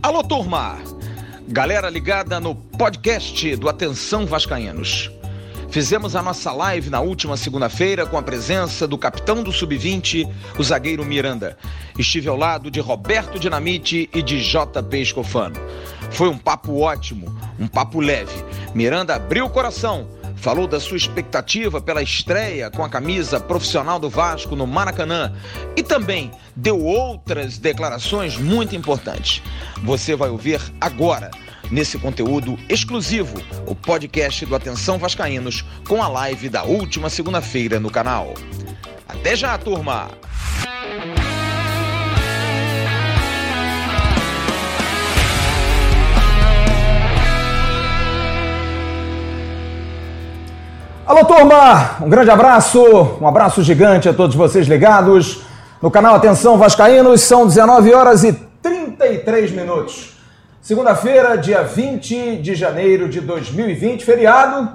Alô, turma! Galera ligada no podcast do Atenção Vascaínos. Fizemos a nossa live na última segunda-feira com a presença do capitão do Sub-20, o zagueiro Miranda. Estive ao lado de Roberto Dinamite e de JP Escofano. Foi um papo ótimo, um papo leve. Miranda abriu o coração falou da sua expectativa pela estreia com a camisa profissional do Vasco no Maracanã e também deu outras declarações muito importantes. Você vai ouvir agora nesse conteúdo exclusivo, o podcast do Atenção Vascaínos com a live da última segunda-feira no canal. Até já, turma! Alô, turma! Um grande abraço, um abraço gigante a todos vocês ligados no canal Atenção Vascaínos. São 19 horas e 33 minutos. Segunda-feira, dia 20 de janeiro de 2020, feriado,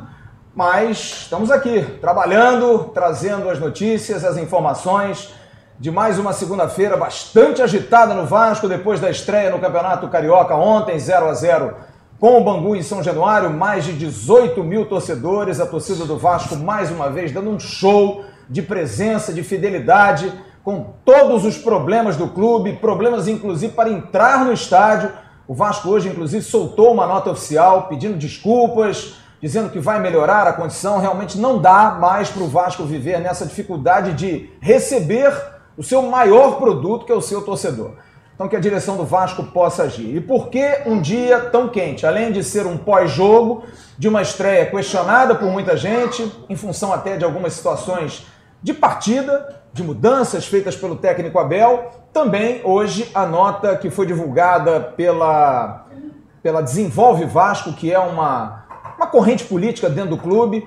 mas estamos aqui trabalhando, trazendo as notícias, as informações de mais uma segunda-feira bastante agitada no Vasco depois da estreia no Campeonato Carioca ontem, 0 a 0 com o Bangu em São Januário, mais de 18 mil torcedores, a torcida do Vasco mais uma vez dando um show de presença, de fidelidade, com todos os problemas do clube, problemas inclusive para entrar no estádio. O Vasco hoje, inclusive, soltou uma nota oficial pedindo desculpas, dizendo que vai melhorar a condição. Realmente não dá mais para o Vasco viver nessa dificuldade de receber o seu maior produto, que é o seu torcedor. Então que a direção do Vasco possa agir. E por que um dia tão quente? Além de ser um pós-jogo, de uma estreia questionada por muita gente, em função até de algumas situações de partida, de mudanças feitas pelo técnico Abel, também hoje a nota que foi divulgada pela, pela Desenvolve Vasco, que é uma, uma corrente política dentro do clube,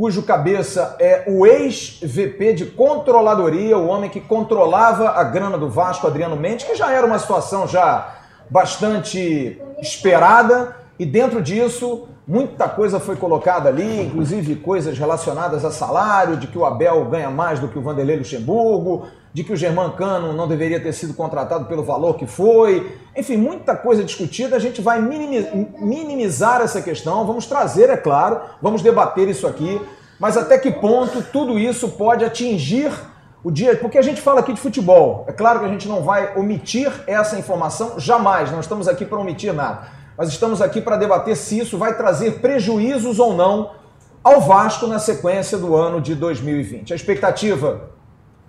cujo cabeça é o ex-VP de controladoria, o homem que controlava a grana do Vasco, Adriano Mendes, que já era uma situação já bastante esperada, e dentro disso muita coisa foi colocada ali, inclusive coisas relacionadas a salário, de que o Abel ganha mais do que o Vanderlei Luxemburgo, de que o Germán Cano não deveria ter sido contratado pelo valor que foi. Enfim, muita coisa discutida. A gente vai minimizar essa questão, vamos trazer, é claro, vamos debater isso aqui, mas até que ponto tudo isso pode atingir o dia. Porque a gente fala aqui de futebol. É claro que a gente não vai omitir essa informação, jamais, não estamos aqui para omitir nada. Mas estamos aqui para debater se isso vai trazer prejuízos ou não ao Vasco na sequência do ano de 2020. A expectativa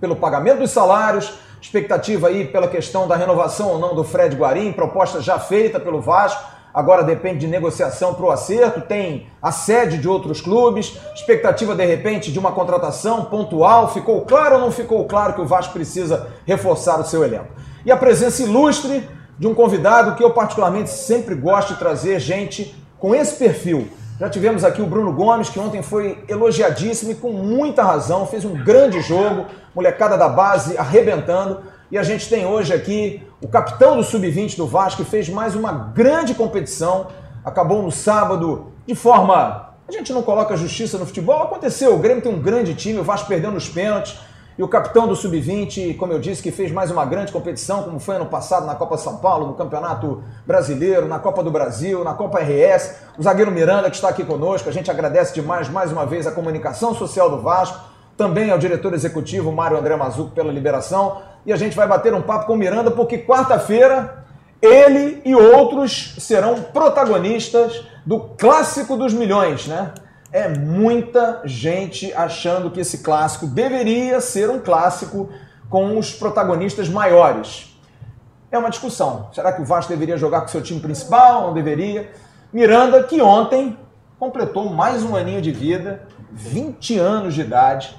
pelo pagamento dos salários, expectativa aí pela questão da renovação ou não do Fred Guarim, proposta já feita pelo Vasco, agora depende de negociação para o acerto, tem a sede de outros clubes, expectativa de repente de uma contratação pontual, ficou claro ou não ficou claro que o Vasco precisa reforçar o seu elenco? E a presença ilustre de um convidado que eu particularmente sempre gosto de trazer gente com esse perfil, já tivemos aqui o Bruno Gomes, que ontem foi elogiadíssimo e com muita razão, fez um grande jogo, molecada da base arrebentando. E a gente tem hoje aqui o capitão do Sub-20 do Vasco, que fez mais uma grande competição, acabou no sábado de forma. A gente não coloca justiça no futebol, aconteceu. O Grêmio tem um grande time, o Vasco perdeu nos pênaltis. E o capitão do Sub-20, como eu disse, que fez mais uma grande competição, como foi ano passado na Copa São Paulo, no Campeonato Brasileiro, na Copa do Brasil, na Copa RS. O zagueiro Miranda, que está aqui conosco, a gente agradece demais, mais uma vez, a comunicação social do Vasco, também ao diretor executivo Mário André Mazuco pela liberação. E a gente vai bater um papo com o Miranda, porque quarta-feira ele e outros serão protagonistas do Clássico dos Milhões, né? É muita gente achando que esse clássico deveria ser um clássico com os protagonistas maiores. É uma discussão. Será que o Vasco deveria jogar com seu time principal? Não deveria? Miranda, que ontem completou mais um aninho de vida, 20 anos de idade.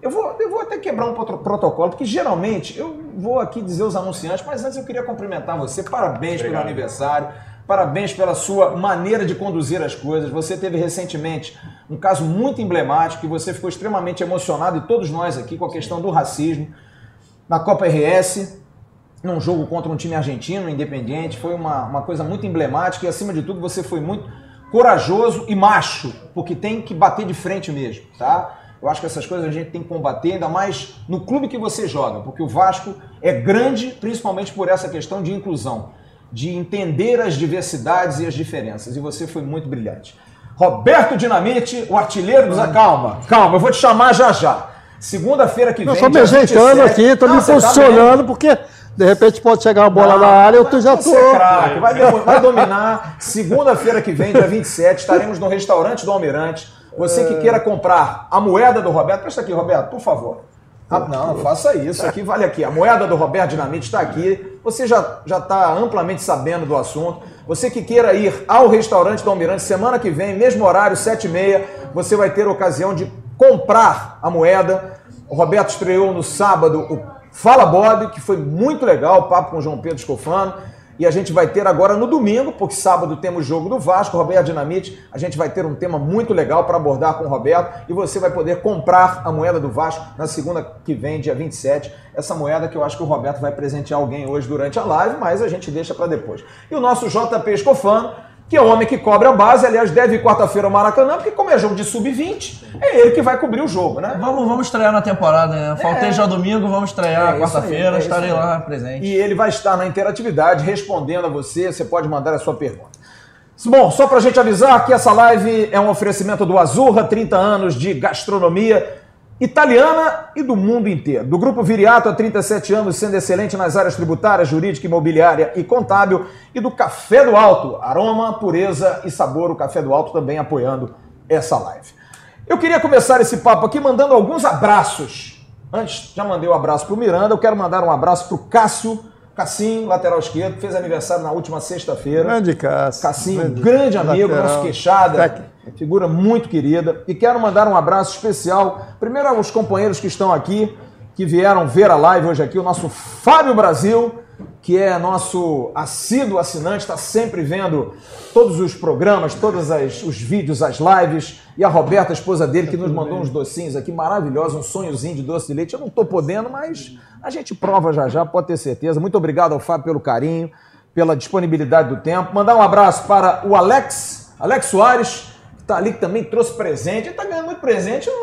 Eu vou, eu vou até quebrar um protocolo, porque geralmente eu vou aqui dizer os anunciantes, mas antes eu queria cumprimentar você. Parabéns Obrigado. pelo aniversário. Parabéns pela sua maneira de conduzir as coisas. Você teve recentemente um caso muito emblemático que você ficou extremamente emocionado, e todos nós aqui, com a questão do racismo, na Copa RS, num jogo contra um time argentino, independente. Foi uma, uma coisa muito emblemática e, acima de tudo, você foi muito corajoso e macho, porque tem que bater de frente mesmo, tá? Eu acho que essas coisas a gente tem que combater, ainda mais no clube que você joga, porque o Vasco é grande, principalmente por essa questão de inclusão. De entender as diversidades e as diferenças. E você foi muito brilhante. Roberto Dinamite, o artilheiro dos. Calma, calma, eu vou te chamar já já. Segunda-feira que vem. Eu estou me ajeitando 27... aqui, estou me funcionando, tá porque de repente pode chegar uma bola não, na área, eu tu já tô. Craque, vai, vai dominar. Segunda-feira que vem, dia 27, estaremos no restaurante do Almirante. Você que queira comprar a moeda do Roberto, presta aqui, Roberto, por favor. Ah, não, faça isso. Aqui vale aqui. A moeda do Roberto Dinamite está aqui. Você já está amplamente sabendo do assunto. Você que queira ir ao restaurante do Almirante semana que vem, mesmo horário, 7h30, você vai ter a ocasião de comprar a moeda. O Roberto estreou no sábado o Fala Bob, que foi muito legal, o papo com o João Pedro Scofano. E a gente vai ter agora no domingo, porque sábado temos jogo do Vasco, Roberto Dinamite. A gente vai ter um tema muito legal para abordar com o Roberto e você vai poder comprar a moeda do Vasco na segunda que vem, dia 27. Essa moeda que eu acho que o Roberto vai presentear alguém hoje durante a live, mas a gente deixa para depois. E o nosso JP Escofano que é o homem que cobra a base, aliás, deve ir quarta-feira ao Maracanã, porque como é jogo de sub-20, é ele que vai cobrir o jogo, né? Vamos, vamos estrear na temporada, né? Faltei é. já domingo, vamos estrear é quarta-feira, é estarei lá presente. E ele vai estar na interatividade respondendo a você, você pode mandar a sua pergunta. Bom, só para a gente avisar que essa live é um oferecimento do Azurra, 30 anos de gastronomia italiana e do mundo inteiro. Do Grupo Viriato há 37 anos, sendo excelente nas áreas tributária, jurídica, imobiliária e contábil. E do Café do Alto, aroma, pureza e sabor. O Café do Alto também apoiando essa live. Eu queria começar esse papo aqui mandando alguns abraços. Antes, já mandei um abraço para o Miranda, eu quero mandar um abraço para o Cássio, Cassim, lateral esquerdo, fez aniversário na última sexta-feira. Grande Cássio. Cassim, grande, grande amigo, lateral. nosso queixada. Figura muito querida. E quero mandar um abraço especial, primeiro aos companheiros que estão aqui, que vieram ver a live hoje aqui, o nosso Fábio Brasil, que é nosso assíduo assinante, está sempre vendo todos os programas, todos as, os vídeos, as lives. E a Roberta, a esposa dele, que nos mandou uns docinhos aqui maravilhosos, um sonhozinho de doce de leite. Eu não estou podendo, mas a gente prova já já, pode ter certeza. Muito obrigado ao Fábio pelo carinho, pela disponibilidade do tempo. Mandar um abraço para o Alex, Alex Soares, está ali, que também trouxe presente. Ele está ganhando muito presente. Eu,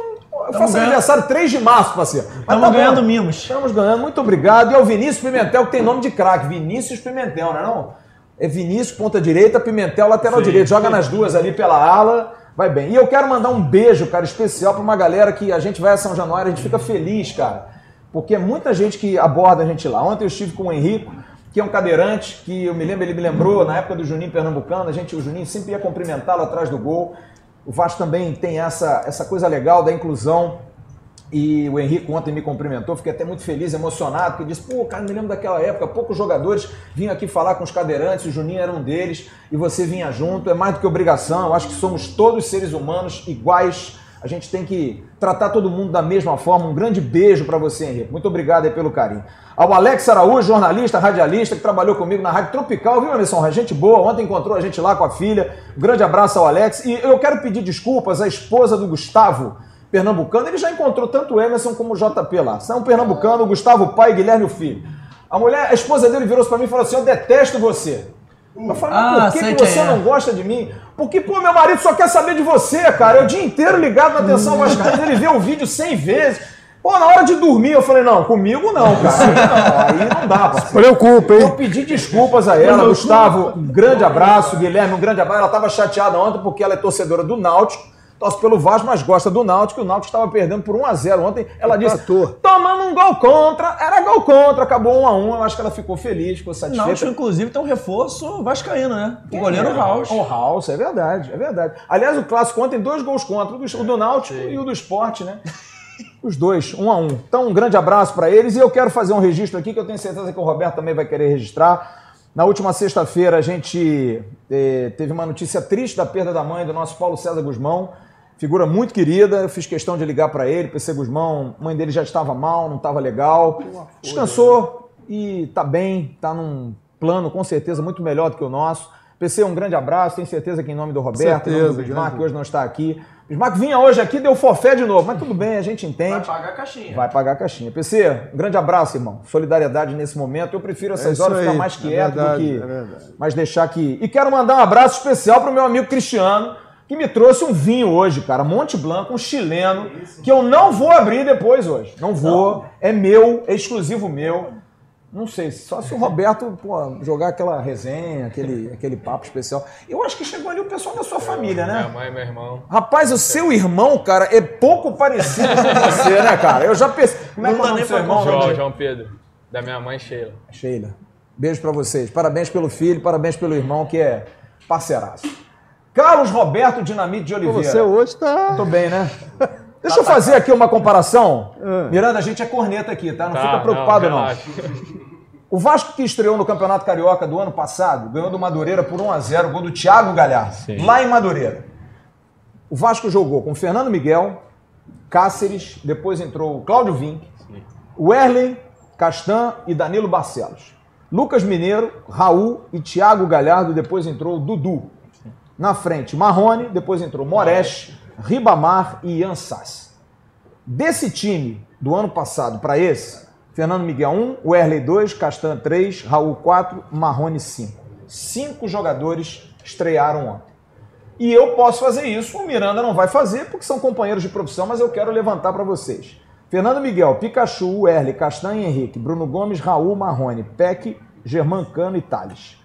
eu faço ganhando... aniversário 3 de março, parceiro. Estamos tá ganhando bom. mimos. Estamos ganhando, muito obrigado. E ao Vinícius Pimentel, que tem nome de craque. Vinícius Pimentel, não é não? É Vinícius, ponta direita, Pimentel, lateral sim, direito. Joga sim. nas duas ali pela ala vai bem. E eu quero mandar um beijo, cara, especial para uma galera que a gente vai a São Januário, a gente fica feliz, cara porque é muita gente que aborda a gente lá. Ontem eu estive com o Henrique, que é um cadeirante, que eu me lembro, ele me lembrou, na época do Juninho Pernambucano, a gente, o Juninho sempre ia cumprimentá-lo atrás do gol. O Vasco também tem essa, essa coisa legal da inclusão. E o Henrique ontem me cumprimentou, fiquei até muito feliz, emocionado, porque disse: pô, cara, me lembro daquela época, poucos jogadores vinham aqui falar com os cadeirantes, o Juninho era um deles, e você vinha junto, é mais do que obrigação, eu acho que somos todos seres humanos iguais a gente tem que tratar todo mundo da mesma forma. Um grande beijo para você, Henrique. Muito obrigado pelo carinho. Ao Alex Araújo, jornalista, radialista, que trabalhou comigo na Rádio Tropical, viu, Emerson? Gente boa, ontem encontrou a gente lá com a filha. Um grande abraço ao Alex. E eu quero pedir desculpas à esposa do Gustavo, pernambucano. Ele já encontrou tanto o Emerson como o JP lá. São pernambucano, o Gustavo, pai Guilherme, o filho. A mulher, a esposa dele virou para mim e falou assim: Eu detesto você. Eu falei, ah, por que, que você é. não gosta de mim? Porque, pô, meu marido só quer saber de você, cara. É o dia inteiro ligado na atenção vascaína, ele vê o vídeo 100 vezes. Pô, na hora de dormir, eu falei, não, comigo não, cara. Não, aí não dá, parceiro. Preocupa, hein? Eu pedi desculpas a ela. Gustavo, um grande abraço. Guilherme, um grande abraço. Ela estava chateada ontem porque ela é torcedora do Náutico torce pelo Vasco, mas gosta do Náutico. O Náutico estava perdendo por 1 a 0 ontem. Ela disse: tomando um gol contra, era gol contra, acabou 1 a 1 Eu acho que ela ficou feliz, ficou satisfeita. O Náutico, inclusive, tem um reforço vascaíno, né? O goleiro é? Raus. O Raus, é verdade, é verdade. Aliás, o clássico ontem, dois gols contra, o do Náutico e o do esporte, né? Os dois, um a um. Então, um grande abraço para eles. E eu quero fazer um registro aqui que eu tenho certeza que o Roberto também vai querer registrar. Na última sexta-feira, a gente eh, teve uma notícia triste da perda da mãe do nosso Paulo César Guzmão. Figura muito querida, eu fiz questão de ligar para ele, PC Guzmão, mãe dele já estava mal, não estava legal. Descansou e está bem, está num plano com certeza muito melhor do que o nosso. PC, um grande abraço, tenho certeza que em nome do Roberto, certeza, em nome do Bismarck, que hoje não está aqui. Bismarck vinha hoje aqui, deu forfé de novo, mas tudo bem, a gente entende. Vai pagar a caixinha. Vai pagar a caixinha. PC, um grande abraço, irmão. Solidariedade nesse momento. Eu prefiro essas é horas ficar mais é quieto é verdade, do que. É mas deixar aqui. E quero mandar um abraço especial para o meu amigo Cristiano que me trouxe um vinho hoje, cara, Monte Blanco, um chileno, que eu não vou abrir depois hoje. Não vou, é meu, é exclusivo meu. Não sei, só se o Roberto pô, jogar aquela resenha, aquele, aquele papo especial. Eu acho que chegou ali o pessoal da sua família, né? Minha mãe meu irmão. Rapaz, o seu irmão, cara, é pouco parecido com você, né, cara? Eu já pensei. Como é que é o nome nem do seu irmão? João, João Pedro. Da minha mãe, Sheila. Sheila. Beijo pra vocês. Parabéns pelo filho, parabéns pelo irmão, que é parceiraço. Carlos Roberto Dinamite de Oliveira. Você hoje está. Tô bem, né? Deixa eu fazer aqui uma comparação. Miranda, a gente é corneta aqui, tá? Não Tá, fica preocupado, não. relaxa. O Vasco que estreou no Campeonato Carioca do ano passado, ganhou do Madureira por 1 a 0 gol do Thiago Galhardo, Sim. lá em Madureira. O Vasco jogou com Fernando Miguel, Cáceres, depois entrou o Cláudio Vinck, o Erlen, Castan e Danilo Barcelos. Lucas Mineiro, Raul e Thiago Galhardo, depois entrou o Dudu. Na frente, Marrone, depois entrou Moresh, Ribamar e Ian Sassi. Desse time do ano passado para esse, Fernando Miguel 1, o Erley 2, Castan 3, Raul 4, Marrone 5. Cinco jogadores estrearam ontem. E eu posso fazer isso, o Miranda não vai fazer, porque são companheiros de profissão, mas eu quero levantar para vocês. Fernando Miguel, Pikachu, Erle, Castan e Henrique, Bruno Gomes, Raul, Marrone, Peck, Germán Cano e Thales.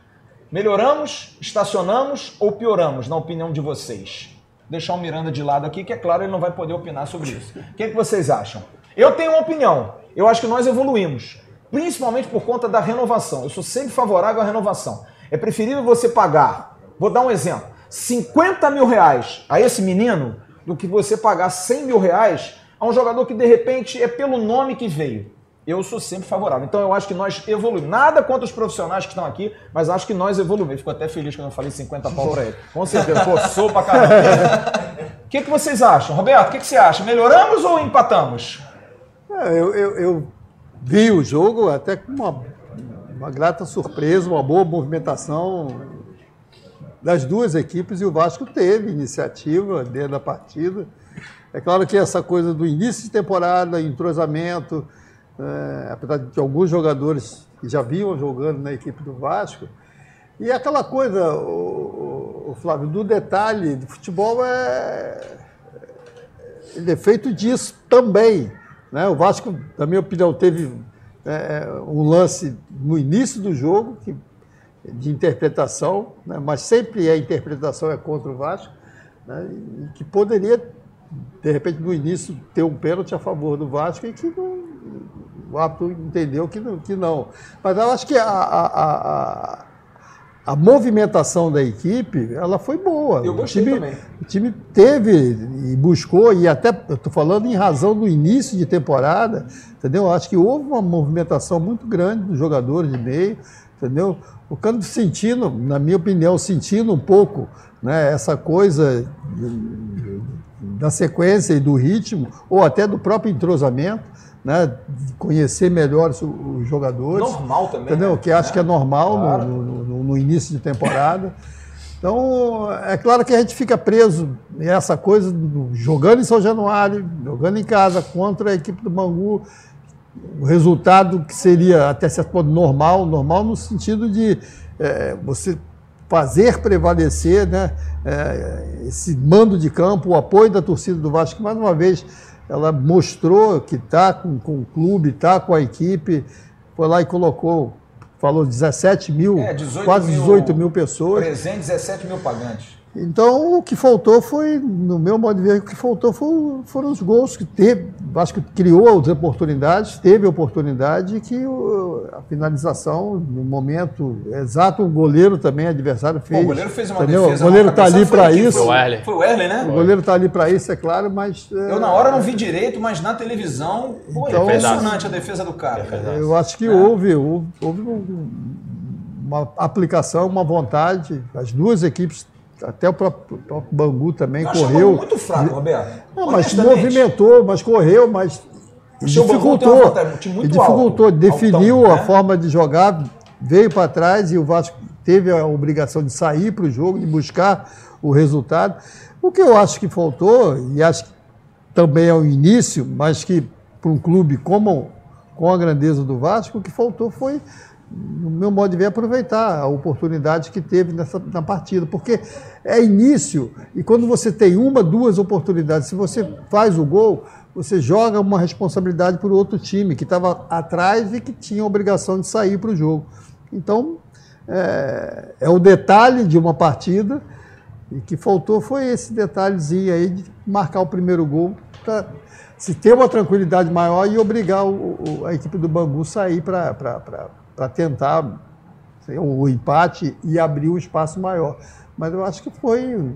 Melhoramos, estacionamos ou pioramos, na opinião de vocês? Deixar o Miranda de lado aqui, que é claro, ele não vai poder opinar sobre isso. O que, é que vocês acham? Eu tenho uma opinião. Eu acho que nós evoluímos, principalmente por conta da renovação. Eu sou sempre favorável à renovação. É preferível você pagar, vou dar um exemplo, 50 mil reais a esse menino do que você pagar 100 mil reais a um jogador que de repente é pelo nome que veio. Eu sou sempre favorável. Então eu acho que nós evoluímos. Nada contra os profissionais que estão aqui, mas acho que nós evoluímos. Fico até feliz quando eu falei 50 pau pra ele. Com certeza. Sou pra caramba. O que, que vocês acham? Roberto, o que, que você acha? Melhoramos ou empatamos? É, eu, eu- eu vi o jogo até com uma, uma grata surpresa, uma boa movimentação das duas equipes e o Vasco teve iniciativa dentro da partida. É claro que essa coisa do início de temporada, entrosamento, é, apesar de alguns jogadores que já vinham jogando na equipe do Vasco, e aquela coisa, o, o- Flávio, do detalhe do futebol é, ele é feito disso também. Né? O Vasco, na minha opinião, teve é, um lance no início do jogo que, de interpretação, né? mas sempre a interpretação é contra o Vasco, né? que poderia, de repente, no início, ter um pênalti a favor do Vasco e que não- o árbitro entendeu que não, que não. Mas eu acho que a, a- a- a- movimentação da equipe ela foi boa. Eu O gostei time- também. o time teve e buscou, e até eu estou falando em razão do início de temporada, entendeu? Eu Acho que houve uma movimentação muito grande dos jogadores de meio, entendeu? O Cano sentindo, na minha opinião, sentindo um pouco né, essa coisa da sequência e do ritmo, ou até do próprio entrosamento, né, conhecer melhor os, jogadores. Normal também, Entendeu? né? Que acho que é normal no- Claro. no, no- no início de temporada. Então, é claro que a gente fica preso nessa coisa, do- jogando em São Januário, jogando em casa contra a equipe do Bangu, o resultado que seria até certo ponto normal, normal no sentido de eh, você fazer prevalecer né, eh, esse mando de campo, o apoio da torcida do Vasco, que mais uma vez ela mostrou que está com, com o clube, está com a equipe, foi lá e colocou, falou 17 mil, É, 18 quase mil 18 mil pessoas. Presente, 17 mil pagantes. Então, o que faltou foi, no meu modo de ver, o que faltou foi- foram os gols que teve. Acho que criou as oportunidades, teve oportunidade e que o- a finalização, no momento exato, o goleiro também, adversário, fez. o goleiro fez uma entendeu? defesa. O goleiro está ali para isso. Foi o Erlen. Foi o Erlen, né? O goleiro está ali para isso, é claro, mas. é, Eu na hora não vi direito, mas na televisão, pô, é Então- impressionante a defesa do cara. cara. Eu acho que houve, houve, houve um- uma aplicação, uma vontade. As duas equipes, até o próprio, o próprio Bangu também Eu o correu. Muito fraco, Roberto. Não, mas movimentou, mas correu, mas o dificultou. muito dificultou, alto, definiu altão, a né? forma de jogar, veio para trás e o Vasco teve a obrigação de sair para o jogo, de buscar o resultado. O que eu acho que faltou, e acho que também é o início, mas que para um clube como com a grandeza do Vasco, o que faltou foi, no meu modo de ver, aproveitar a oportunidade que teve nessa, na partida. Porque é início, e quando você tem uma, duas oportunidades, se você faz o gol, você joga uma responsabilidade para o outro time que estava atrás e que tinha a obrigação de sair para o jogo. Então, é, é o detalhe de uma partida e que faltou foi esse detalhezinho aí de marcar o primeiro gol para se ter uma tranquilidade maior e obrigar o, o, a equipe do Bangu a sair para tentar sei, o empate e abrir um espaço maior. Mas eu acho que foi.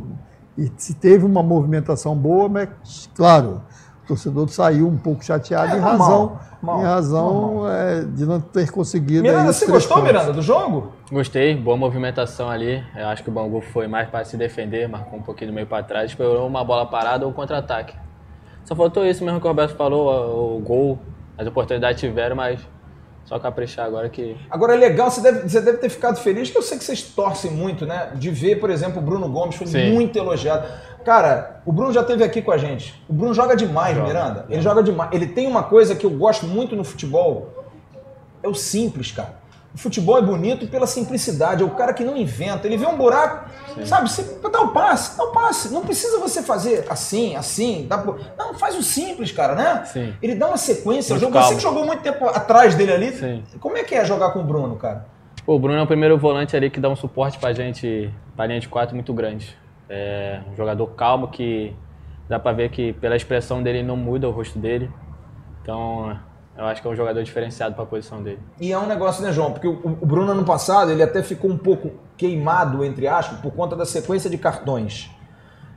E se teve uma movimentação boa, mas, claro, o torcedor saiu um pouco chateado É, em normal, razão, normal, em razão é, de não ter conseguido. Miranda, você três gostou, pontos. Miranda, do jogo? Gostei, boa movimentação ali. Eu acho que o Bangu foi mais para se defender, marcou um pouquinho do meio para trás, esperou uma bola parada ou um contra-ataque. Só faltou isso mesmo que o Roberto falou, o gol, as oportunidades tiveram, mas só caprichar agora que Agora é legal, você deve, você deve ter ficado feliz, que eu sei que vocês torcem muito, né? De ver, por exemplo, o Bruno Gomes foi Sim. muito elogiado. Cara, o Bruno já esteve aqui com a gente. O Bruno joga demais, Miranda. Ele joga demais. Ele tem uma coisa que eu gosto muito no futebol. É o simples, cara. O futebol é bonito pela simplicidade. É o cara que não inventa. Ele vê um buraco, sabe? Você dá o passe, dá o passe. Não precisa você fazer assim, assim. Dá Não, faz o simples, cara, né? Sim. Ele dá uma sequência. Muito Jogo, você calmo. que jogou muito tempo atrás dele ali. Sim. Como é que é jogar com o Bruno, cara? Pô, o Bruno é o primeiro volante ali que dá um suporte pra gente, pra linha de quatro, muito grande. É um jogador calmo que dá pra ver que pela expressão dele não muda o rosto dele. Então, eu acho que é um jogador diferenciado pra posição dele. E é um negócio, né, João? Porque o, o Bruno, ano passado, ele até ficou um pouco queimado, entre aspas, por conta da sequência de cartões.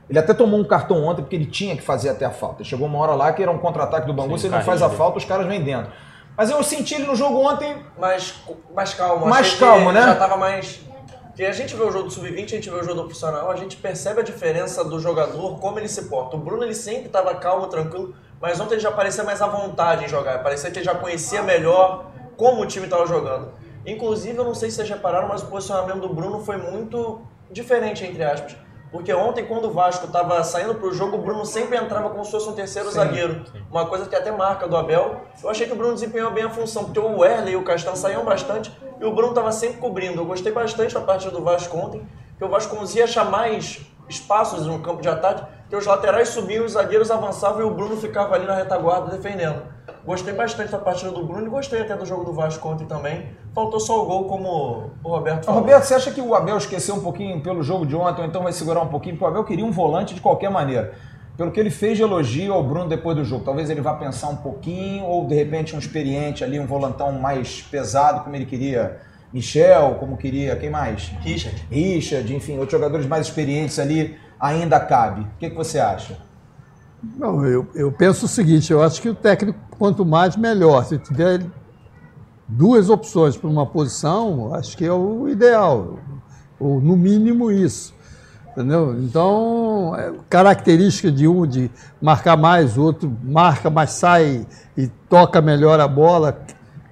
Ele até tomou um cartão ontem porque ele tinha que fazer até a falta. Chegou uma hora lá que era um contra-ataque do Bangu, Sim, se ele não faz a falta, os caras vêm dentro. Mas eu senti ele no jogo ontem. mais, mais calmo. Mais calmo, né? Já tava mais. Porque a gente vê o jogo do sub-20, a gente vê o jogo do profissional, a gente percebe a diferença do jogador, como ele se porta. O Bruno ele sempre estava calmo, tranquilo, mas ontem ele já parecia mais à vontade em jogar. Parecia que ele já conhecia melhor como o time estava jogando. Inclusive, eu não sei se vocês repararam, mas o posicionamento do Bruno foi muito diferente, entre aspas. Porque ontem, quando o Vasco estava saindo para o jogo, o Bruno sempre entrava como se fosse um terceiro zagueiro. Uma coisa que até marca do Abel. Eu achei que o Bruno desempenhou bem a função, porque o Werley e o Castan saíam bastante e o Bruno estava sempre cobrindo. Eu gostei bastante da partida do Vasco ontem, que o Vasco conseguia achar mais espaços no campo de ataque, que os laterais subiam, os zagueiros avançavam e o Bruno ficava ali na retaguarda defendendo. Gostei bastante da partida do Bruno e gostei até do jogo do Vasco ontem também. Faltou só o gol, como o Roberto falou. Roberto, você acha que o Abel esqueceu um pouquinho pelo jogo de ontem, ou então vai segurar um pouquinho? Porque o Abel queria um volante de qualquer maneira. Pelo que ele fez de elogio ao Bruno depois do jogo. Talvez ele vá pensar um pouquinho, ou de repente um experiente ali, um volantão mais pesado, como ele queria. Michel, como queria. Quem mais? Richard. Richard, enfim, outros jogadores mais experientes ali ainda cabe. O que, que você acha? Não, eu, eu penso o seguinte, eu acho que o técnico, quanto mais, melhor. Se tiver duas opções para uma posição, acho que é o ideal. Ou, no mínimo, isso. Entendeu? Então, é, característica de um de marcar mais, o outro marca, mas sai e toca melhor a bola,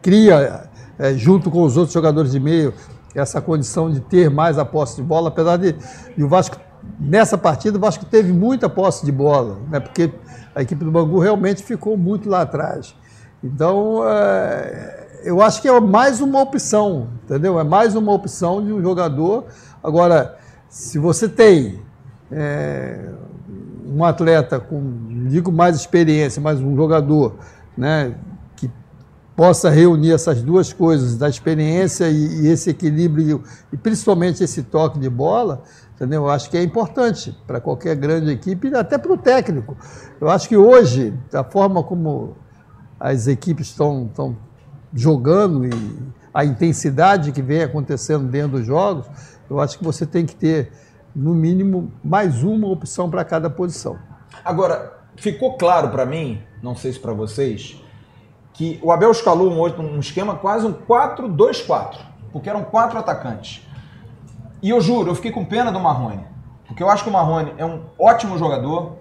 cria, é, junto com os outros jogadores de meio, essa condição de ter mais a posse de bola, apesar de, de o Vasco, nessa partida, o Vasco teve muita posse de bola, né, porque a equipe do Bangu realmente ficou muito lá atrás. Então, é, eu acho que é mais uma opção, entendeu? É mais uma opção de um jogador. Agora, se você tem é, um atleta com, digo mais experiência, mas um jogador né, possa reunir essas duas coisas, da experiência e, e esse equilíbrio, e principalmente esse toque de bola, entendeu? Eu acho que é importante para qualquer grande equipe, até para o técnico. Eu acho que hoje, da forma como as equipes estão jogando e a intensidade que vem acontecendo dentro dos jogos, eu acho que você tem que ter, no mínimo, mais uma opção para cada posição. Agora, ficou claro para mim, não sei se para vocês, que o Abel escalou um, um esquema quase um 4-2-4, porque eram quatro atacantes. E eu juro, eu fiquei com pena do Marrone, porque eu acho que o Marrone é um ótimo jogador,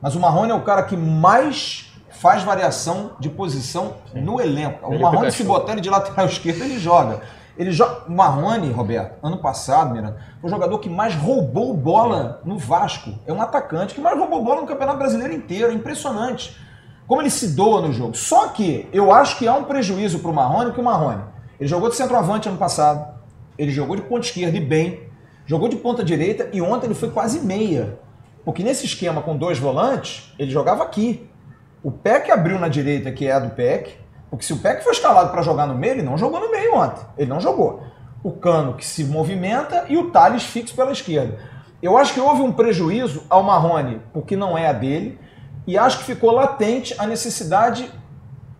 mas o Marrone é o cara que mais faz variação de posição no elenco. O Ele Marrone, se botar ele de lateral esquerdo, ele joga. Ele joga. O Marrone, Roberto, ano passado, Miranda, foi o jogador que mais roubou bola no Vasco. É um atacante que mais roubou bola no Campeonato Brasileiro inteiro. É impressionante. Como ele se doa no jogo. Só que eu acho que há um prejuízo para o Marrone, que o Marrone, ele jogou de centroavante ano passado, ele jogou de ponta esquerda e bem, jogou de ponta direita e ontem ele foi quase meia. Porque nesse esquema com dois volantes, ele jogava aqui. O Peck abriu na direita, que é a do Peck, porque se o Peck foi escalado para jogar no meio, ele não jogou no meio ontem. Ele não jogou. O Cano que se movimenta e o Thales fixo pela esquerda. Eu acho que houve um prejuízo ao Marrone, porque não é a dele, e acho que ficou latente a necessidade,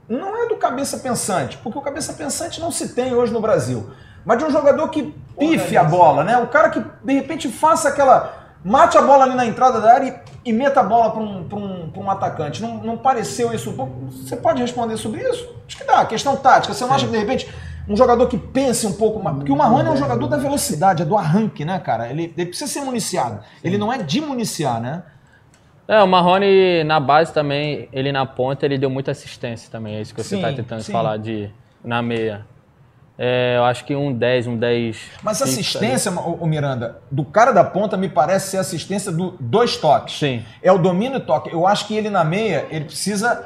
não é do cabeça pensante, porque o cabeça pensante não se tem hoje no Brasil, mas de um jogador que pife a bola, né? O cara que de repente faça aquela. mate a bola ali na entrada da área e, e meta a bola para um, pra um, pra um atacante. Não, não pareceu isso? Você pode responder sobre isso? Acho que dá. Questão tática. Você não acha que de repente um jogador que pense um pouco mais. Porque o Marrone é um jogador da velocidade, é do arranque, né, cara? Ele, ele precisa ser municiado. Ele não é de municiar, né? É, o Marrone na base também, ele na ponta, ele deu muita assistência também. É isso que você Sim, está tentando sim. falar de na meia. É, eu acho que um 10, um 10. Mas assistência, o Miranda, do cara da ponta me parece ser assistência do dois toques. Sim. É o domínio e toque. Eu acho que ele na meia, ele precisa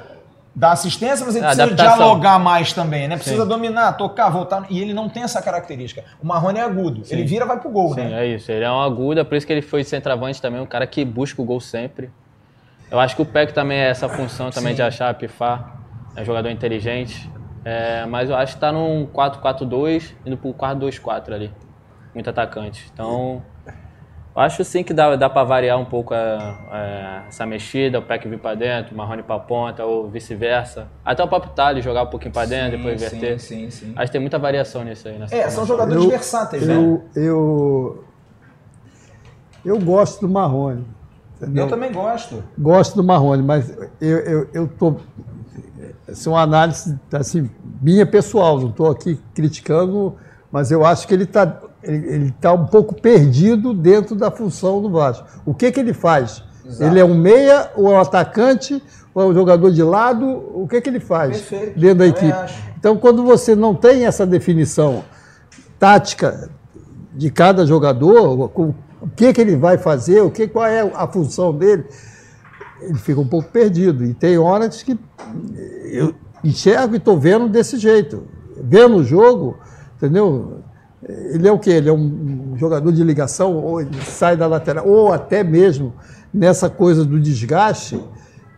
dar assistência, mas ele É, precisa adaptação. dialogar mais também, né? Precisa Sim. dominar, tocar, voltar. E ele não tem essa característica. O Marrone é agudo. Ele vira, vai pro gol, Sim, né? é isso. Ele é um aguda, por isso que ele foi centroavante também, um cara que busca o gol sempre. Eu acho que o Peck também é essa função também Sim. de achar, pifar. É um jogador inteligente. É, mas eu acho que tá num 4-4-2, indo pro 4-2-4 ali. Muito atacante. Então, eu acho sim que dá, dá para variar um pouco a- a- essa mexida, o Peck vir para dentro, o Marrone para ponta, ou vice-versa. Até o próprio Thales jogar um pouquinho para dentro, depois sim, inverter. sim, sim. Acho que tem muita variação nisso aí. nessa É, são jogadores Eu- versáteis, né? Eu, eu, eu gosto do Marrone. Entendeu? Eu também gosto. Gosto do Marrone, mas eu, eu, eu tô. Essa é uma análise assim, minha pessoal, não estou aqui criticando, mas eu acho que ele está ele, ele tá um pouco perdido dentro da função do Vasco. O que, que ele faz? Exato. Ele é um meia, ou é um atacante, ou é um jogador de lado? O que, que ele faz Perfeito, dentro da equipe? acho. Então, quando você não tem essa definição tática de cada jogador, o que, que ele vai fazer, o que, qual é a função dele, ele fica um pouco perdido. E tem horas que eu enxergo e estou vendo desse jeito. Vendo o jogo, entendeu? Ele é o quê? Ele é um jogador de ligação, ou ele sai da lateral, ou até mesmo nessa coisa do desgaste,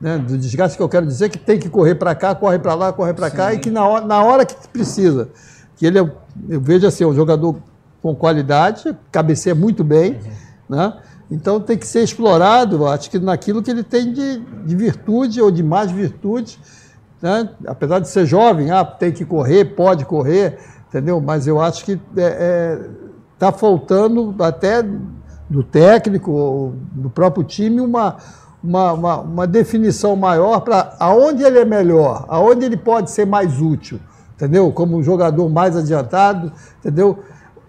né? do desgaste que eu quero dizer que tem que correr para cá, corre para lá, corre para cá, e que na hora, na hora que precisa. Que ele é, eu vejo assim, um jogador com qualidade, cabeceia muito bem, né? Então tem que ser explorado, acho que naquilo que ele tem de, de virtude ou de mais virtude, né? apesar de ser jovem, ah, tem que correr, pode correr, entendeu? Mas eu acho que está faltando até do técnico do próprio time uma, uma, uma, uma definição maior para aonde ele é melhor, aonde ele pode ser mais útil, entendeu? Como um jogador mais adiantado, entendeu?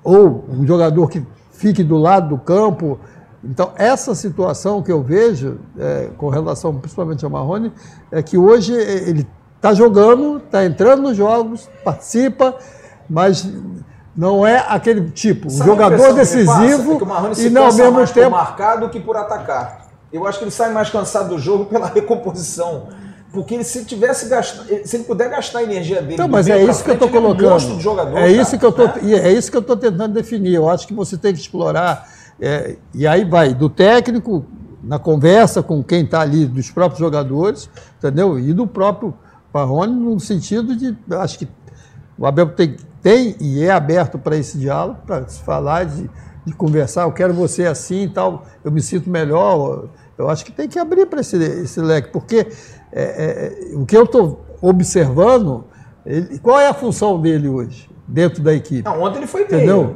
Ou um jogador que fique do lado do campo. Então, essa situação que eu vejo, é, com relação principalmente ao Marrone, é que hoje ele está jogando, está entrando nos jogos, participa, mas não é aquele tipo, um Sabe jogador decisivo É e não ao mesmo mais tempo. por marcar do que por atacar. Eu acho que ele sai mais cansado do jogo pela recomposição. Porque ele, se tivesse gastado, se ele puder gastar a energia dele, Então, mas é isso que eu frente, estou ele é um colocando. jogador, é isso cara, que eu tô, né? e é isso que eu estou tentando definir. Eu acho que você tem que explorar. é, e aí vai do técnico na conversa com quem está ali, dos próprios jogadores, entendeu? E do próprio Parrone, no sentido de, eu acho que o Abel tem, tem e é aberto para esse diálogo, para se falar, de, de conversar. Eu quero você assim e tal, eu me sinto melhor. Eu acho que tem que abrir para esse, esse leque, porque é, é, o que eu estou observando, ele- qual é a função dele hoje, dentro da equipe? Não, ontem ele foi meio. Entendeu?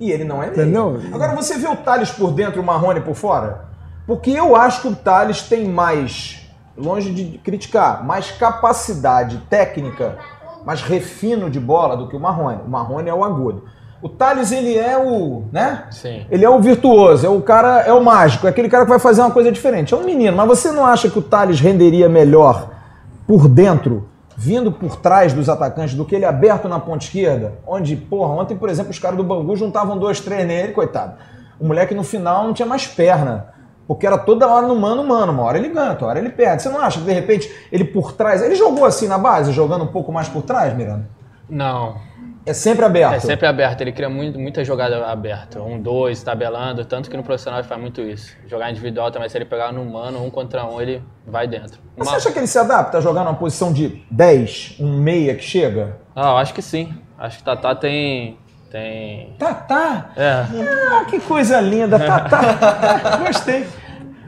E ele não é meio. Entendeu? Agora você vê o Thales por dentro e o Marrone por fora? Porque eu acho que o Thales tem mais, longe de criticar, mais capacidade técnica, mais refino de bola do que o Marrone. O Marrone é o agudo. O Thales, ele é o, né? Sim. Ele é o virtuoso, é o cara, é o mágico, é aquele cara que vai fazer uma coisa diferente. É um menino, mas você não acha que o Thales renderia melhor por dentro, vindo por trás dos atacantes, do que ele aberto na ponta esquerda? Onde, porra, ontem, por exemplo, os caras do Bangu juntavam dois, três nele, coitado. O moleque no final não tinha mais perna. Porque era toda hora no mano, mano. Uma hora ele ganha, outra hora ele perde. Você não acha que de repente ele por trás. Ele jogou assim na base, jogando um pouco mais por trás, Miranda? Não. É sempre aberto. É sempre aberto, ele cria muito, muita jogada aberta. Um, dois, tabelando, tanto que no profissional ele faz muito isso. Jogar individual também, se ele pegar no mano, um contra um, ele vai dentro. Mas Uma- Você acha que ele se adapta a jogar numa posição de 10, um meia que chega? Ah, eu acho que sim. Acho que Tatá tem. tem... Tá, tá. É, Ah, que coisa linda. Tá, tá. Gostei.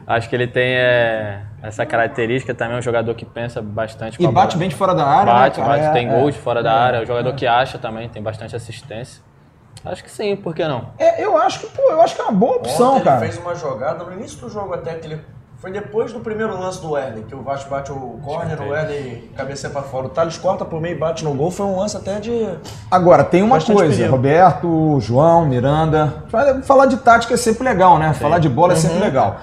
acho que ele tem é, essa característica também, é um jogador que pensa bastante com E a bate bola. bem de fora da área. Bate, né, cara? bate, É, tem é. gols de fora da área. É um jogador que acha também, tem bastante assistência. Acho que sim, por que não? É, eu acho que, pô, eu acho que é uma boa opção, Ontem cara. ele fez uma jogada no início do jogo até que ele. Foi depois do primeiro lance do Werley, que o Vasco bate o corner, o Werley cabeceia pra fora. O Thales corta por meio e bate no gol. Foi um lance até de. Agora, tem uma Bastante coisa, perigo. Roberto, João, Miranda. Falar de tática é sempre legal, né? Falar de bola é sempre legal.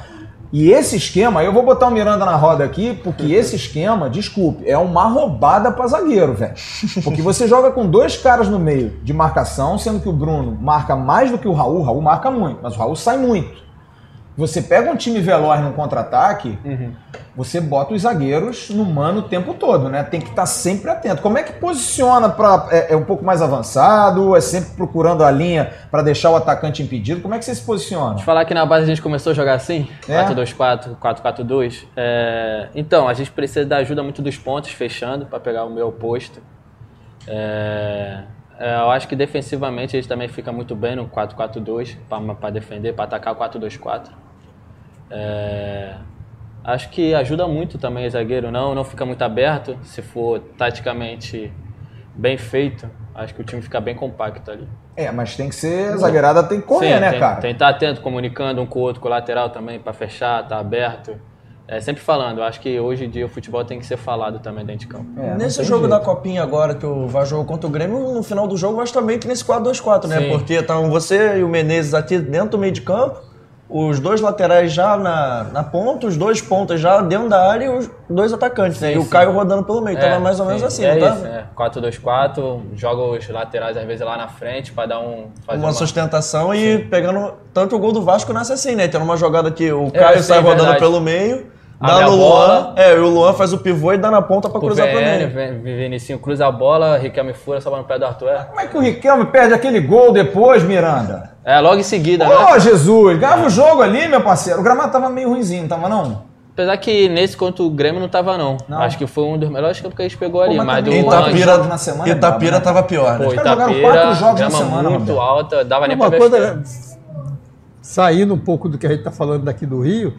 E esse esquema, eu vou botar o Miranda na roda aqui, porque esse esquema, desculpe, é uma roubada pra zagueiro, velho. Porque você joga com dois caras no meio de marcação, sendo que o Bruno marca mais do que o Raul, o Raul marca muito, mas o Raul sai muito. Você pega um time veloz no contra-ataque, você bota os zagueiros no mano o tempo todo, né? Tem que estar sempre atento. Como é que posiciona para é, é um pouco mais avançado? É sempre procurando a linha para deixar o atacante impedido? Como é que você se posiciona? Te falar que na base a gente começou a jogar assim, É? 4-2-4, 4-4-2. É, então, a gente precisa da ajuda muito dos pontos fechando para pegar o meu oposto. É, é, eu acho que defensivamente gente também fica muito bem no 4-4-2 para defender, para atacar o 4-2-4. É, acho que ajuda muito também o zagueiro, não, não fica muito aberto. Se for taticamente bem feito, acho que o time fica bem compacto ali. É, mas tem que ser, a zagueirada tem que correr, Sim, né, tem, cara? Tem que estar atento, comunicando um com o outro, com o lateral também, para fechar, tá aberto. É, sempre falando, eu acho que hoje em dia o futebol tem que ser falado também dentro de campo. É, nesse jogo jeito. da Copinha agora, que o Vasco jogou contra o Grêmio, no final do jogo, eu acho também que nesse 4-2-4, né? Sim. Porque estavam você e o Menezes aqui dentro do meio de campo, os dois laterais já na, na ponta, os dois pontas já dentro da área e os dois atacantes, né? Sim, E o sim. Caio rodando pelo meio. tava mais ou menos sim, assim, é não tava? isso, é. 4-2-4, joga os laterais às vezes lá na frente para dar um. Fazer uma, sustentação e pegando tanto o gol do Vasco nasce assim, né? Tendo uma jogada que o É, Caio sim, sai rodando verdade. pelo meio, dá a no bola. Luan, é, e o Luan faz o pivô e dá na ponta pra Pro cruzar pro VN, meio. Vin- Vinicinho cruza a bola, Riquelme fura, sobra no pé do Arthur. É, Como é que o Riquelme perde aquele gol depois, Miranda? é logo em seguida, Ô, né? Jesus, ganhava o jogo ali, meu parceiro. O gramado tava meio ruimzinho, não tava não? Apesar que nesse contra o Grêmio não tava, não. Não. Acho que foi um dos melhores campos que a gente pegou ali. mas mas do Itapira- na semana é Itapira brabo, né? tava pior, né? Pô, Itapira, quatro jogos na semana, muito alta, dava nem Uma pra ver coisa, as saindo um pouco do que a gente está falando daqui do Rio,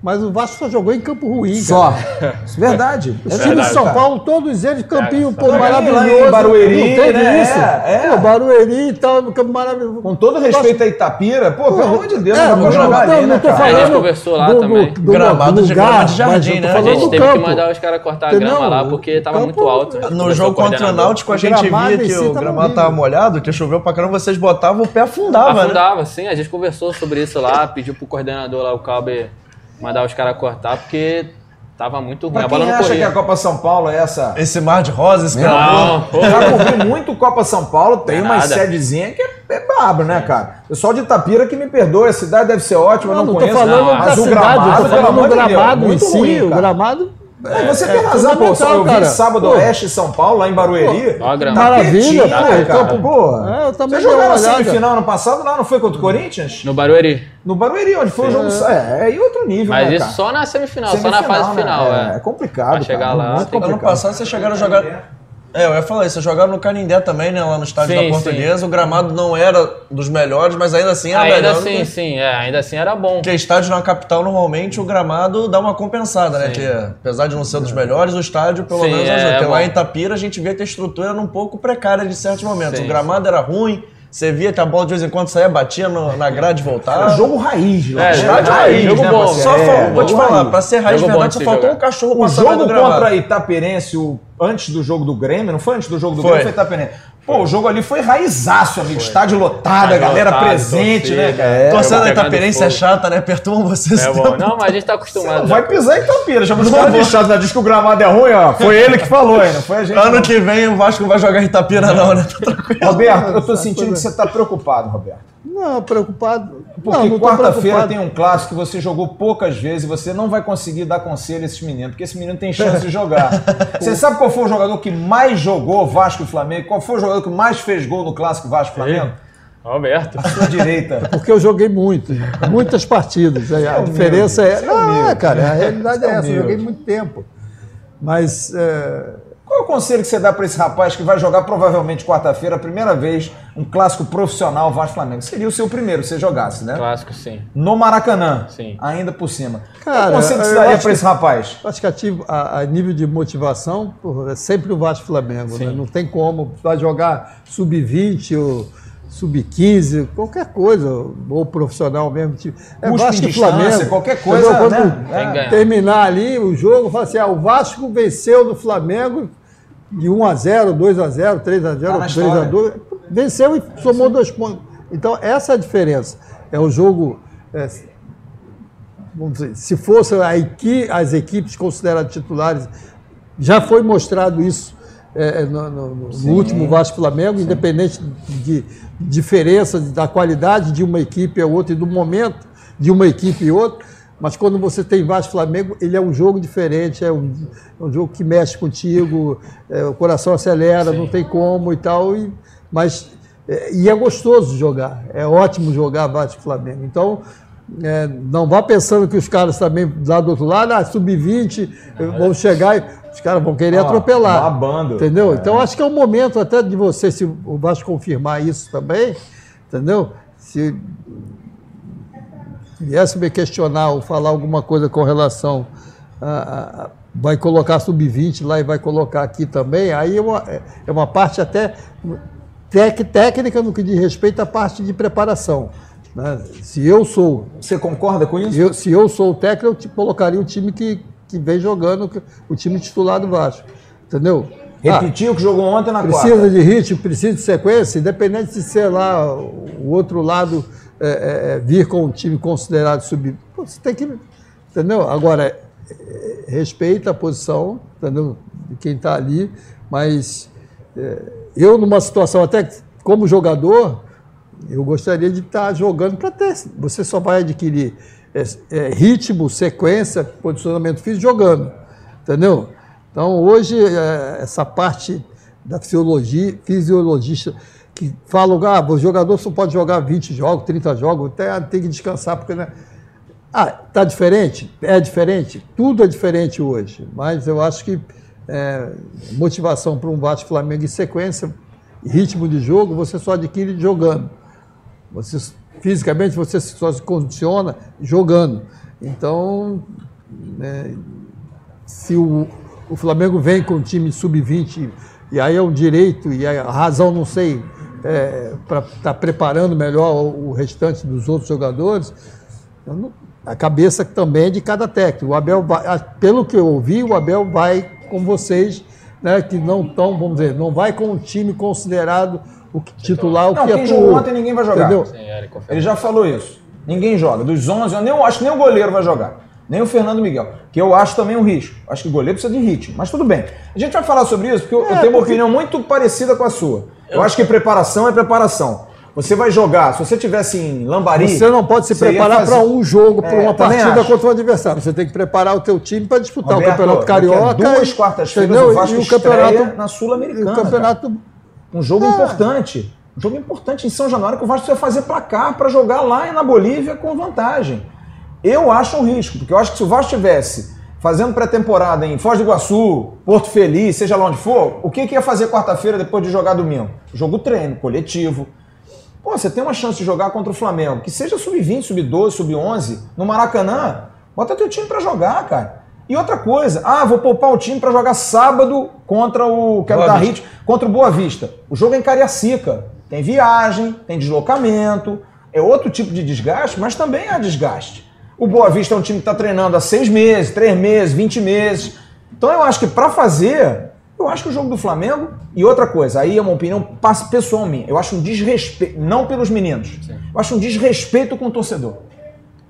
mas o Vasco só jogou em campo ruim, Só. cara. É verdade. Os times de São Paulo, todos eles, campinho, pô, aí lá maravilhoso. em Barueri, Não teve né? isso? É, é. Pô, Barueri e tal, campo maravilhoso. Com todo respeito a Itapira, pô, pelo amor de Deus, É, não não, jogar não, ali, não né, tô cara? A gente falando conversou lá do, também. Do, do, Gramado lugar, de jardim, né? A falando gente teve campo. que mandar os caras cortar a Entendeu? grama lá porque tava Campo- muito alto. No jogo contra o. Náutico, a gente via que o gramado tava molhado, que choveu pra caramba, vocês botavam o pé afundava, né? Afundava, sim. A gente conversou sobre isso lá, pediu pro coordenador lá, o Calber, mandar os caras cortar porque tava muito ruim. Mas a bola quem não acha que corria. a Copa São Paulo é essa? Esse mar de rosa, esse Meu calor. Não, pô. Já cobri muito Copa São Paulo, tem é uma nada. sedezinha que é, é brabo, né, cara? Pessoal de Itapira que me perdoe, a cidade deve ser ótima, eu Não, não, não tô conheço. falando não, da mas o cidade, gramado, eu tô falando do de Deus, gramado em muito si, ruim, o cara. gramado... Mas você é tem razão, pô. fundamental, Eu vi cara. sábado Pô. Oeste São Paulo, lá em Barueri. Ó, gramado. Maravilha, pô, né, cara? campo- Pô, É, eu também Vocês jogaram a semifinal ano passado lá, não foi contra o Corinthians? No Barueri. No Barueri, onde foi o jogo. É, é, e outro nível, Mas né, isso cara? só na semifinal, só na Semifinal, fase né? final. É, É, é complicado. Pra chegar cara, lá, que- Ano complicado. passado vocês chegaram a jogar. É, eu ia falar isso, jogaram no Canindé também, né? Lá no estádio Sim, da Portuguesa. O gramado não era dos melhores, mas ainda assim era Ainda melhor. do assim, que- sim, é, ainda assim era bom. Porque estádio na capital, normalmente, o gramado dá uma compensada, né? Que apesar de não ser dos melhores, o estádio, pelo Sim, menos, é, ajuda. Porque é lá em Itapira, a gente via que a estrutura era um pouco precária de certos momentos. Sim, o gramado era ruim, você via que a bola de vez em quando saía, batia no- na grade e voltava. Era jogo raiz lá. É, Estádio jogo raiz, jogo né, bom. Só É, faltou, vou te falar, raiz. pra ser raiz Jogo verdade, de só faltou jogar. um cachorro O passar no jogo contra Itaperense, o, antes do jogo do Grêmio, não foi antes do jogo do Foi. Grêmio, foi Itaperense. Pô, o jogo ali foi raizaço, amigo. Estádio lotado, a Estádio galera lotado, presente, né, torcida. cara? É, Torcida da é chata, né? Perturbam vocês. É bom. tempo Não, mas a gente tá acostumado. vai pisar em Itapira, chama os caras de chato, né? diz que o gramado é ruim, ó. Foi ele que falou, hein? Não foi a gente. Ano não. que vem o Vasco não vai jogar em Itapira, não, né? Tá tranquilo. Roberto, eu tô sentindo que você tá preocupado, Roberto. Não, preocupado. Porque quarta-feira tem um clássico que você jogou poucas vezes e você não vai conseguir dar conselho a esses meninos, porque esse menino tem chance de jogar. Você sabe qual foi o jogador que mais jogou Vasco e Flamengo? Qual foi o jogador que mais fez gol no clássico Vasco Flamengo? Alberto. À sua direita. Porque eu joguei muito, muitas partidas. A, a diferença humilde, é. você é Não, humilde. cara, a realidade é é essa. Eu joguei muito tempo. Mas. é, Qual é o conselho que você dá para esse rapaz que vai jogar provavelmente quarta-feira, a primeira vez, um clássico profissional Vasco Flamengo? Seria o seu primeiro se você jogasse, né? Clássico, sim. No Maracanã, Sim. ainda por cima. Cara, Qual conselho que você daria para esse rapaz? Acho que ativo, a, a nível de motivação, é sempre o Vasco Flamengo. né? Sim. Não tem como. Vai jogar sub-20 ou sub-15, qualquer coisa, ou profissional mesmo. Tipo, é Cuspe Vasco e Flamengo. qualquer coisa, Entendeu? né? Quando Tem que ganhar. terminar ali o jogo, fala assim: ah, o Vasco venceu do Flamengo de 1 a 0 2 a 0 3 a 0 Tá na 3 a história. 2 Venceu e somou dois pontos. Então, essa é a diferença. É o jogo. é, vamos dizer, se fosse a equi- as equipes consideradas titulares, já foi mostrado isso é, no, no- no- no último Vasco Flamengo, independente de diferença da qualidade de uma equipe a outra e do momento de uma equipe e outra. Mas quando você tem Vasco Flamengo, ele é um jogo diferente, é um, é um jogo que mexe contigo, é, o coração acelera, não tem como e tal. E, mas, é, e é gostoso jogar, é ótimo jogar Vasco Flamengo. Então, é, não vá pensando que os caras também lá do outro lado, ah, sub-20, vão chegar e os caras vão querer Ó, atropelar. babando. Entendeu? Então acho que é um momento até de você, se o Vasco confirmar isso também, entendeu? Se viesse me questionar ou falar alguma coisa com relação a, a- vai colocar sub-20 lá e vai colocar aqui também, aí é uma, é uma parte até tec- técnica no que diz respeito à parte de preparação. né? Se eu sou Você concorda com isso? eu- se eu sou o técnico, eu te colocaria o time que, que vem jogando, o time titular do Vasco. Entendeu? Ah, Repetiu o que jogou ontem na precisa quarta. de ritmo, precisa de sequência, independente de ser lá o outro lado é, é, é, vir com um time considerado sub. Você tem que. Entendeu? Agora, é, respeita a posição, entendeu? De quem está ali, mas é, eu, numa situação, até como jogador, eu gostaria de estar jogando para ter. Você só vai adquirir é, é, ritmo, sequência, posicionamento físico jogando. Entendeu? Então, hoje, é, essa parte da fisiologia, fisiologista que falam, ah, o jogador só pode jogar 20 jogos, 30 jogos, até tem que descansar, porque. Né? Ah, tá diferente? É diferente? Tudo é diferente hoje, mas eu acho que é, motivação para um Vasco Flamengo em sequência, ritmo de jogo, você só adquire jogando. Você, fisicamente, você só se condiciona jogando. Então, né, se o, o Flamengo vem com um time sub-20, e aí é um direito, e a razão, não sei, para estar preparando melhor o, restante dos outros jogadores, a cabeça também é de cada técnico. O Abel vai, pelo que eu ouvi, o Abel vai com vocês, né, que não estão, vamos dizer, não vai com o time considerado o que- titular, o Não, que quem atuou. ontem ninguém vai jogar. Entendeu? Sim. Ele já falou isso. Ninguém joga. Dos 11, eu nem, eu acho que nem o goleiro vai jogar. Nem o Fernando Miguel. Que eu acho também um risco. Acho que o goleiro precisa de ritmo. Mas tudo bem. A gente vai falar sobre isso porque eu, eu É, tenho uma porque- opinião muito parecida com a sua. Eu acho que preparação é preparação. Você vai jogar, se você tivesse em Lambari. Você não pode se preparar fazer- para um jogo, para É, uma partida contra o adversário. Você tem que preparar o teu time para disputar Roberto, o Campeonato Carioca. duas quartas-feiras o Vasco e o campeonato na Sul-Americana, campeonato Um jogo É. importante. Um jogo importante em São Januário que o Vasco precisa fazer placar para jogar lá na Bolívia com vantagem. Eu acho um risco, porque eu acho que se o Vasco tivesse fazendo pré-temporada em Foz do Iguaçu, Porto Feliz, seja lá onde for, o que, que ia fazer quarta-feira depois de jogar domingo? Jogo treino, coletivo. Pô, você tem uma chance de jogar contra o Flamengo, que seja sub-20, sub-12, sub-11, no Maracanã, bota teu time pra jogar, cara. E outra coisa, ah, vou poupar o time pra jogar sábado contra o. Quero Boa dar Vista. ritmo, contra o Boa Vista. O jogo é em Cariacica. Tem viagem, tem deslocamento, é outro tipo de desgaste, mas também há desgaste. O Boa Vista é um time que está treinando há seis meses, três meses, 20 meses. Então eu acho que para fazer, eu acho que o jogo do Flamengo. E outra coisa, aí é uma opinião pessoal minha. Eu acho um desrespeito, não pelos meninos, eu acho um desrespeito com o torcedor.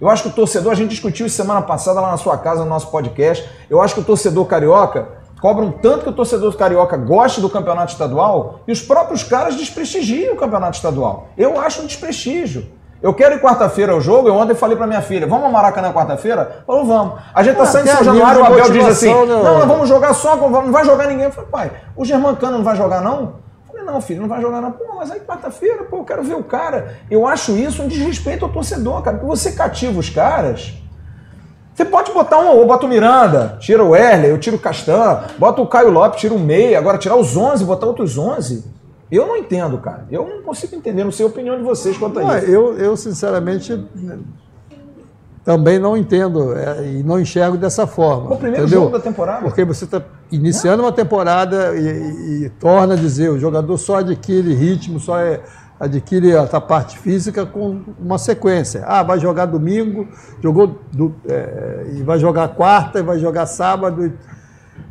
Eu acho que o torcedor, a gente discutiu isso semana passada lá na sua casa, no nosso podcast. Eu acho que o torcedor carioca cobram tanto que o torcedor carioca goste do campeonato estadual e os próprios caras desprestigiam o campeonato estadual. Eu acho um desprestígio. Eu quero ir quarta-feira ao jogo. Eu ontem falei para minha filha: vamos ao Maracanã quarta-feira? Falou, vamos. A gente tá Ah, saindo de São Januário, o Abel diz assim: motivação, não, não. vamos jogar só, com- não vai jogar ninguém. Eu falei, pai, o Germancano não vai jogar não? Falei, não, filho, não vai jogar não. Pô, mas aí quarta-feira, pô, eu quero ver o cara. Eu acho isso um desrespeito ao torcedor, cara. Porque você cativa os caras. Você pode botar um, ou bota o Miranda, tira o Erle, eu tiro o Castan, bota o Caio Lopes, tira o Meia, agora tirar os 11, botar outros 11. Eu não entendo, cara. Eu não consigo entender, não sei a opinião de vocês quanto a Não, isso. eu, eu, sinceramente, também não entendo é, e não enxergo dessa forma. O primeiro entendeu? jogo da temporada. Porque você está iniciando uma temporada e, e- e torna a dizer, o jogador só adquire ritmo, só é- adquire essa parte física com uma sequência. Ah, vai jogar domingo, jogou do- é, e vai jogar quarta, e vai jogar sábado.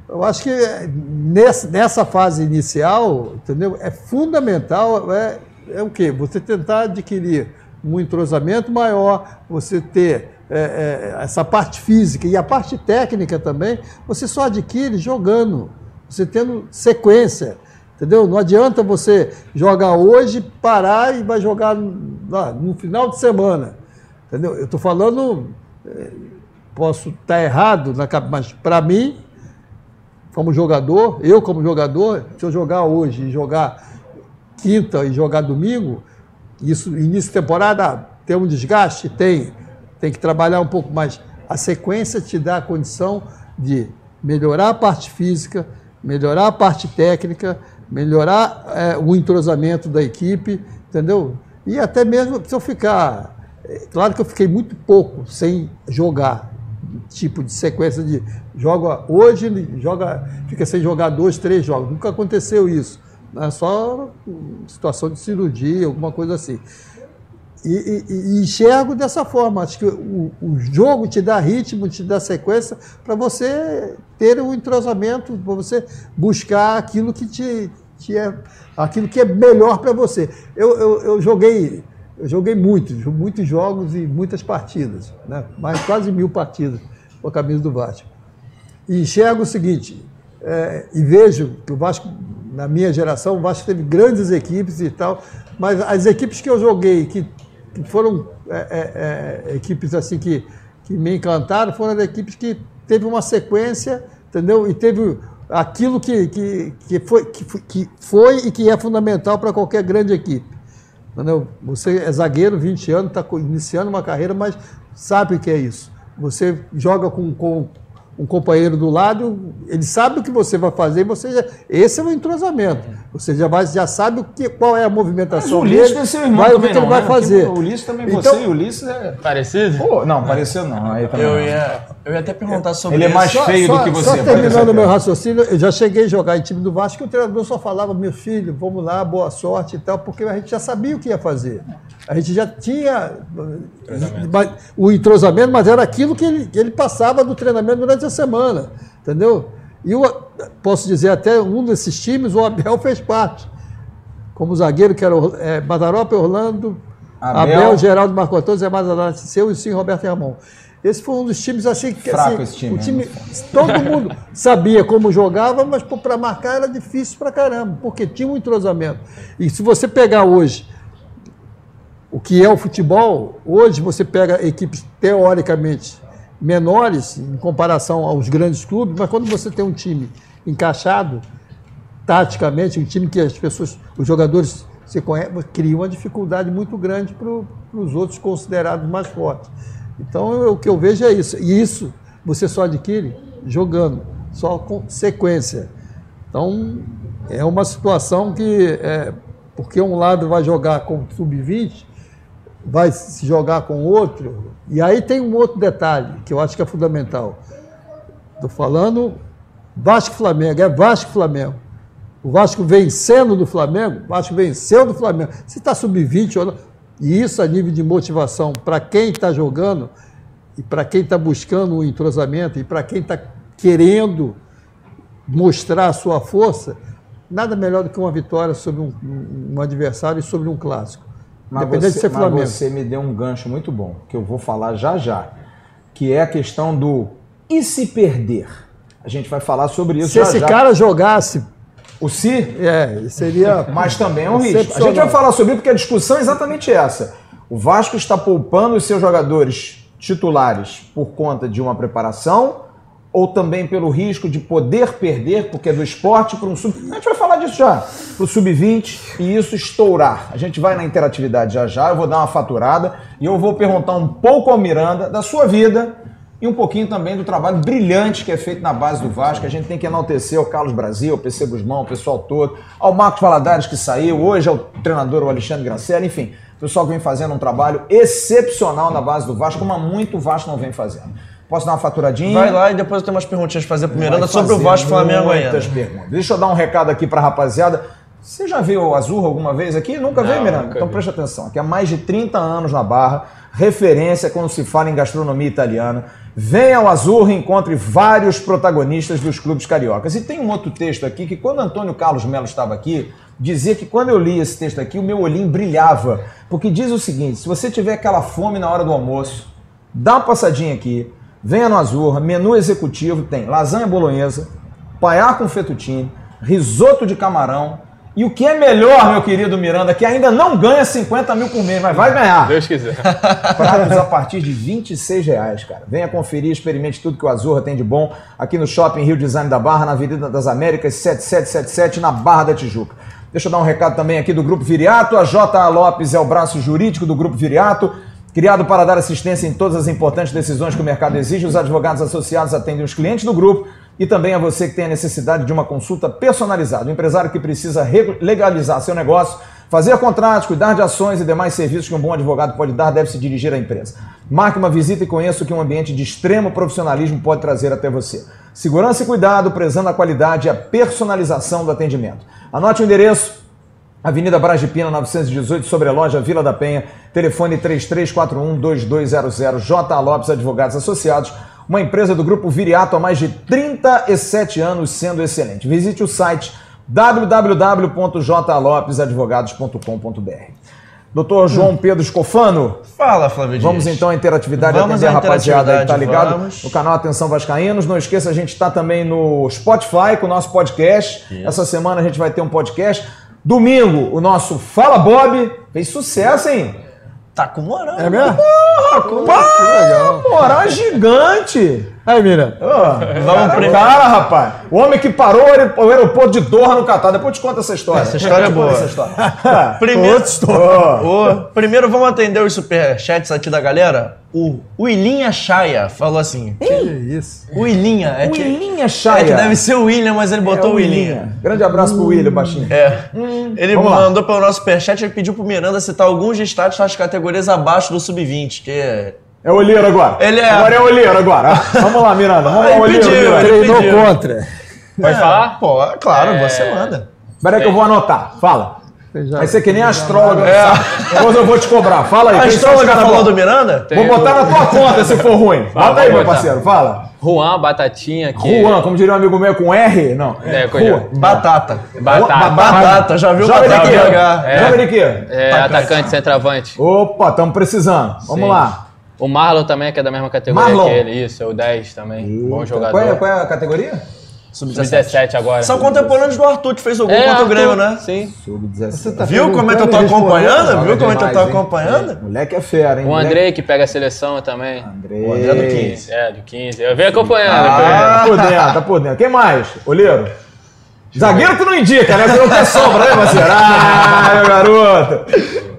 Eu acho que é, nessa, fase inicial, entendeu? É fundamental, é, é o quê? Você tentar adquirir um entrosamento maior, você ter é, é, essa parte física e a parte técnica também, você só adquire jogando, você tendo sequência. Entendeu? Não adianta você jogar hoje, parar e vai jogar no, no final de semana. Entendeu? Eu estou falando, eh, posso estar errado, na cap- mas para mim, como jogador, eu como jogador, se eu jogar hoje e jogar quinta e jogar domingo, isso início de temporada tem um desgaste? Tem. Tem que trabalhar um pouco mais. A sequência te dá a condição de melhorar a parte física, melhorar a parte técnica, melhorar eh, o entrosamento da equipe, entendeu? E até mesmo se eu ficar. eh, Claro que eu fiquei muito pouco sem jogar tipo de sequência de joga hoje, joga, fica sem jogar dois, três jogos. Nunca aconteceu isso. É só situação de cirurgia, alguma coisa assim. E, e- e enxergo dessa forma. Acho que o, o jogo te dá ritmo, te dá sequência para você ter um entrosamento, para você buscar aquilo que te, te é aquilo que é melhor para você. Eu, eu, eu joguei eu joguei muitos, muitos jogos e muitas partidas, né? mais quase mil partidas com a camisa do Vasco. E enxergo o seguinte, é, e vejo que o Vasco, na minha geração, o Vasco teve grandes equipes e tal, mas as equipes que eu joguei, que, que foram é, é, é, equipes assim que, que me encantaram, foram as equipes que teve uma sequência, entendeu? E teve aquilo que, que, que, foi, que, que foi e que é fundamental para qualquer grande equipe. Entendeu? Você é zagueiro, 20 anos, está iniciando uma carreira, mas sabe o que é isso. Você joga com, com um companheiro do lado, ele sabe o que você vai fazer, e você já, esse é o entrosamento. Você já, vai, já sabe o que, qual é a Mas movimentação o Ulisses dele, é seu irmão vai, o também, que, que ele vai né? fazer. O Ulisses também, Então- você e o Ulisses é... Parecido? Pô, não, pareceu não. Aí também Eu não. ia, eu ia até perguntar sobre Ele é isso. mais feio do que você, Só terminando o meu raciocínio, eu já cheguei a jogar em time do Vasco e o treinador só falava, meu filho, vamos lá, boa sorte e tal, porque a gente já sabia o que ia fazer. A gente já tinha mas- o entrosamento, mas era aquilo que ele, que ele passava do treinamento durante a semana, entendeu? E eu posso dizer, até um desses times, o Abel fez parte. Como zagueiro, que era é, Madarope, Orlando, Abel. Abel, Geraldo Marco Antônio, Zé Mazarope, seu e sim Roberto Ramon. Esse foi um dos times assim que Fraco assim, esse time, o né? time todo mundo sabia como jogava, mas para marcar era difícil pra caramba, porque tinha um entrosamento. E se você pegar hoje o que é o futebol, hoje você pega equipes teoricamente menores em comparação aos grandes clubes, mas quando você tem um time encaixado, taticamente, um time que as pessoas, os jogadores se conhecem, cria uma dificuldade muito grande para os outros considerados mais fortes. Então, eu- o que eu vejo é isso. E isso você só adquire jogando, só com sequência. Então, é uma situação que, é, porque um lado vai jogar com o sub-20, vai se jogar com outro. E aí tem um outro detalhe que eu acho que é fundamental. Estou falando Vasco Flamengo, é Vasco Flamengo. O Vasco vencendo do Flamengo, o Vasco venceu do Flamengo. Se está sub-20 ou não. E isso a nível de motivação para quem está jogando e para quem está buscando o entrosamento e para quem está querendo mostrar a sua força, nada melhor do que uma vitória sobre um, um- um adversário e sobre um clássico. Mas Independente você, de ser mas Flamengo. você me deu um gancho muito bom, que eu vou falar já já, que é a questão do e se perder? A gente vai falar sobre isso Se já esse já. cara jogasse, O Si, é, seria. mas também é um risco. A gente vai falar sobre isso porque a discussão é exatamente essa. O Vasco está poupando os seus jogadores titulares por conta de uma preparação ou também pelo risco de poder perder, porque é do esporte para um sub. A gente vai falar disso já, para o sub-20 e isso estourar. A gente vai na interatividade já já, eu vou dar uma faturada e eu vou perguntar um pouco ao Miranda da sua vida e um pouquinho também do trabalho brilhante que é feito na base do Vasco. A gente tem que enaltecer o Carlos Brasil, o PC Guzmão, o pessoal todo, ao Marcos Valadares que saiu, hoje ao treinador o Alexandre Grancela, enfim, o pessoal que vem fazendo um trabalho excepcional na base do Vasco, como há muito o Vasco não vem fazendo. Posso dar uma faturadinha? Vai lá e depois eu tenho umas perguntinhas pra fazer pro Miranda sobre o Vasco Flamengo muitas ainda. perguntas. Deixa eu dar um recado aqui pra rapaziada. Você já viu o Azul alguma vez aqui? Nunca veio, Miranda? nunca Então vi. preste atenção. Aqui há mais de 30 anos na Barra, referência quando se fala em gastronomia italiana. Venha ao Azul e encontre vários protagonistas dos clubes cariocas. E tem um outro texto aqui que quando Antônio Carlos Melo estava aqui, dizia que quando eu li esse texto aqui, o meu olhinho brilhava. Porque diz o seguinte, se você tiver aquela fome na hora do almoço, dá uma passadinha aqui, venha no Azurra, menu executivo, tem lasanha bolonhesa, paiá com fettuccine, risoto de camarão, e o que é melhor, meu querido Miranda, que ainda não ganha 50 mil por mês, mas vai ganhar. Deus quiser. Pratos a partir de 26 reais, cara. Venha conferir, experimente tudo que o Azurra tem de bom aqui no Shopping Rio Design da Barra, na Avenida das Américas, 7777, na Barra da Tijuca. Deixa eu dar um recado também aqui do Grupo Viriato. A J.A. Lopes é o braço jurídico do Grupo Viriato. Criado para dar assistência em todas as importantes decisões que o mercado exige, os advogados associados atendem os clientes do grupo e também a você que tem a necessidade de uma consulta personalizada. O empresário que precisa re- legalizar seu negócio, fazer contratos, cuidar de ações e demais serviços que um bom advogado pode dar, deve se dirigir à empresa. Marque uma visita e conheça o que um ambiente de extremo profissionalismo pode trazer até você. Segurança e cuidado, prezando a qualidade e a personalização do atendimento. Anote o endereço Avenida Braz de Pina, 918, sobre a loja Vila da Penha. Telefone 3341-2200. J. Lopes Advogados Associados, uma empresa do Grupo Viriato há mais de 37 anos, sendo excelente. Visite o site www.jlopesadvogados.com.br. Doutor João Pedro Scofano, Fala, Flávio Dias. Vamos então à interatividade Vamos atender a rapaziada aí tá ligado vamos. no canal Atenção Vascaínos. Não esqueça, a gente está também no Spotify com o nosso podcast. Essa semana a gente vai ter um podcast. Domingo, o nosso Fala Bob. Fez sucesso, hein? Tá com moral. É mesmo? Que legal. moral gigante. Aí, Mira. Vamos cara, cara, rapaz. O homem que parou o aer- o aeroporto de Doha no Catar. Depois eu te conta essa história. Essa história é boa. Essa história. Primeiro, Ó, Ô, primeiro vamos atender os superchats aqui da galera. O Willinha Chaya falou assim. Que isso. Willinha. É que, Willinha é Chaya. que deve ser o William, mas ele botou É o Willinha. Grande abraço pro William, baixinho. É. Ele Vamos lá. mandou pelo nosso superchat e pediu pro Miranda citar alguns destaques nas categorias abaixo do sub-20, que é... É o olheiro agora. Ele é- Agora é o olheiro agora. Vamos lá, Miranda. Vamos lá, Ele olheiro, pediu, Miranda. ele Treinou pediu. contra. Pode falar? Pô, claro, É. você manda. Espera aí que eu vou anotar. Fala. Você já- Vai ser que nem astróloga. Depois eu vou te cobrar. Fala aí. A astróloga falou do Miranda? Tem Vou botar na tua conta se for ruim. Fala, Bota aí, meu parceiro. Fala. Juan, Batatinha, que... Juan, como diria um amigo meu, com R? Não. É, com Juan. Batata. Batata. Batata, já viu Joga Batata quê? jogar? É. Joga de quê? É, atacante, centroavante. Opa, estamos precisando. Vamos Sim. lá. O Marlon também, que é da mesma categoria Marlon. que ele. Isso, é o 10 também. Bom jogador. Qual é, qual é a categoria? Sub-17 agora. São contemporâneos do Arthur, que fez o gol É, contra o Grêmio, né? Sim. Sub-17. tá Viu como é que eu tô acompanhando? Viu como é que eu tô hein? acompanhando? Moleque é fera, hein? O Moleque- Andrei, que pega a seleção também. Andrei. O André do 15. É, do 15. Eu venho acompanhando. Ah, tá por dentro, tá por dentro. Quem mais? Olheiro? Zagueiro tu não indica, né? Tu não quer sombra, né, parceiro? Ah, meu garoto.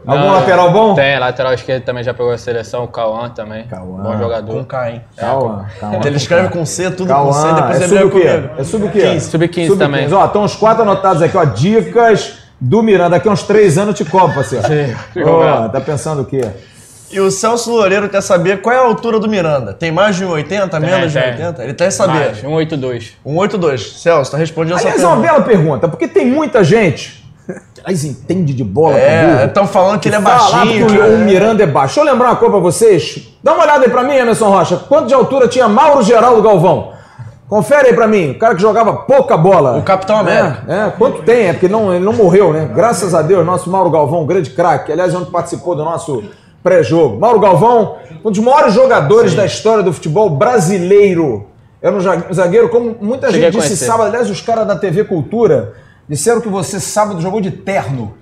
Algum Não, lateral bom? Tem, lateral esquerdo também já pegou a seleção. O Cauã também. Cauã. Bom Com jogador. K, hein? Calma, calma. Ele escreve com C, tudo com C, Cauã, depois é ele sub o quê? comigo. É sub o quê? 15. Sub-15 também. Ó, estão os quatro anotados aqui, ó. Dicas do Miranda. Daqui a uns três anos eu te cobro, parceiro. Sim, Ó, tá pensando o quê? E o Celso Loureiro quer saber qual é a altura do Miranda. Tem mais de 1,80? Menos de tem. 1,80? Ele quer saber. Mais, 182. 1,82. Celso, tá respondendo essa Aliás, é uma pergunta. bela pergunta, porque tem muita gente. Aliás, entende de bola É, estão falando que ele é baixinho. que o Miranda é baixo. Deixa eu lembrar uma coisa pra vocês. Dá uma olhada aí pra mim, Emerson Rocha. Quanto de altura tinha Mauro Geraldo Galvão? Confere aí pra mim. O cara que jogava pouca bola. O Capitão América. É, é, quanto tem? É porque não, ele não morreu, né? Graças a Deus, nosso Mauro Galvão, grande craque. Aliás, ontem participou do nosso pré-jogo. Mauro Galvão, um dos maiores jogadores da história do futebol brasileiro. Era um zagueiro, como muita Cheguei gente disse sábado. Aliás, os caras da TV Cultura disseram que você sábado jogou de terno.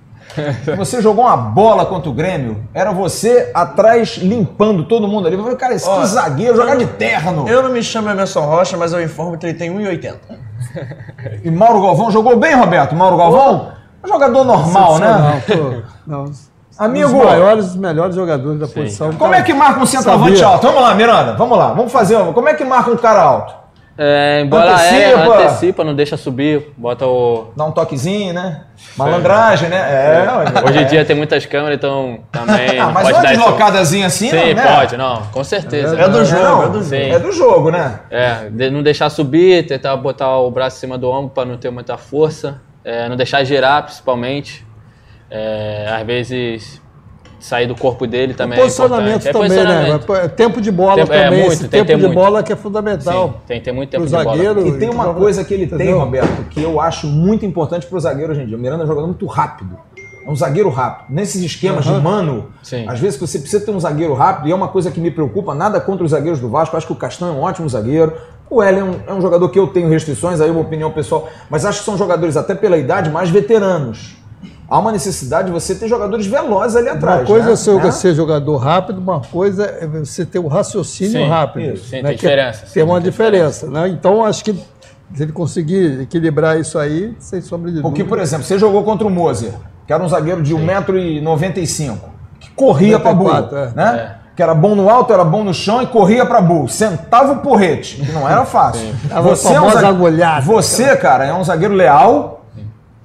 Que você jogou uma bola contra o Grêmio. Era você atrás limpando todo mundo ali. Eu falei, cara, esse que zagueiro jogar de terno. Eu não me chamo Emerson Rocha, mas eu informo que ele tem 1,80. E Mauro Galvão jogou bem, Roberto? Mauro Galvão? Um jogador normal, né? Não, Amigo. Os maiores, os melhores jogadores da posição. Como é que marca um centroavante alto? Vamos lá, Miranda. Vamos lá. Vamos fazer. uma- Como é que marca um cara alto? É, em bola Antecipa. aérea, antecipa, não deixa subir, bota o. Dá um toquezinho, né? Malandragem, né? É. Hoje é. em dia tem muitas câmeras, então também. Ah, mas pode uma dar deslocadazinha assim, Sim, não, né? pode, não, com certeza. É do jogo, Não, é do jogo. É do jogo, né? É, de- não deixar subir, tentar botar o braço em cima do ombro para não ter muita força, é, não deixar girar principalmente. É, às vezes sair do corpo dele também é posicionamento. É também, posicionamento. né? Tempo de bola Tempo- é, também. muito, Esse tem tempo ter de muito. bola que é fundamental. Sim, tem que ter muito tempo Pro de bola. zagueiro. E tem uma coisa que ele tem, entendeu? Roberto, que eu acho muito importante pro zagueiro hoje em dia. O Miranda é um jogador muito rápido. É um zagueiro rápido. Nesses esquemas de mano, Sim. às vezes você precisa ter um zagueiro rápido, e é uma coisa que me preocupa, nada contra os zagueiros do Vasco. Eu acho que o Castan é um ótimo zagueiro. O Hélio é um, é um jogador que eu tenho restrições, aí é uma opinião pessoal, mas acho que são jogadores, até pela idade, mais veteranos. Há uma necessidade de você ter jogadores velozes ali atrás. Uma coisa né? é ser, Né? ser jogador rápido, uma coisa é você ter um raciocínio Sim, rápido. isso. Sim, né? tem Que é- diferença, Tem sim, uma tem diferença. Né? Então, acho que se ele conseguir equilibrar isso aí, sem sombra de Porque, dúvida. por exemplo, você jogou contra o Moser, que era um zagueiro de 1,95m, que corria pra bull, 94, é. né? Que era bom no alto, era bom no chão e corria pra bull. Sentava o porrete, que não era fácil. A famosa zague- agulhada. Você, cara, é um zagueiro leal.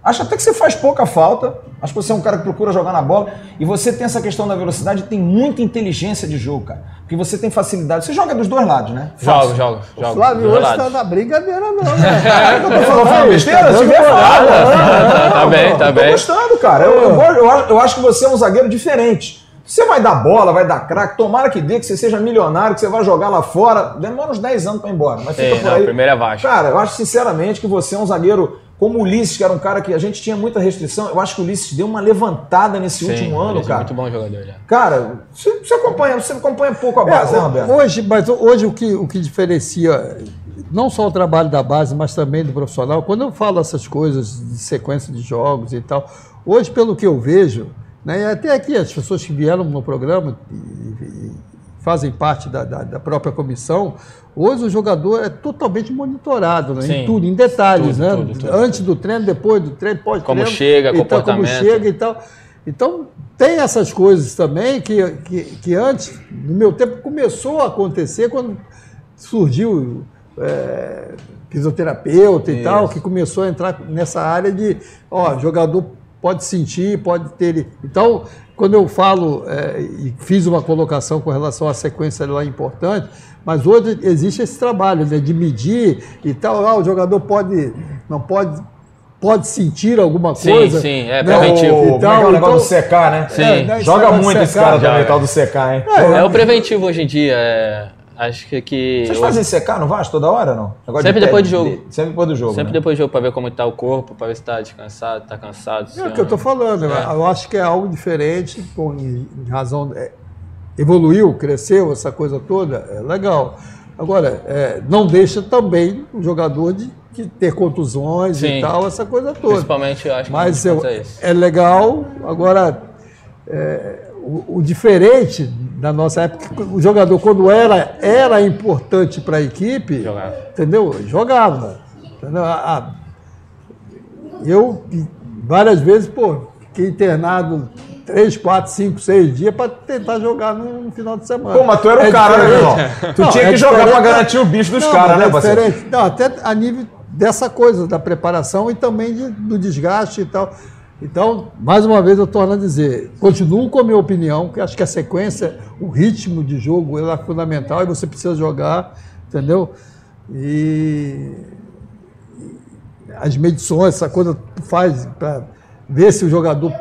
Acho até que você faz pouca falta. Acho que você é um cara que procura jogar na bola. E você tem essa questão da velocidade, tem muita inteligência de jogo, cara. Porque você tem facilidade. Você joga dos dois lados, né? Jogo, jogo, jogo. Flávio dos hoje lados. tá na brincadeira, não, né? Eu tô falando besteira? Se vier, fala. Tá bem, tá Eu tô bem. gostando, cara. Eu, eu, gosto- eu acho- que você é um zagueiro diferente. Você vai dar bola, vai dar craque, tomara que dê, que você seja milionário, que você vai jogar lá fora. Demora uns 10 anos pra ir embora, mas fica Sim, por não, aí. primeiro é Vasco. Cara, eu acho sinceramente que você é um zagueiro como o Ulisses, que era um cara que a gente tinha muita restrição. Eu acho que o Ulisses deu uma levantada nesse Sim, último ano, é cara. Muito bom jogador já. Cara, você, você acompanha, você acompanha pouco a base, É, né, Roberto? hoje, mas hoje o que, o que diferencia não só o trabalho da base, mas também do profissional, quando eu falo essas coisas de sequência de jogos e tal, hoje, pelo que eu vejo, né, até aqui as pessoas que vieram no programa e, e fazem parte da, da- da própria comissão, hoje o jogador é totalmente monitorado né, em Sim. tudo, em detalhes, Tudo, né? tudo, tudo. Antes do treino, depois do treino, pós-treino. Como chega, tal, como comportamento. chega e tal. Então, tem essas coisas também que, que, que antes, no meu tempo, começou a acontecer quando surgiu é, fisioterapeuta e tal, que começou a entrar nessa área de, ó, jogador pode sentir, pode ter. Então, quando eu falo é, e fiz uma colocação com relação à sequência lá importante, mas hoje existe esse trabalho né, de medir e tal. Ah, o jogador pode, não pode, pode sentir alguma Sim, coisa. sim, é né, preventivo. O, como é que é o negócio então- do secar, né? Sim. É, né, esse Joga de muito esse secar, cara já, também, é. tal do secar, hein? É o preventivo hoje em dia. é, acho que. que Vocês fazem secar no Vasco toda hora, não? Negócio Sempre pé- depois do jogo. Sempre depois do jogo. Sempre né? depois do jogo, pra ver como tá o corpo, pra ver se tá descansado, tá cansado. É o que eu estou falando. É. Eu acho que é algo diferente, com, em, razão. é, evoluiu, cresceu, essa coisa toda, é legal. Agora, é, não deixa também o jogador de, de ter contusões Sim. e tal, essa coisa toda. Principalmente, eu acho que Mas eu, é é legal. Agora, é, o, o diferente da nossa época, o jogador, quando era, era importante para a equipe, Jogava. entendeu? Jogava. Entendeu? A- a- eu, várias vezes, pô, fiquei internado três, quatro, cinco, seis dias para tentar jogar no, final de semana. Pô, mas tu era o É cara, né, irmão? Tu Não, tinha é que jogar diferente. garantir o bicho dos caras, né, é diferente. Não, até a nível dessa coisa, da preparação e também de- do desgaste e tal. Então, mais uma vez eu torno a dizer, continuo com a minha opinião, que acho que a sequência, o ritmo de jogo é fundamental e você precisa jogar, entendeu? E as medições, essa coisa faz para ver se o jogador.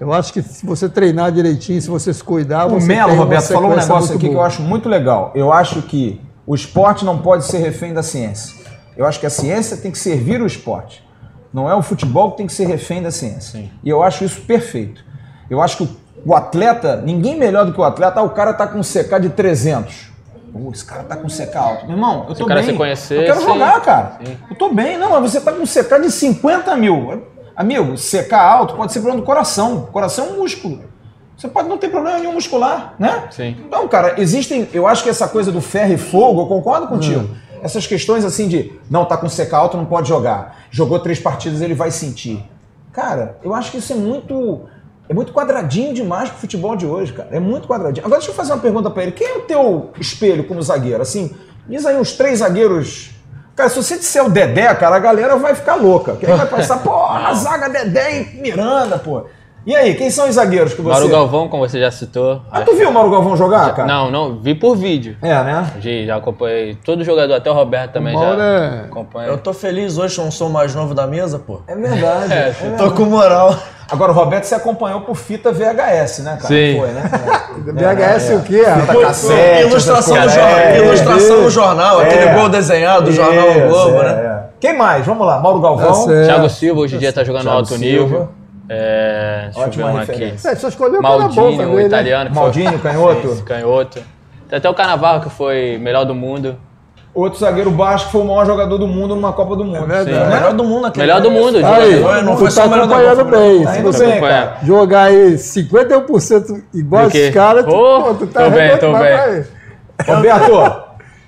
Eu acho que se você treinar direitinho, se você se cuidar, O você Melo, Roberto, falou um negócio aqui que eu boa. acho muito legal. Eu acho que o esporte não pode ser refém da ciência. Eu acho que a ciência tem que servir o esporte. Não é o futebol que tem que ser refém da ciência. E eu acho isso perfeito. Eu acho que o, o atleta, ninguém melhor do que o atleta, ah, o cara tá com um CK de 300. Pô, esse cara tá com CK alto. Meu irmão, eu tô o bem. se conhecer, eu quero sim. jogar, cara. Sim. Eu tô bem. Não, mas você tá com CK de 50 mil. Amigo, CK alto pode ser problema do coração. Coração é um músculo. Você pode não ter problema nenhum muscular, né? Sim. Então, cara, existem. Eu acho que essa coisa do ferro e fogo, eu concordo contigo. Hum. Essas questões assim de não tá com CK alto, não pode jogar. Jogou três partidas, ele vai sentir. Cara, eu acho que isso é muito. É muito quadradinho demais pro futebol de hoje, cara. É muito quadradinho. Agora deixa eu fazer uma pergunta pra ele. Quem é o teu espelho como zagueiro? Assim, diz aí uns três zagueiros. Cara, se você disser o Dedé, cara, a galera vai ficar louca. Quem vai pensar, pô, a zaga Dedé e Miranda, pô. E aí, quem são os zagueiros que você. Mauro Galvão, como você já citou. Ah, tu viu o Mauro Galvão jogar, cara? Não, não, vi por vídeo. É, né? Já, já acompanhei todo jogador, até o Roberto também Mauro já é- acompanha. Eu tô feliz hoje, eu não sou o mais novo da mesa, pô. É verdade. é Tô verdade. com moral. Agora, o Roberto se acompanhou por fita VHS, né, cara? Sim. Foi, né? VHS o quê? Fita rapaz? cassete. ilustração, essas no coisas. jornal, É, ilustração é. no jornal, aquele É. gol desenhado do jornal Globo, é, né? é. Quem mais? Vamos lá. Mauro Galvão. Tá. Thiago Silva hoje em dia tá jogando Thiago alto Silva. É, deixa eu Ótima ver um aqui. referência. É, só escolheu o né? italiano. foi- Maldinho, canhoto. Sim, canhoto. Tem até o Canavarro, que foi melhor do mundo. Outro zagueiro baixo que foi o maior jogador do mundo numa Copa do Mundo. É verdade. Né? melhor do mundo aquele Melhor do mundo, Aí, não foi só tá da acompanhando bem. Tá Se você bem, jogar aí 51% igual quê? esses caras, tu, pô, tu tá tô bem, tô bem. Roberto,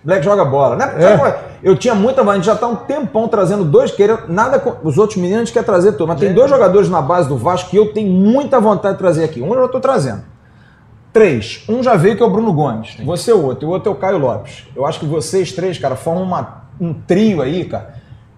Black joga bola. Né? É? Eu tinha muita vontade, a gente já tá um tempão trazendo dois, queira, nada com- os outros meninos a gente quer trazer tudo, mas tem dois jogadores na base do Vasco que eu tenho muita vontade de trazer aqui. Um eu já tô trazendo. Três. Um já veio que é o Bruno Gomes. Você é o outro. E o outro é o Caio Lopes. Eu acho que vocês três, cara, formam uma- um trio aí, cara,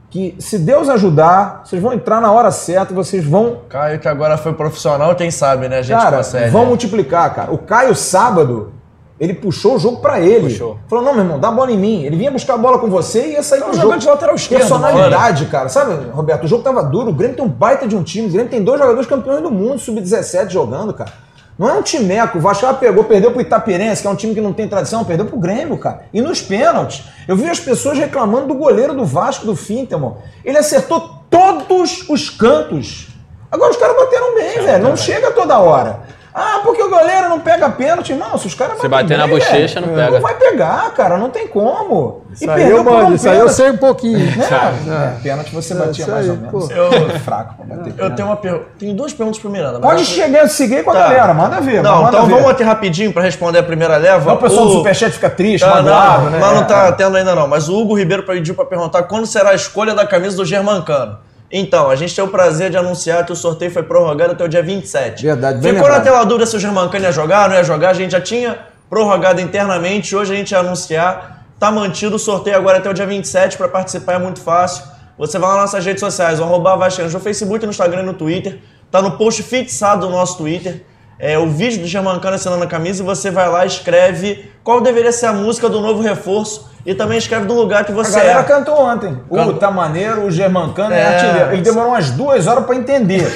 que se Deus ajudar, vocês vão entrar na hora certa vocês vão Caio, que agora foi profissional, quem sabe, né? A gente Cara, consegue. vão multiplicar, cara. O Caio, sábado, ele puxou o jogo pra ele. Puxou. Falou, não, meu irmão, dá a bola em mim. Ele vinha buscar a bola com você e ia sair com o jogo. de lateral esquerdo, Personalidade, cara. Sabe, Roberto, o jogo tava duro. O Grêmio tem um baita de um time. O Grêmio tem dois jogadores campeões do mundo, sub-17 jogando, cara. Não é um timeco. O Vasco ah, pegou, perdeu pro Itapirense, que é um time que não tem tradição, perdeu pro Grêmio, cara. E nos pênaltis. Eu vi as pessoas reclamando do goleiro do Vasco, do Fintemon. Ele acertou todos os cantos. Agora os caras bateram bem, velho. Não chega toda hora. Ah, porque o goleiro não pega pênalti. Não, se os caras Se batem bater na bochecha, não pega. Não vai pegar, cara. Não tem como. Isso aí eu um mando, isso aí eu sei um pouquinho. É, é, pênalti você batia isso mais aí, ou menos. pô. Eu fraco pra bater. Eu tenho uma pergunta. Tenho duas perguntas pro Miranda. Pode eu- chegar, seguir com a Tá. galera, manda ver. Não, manda então ver. vamos aqui rapidinho pra responder a primeira leva. Não, o pessoal do O- Superchat fica triste, Ah, magoado, né? mas não tá É. tendo ainda não. Mas o Hugo Ribeiro pediu pra perguntar quando será a escolha da camisa do Germancano. Então, a gente tem o prazer de anunciar que o sorteio foi prorrogado até o dia 27. Verdade, bem Ficou lembrado. naquela dúvida se o Germancano ia jogar, não ia jogar. A gente já tinha prorrogado internamente. Hoje a gente ia anunciar. Tá mantido o sorteio agora até o dia 27. Para participar é muito fácil. Você vai lá nas nossas redes sociais, arroba Vascaínos, no Facebook, no Instagram e no Twitter. Tá no post fixado do nosso Twitter. É, o vídeo do Germancano assinando a camisa e você vai lá e escreve qual deveria ser a música do novo reforço e também escreve do lugar que A você galera é. cantou ontem. O Cantou. tá maneiro, o Germancano é, É. artilheiro. Ele demorou umas duas horas pra entender.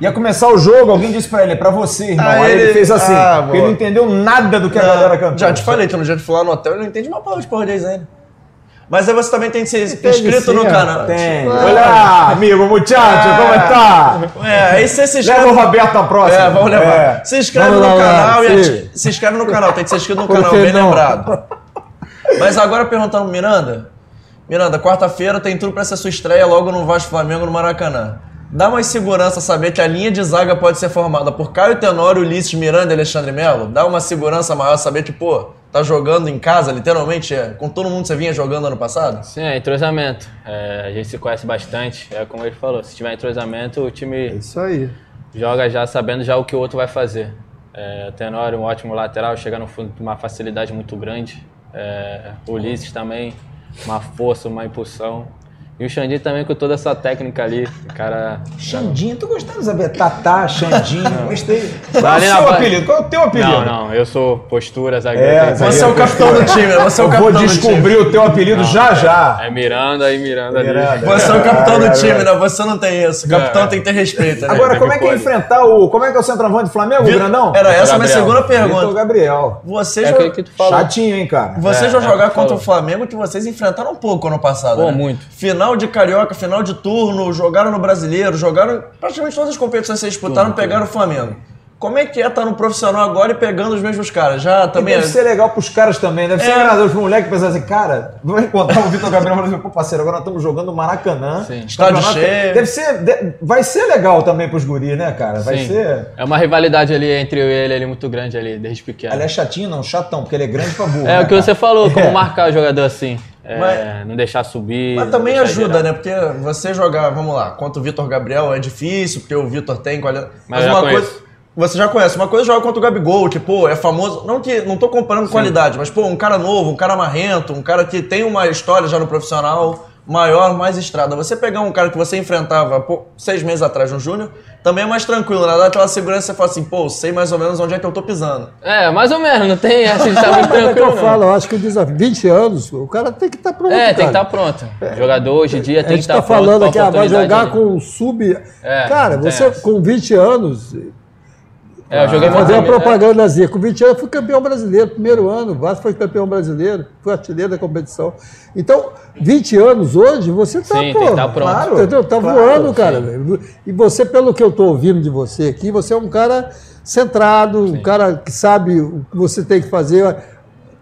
Ia começar o jogo, alguém disse pra ele, é pra você, irmão. Ah, Aí ele, ele- fez assim. Ah, ele não entendeu nada do que a galera cantou. Já te falei, tu no dia de falar no hotel, ele não entende uma palavra de português ainda. Mas aí você também tem que ser inscrito no canal. Tem. Olha, amigo, muchacho, como é que tá? É, aí você se inscreve. Leva o Roberto na próxima. É, vamos levar. É. Se inscreve no canal e se inscreve no canal, tem que ser inscrito no canal, bem não? lembrado. Mas agora perguntando pro Miranda. Miranda, quarta-feira tem tudo pra ser sua estreia logo no Vasco Flamengo no Maracanã. Dá mais segurança saber que a linha de zaga pode ser formada por Caio Tenório, Ulisses Miranda e Alexandre Melo? Dá uma segurança maior saber que, pô, tá jogando em casa, literalmente, é, com todo mundo que você vinha jogando ano passado? Sim, é entrosamento. É, a gente se conhece bastante. É como ele falou, se tiver entrosamento, o time Isso aí. joga já sabendo já o que o outro vai fazer. É, Tenório, um ótimo lateral, chega no fundo com uma facilidade muito grande. É, Ulisses também, uma força, uma impulsão. E o Xandinho também com toda essa técnica ali. O cara. Xandinho, tu gostando de saber? Tatá, Xandinho, gostei. Qual é o seu apelido? Qual é o teu apelido? Não, não, eu sou postura, zagueiro. É, Você é o capitão do time, né? Você é o Eu vou capitão do time. descobrir o teu apelido já já. É Miranda e Miranda, Miranda. ali. Você é o capitão Ah, do é, time, é. né? Você não tem isso. O capitão É. tem que ter respeito, né? Agora, como é que é enfrentar o. Como é que é o centroavante do Flamengo, o grandão? Era essa a minha segunda Vitor pergunta. Gabriel. Você É que tu falou. Chatinho, hein, cara? você É, já é jogar contra falou. o Flamengo que vocês enfrentaram um pouco ano passado, Pô, né? muito. Final de Carioca, final de turno, jogaram no Brasileiro, jogaram praticamente todas as competições que vocês disputaram, pegaram o Flamengo. Como é que é estar no profissional agora e pegando os mesmos caras? Já E também. deve ser legal pros caras também. Deve ser É. engraçado pro moleque pensar assim, cara, vai encontrar o Vitor Gabriel e falar assim, pô, parceiro, agora nós estamos jogando no Maracanã. Sim. Estádio cheio. Deve ser, de- vai ser legal também pros guris, né, cara? Vai Sim. ser... É uma rivalidade ali entre eu e ele ali muito grande ali, desde pequeno. Ele é chatinho, não, chatão, porque ele é grande pra burro. É né, o que você cara? falou, como É. marcar o jogador assim. É, Mas- não deixar subir. Mas também ajuda, gerar. né? Porque você jogar, vamos lá, contra o Vitor Gabriel é difícil, porque o Vitor tem qualidade. Mas já uma conheço. coisa. Você já conhece. Uma coisa é jogar contra o Gabigol, que, pô, é famoso. Não que. Não tô comparando qualidade, mas, pô, um cara novo, um cara marrento, um cara que tem uma história já no profissional maior, mais estrada. Você pegar um cara que você enfrentava pô, seis meses atrás no Júnior, também é mais tranquilo, né? Dá aquela segurança, você fala assim, pô, sei mais ou menos onde é que eu tô pisando. É, mais ou menos, não tem essa de estar muito Mas é que tranquilo. eu não. falo, eu acho que o desafio, 20 anos, o cara tem que estar pronto. É, tem que cara. estar pronto. O jogador hoje em dia A tem que gente estar está pronto. falando pra aqui, ah, vai jogar com o sub. É, cara, você essa. com 20 anos, É, eu joguei fazer uma muito- propagandazinha. Com 20 anos, eu fui campeão brasileiro, primeiro ano. O Vasco foi campeão brasileiro, fui artilheiro da competição. Então, 20 anos hoje, você tá, Sim, pô, tem que tá pronto. Claro, entendeu? Tá Claro, voando, cara. E você, pelo que eu tô ouvindo de você aqui, você é um cara centrado, um cara que sabe o que você tem que fazer.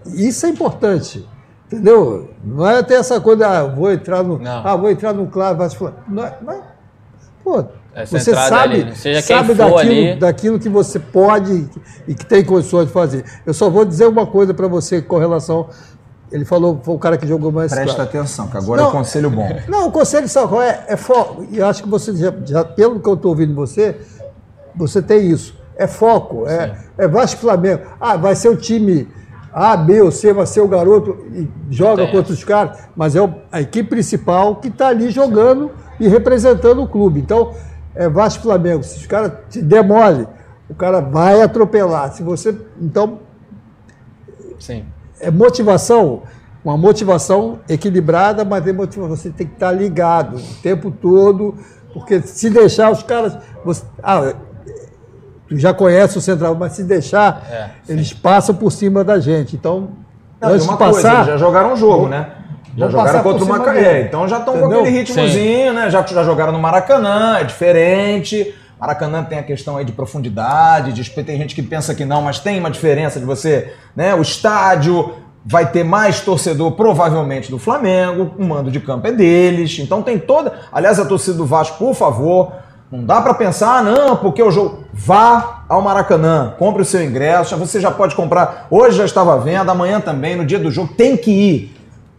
Isso é importante. Entendeu? Não é ter essa coisa, ah, vou entrar no. Não. Ah, vou entrar no claro, vai se falar. Não, é- não é- pô, É você sabe, ali, seja quem sabe daquilo, ali. daquilo que você pode e que tem condições de fazer. Eu só vou dizer uma coisa para você com relação. Ele falou, foi o cara que jogou mais. Presta claro. atenção, que agora é Não. o conselho bom. Não, o conselho sabe qual é? É foco. E eu acho que você, já, já- pelo que eu estou ouvindo você, você tem isso. É foco. É, é Vasco Flamengo. Ah, vai ser o time A, B ou C, vai ser o garoto e joga contra os caras. Mas é o- a equipe principal que está ali jogando e representando o clube. Então, é Vasco Flamengo. Se os caras te demole, o cara vai atropelar. Se você. Então, Sim. é motivação, uma motivação equilibrada, mas é motivação. Você tem que estar ligado o tempo todo, porque se deixar os caras. Você, ah, tu já conhece o central, mas se deixar, É, eles passam por cima da gente. Então, Não, antes uma de coisa, passar. eles já jogaram um jogo, né? Já jogaram contra o Macaé, dele. então já estão com aquele ritmozinho, né? Já, já jogaram no Maracanã, é diferente. Maracanã tem a questão aí de profundidade, de tem gente que pensa que não, mas tem uma diferença de você, né? O estádio vai ter mais torcedor provavelmente do Flamengo, o mando de campo é deles, então tem toda. Aliás, a torcida do Vasco, por favor, não dá pra pensar, ah, não, porque o jogo. Vá ao Maracanã, compre o seu ingresso, você já pode comprar. Hoje já estava à venda, amanhã também, no dia do jogo. Tem que ir.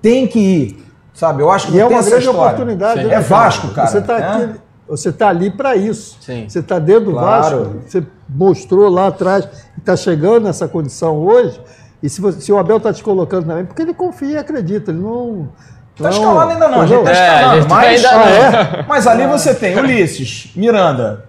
Tem que ir. Sabe, eu acho que E é uma grande oportunidade. Sim. né, É Vasco, cara, Você está né? você tá ali para isso. Sim. Você está dentro do Claro. Vasco. Você mostrou lá atrás e está chegando nessa condição hoje. E se, você- se o Abel está te colocando também, porque ele confia e acredita. Ele não. Tá não- escalando ainda não, a gente tá entendeu? É, escalando. gente mas, ainda Ah, não. é? mas ali você tem Ulisses, Miranda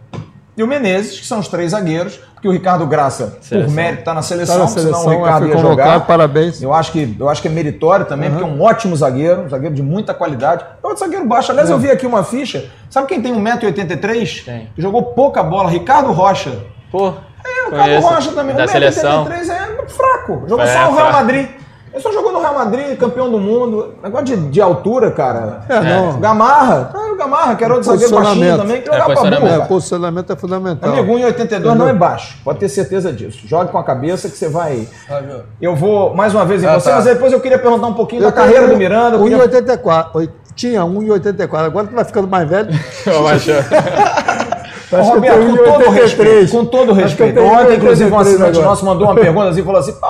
e o Menezes, que são os três zagueiros, porque o Ricardo Graça, por Seleção. mérito, tá na Tá seleção, na senão seleção, o Ricardo foi ia jogar. parabéns. Eu acho que, eu acho que é meritório também, porque é um ótimo zagueiro, um zagueiro de muita qualidade. É outro zagueiro baixo. Aliás, eu vi aqui uma ficha. Sabe quem tem 1,83m? Quem? Que jogou pouca bola? Ricardo Rocha. Pô, É, o Ricardo. Rocha também. Da seleção. 1,83m é muito fraco. Jogou É, só no Real fraco. Madrid. Ele só jogou no Real Madrid, campeão do mundo. Negócio de, de altura, cara. É, não. Gamarra. Ah, o Gamarra, que era outro zagueiro baixinho Posicionamento. também, que É, jogava pra posicionamento. burro, É, o posicionamento é fundamental. Amigo, 1,82 não é baixo. Pode ter certeza disso. Jogue com a cabeça que você vai. Ah? Eu vou mais uma vez em Ah, você, tá. mas depois eu queria perguntar um pouquinho Eu da carreira tenho do Miranda. eu queria- 1,84. Oi, Tinha 1,84. Agora tu vai ficando mais velho. Eu acho. Ô, Roberto, tenho com todo 1,83. respeito, com todo Acho que eu respeito. Ontem, inclusive, um 1,83 assinante nosso mandou uma pergunta assim, falou assim, pô,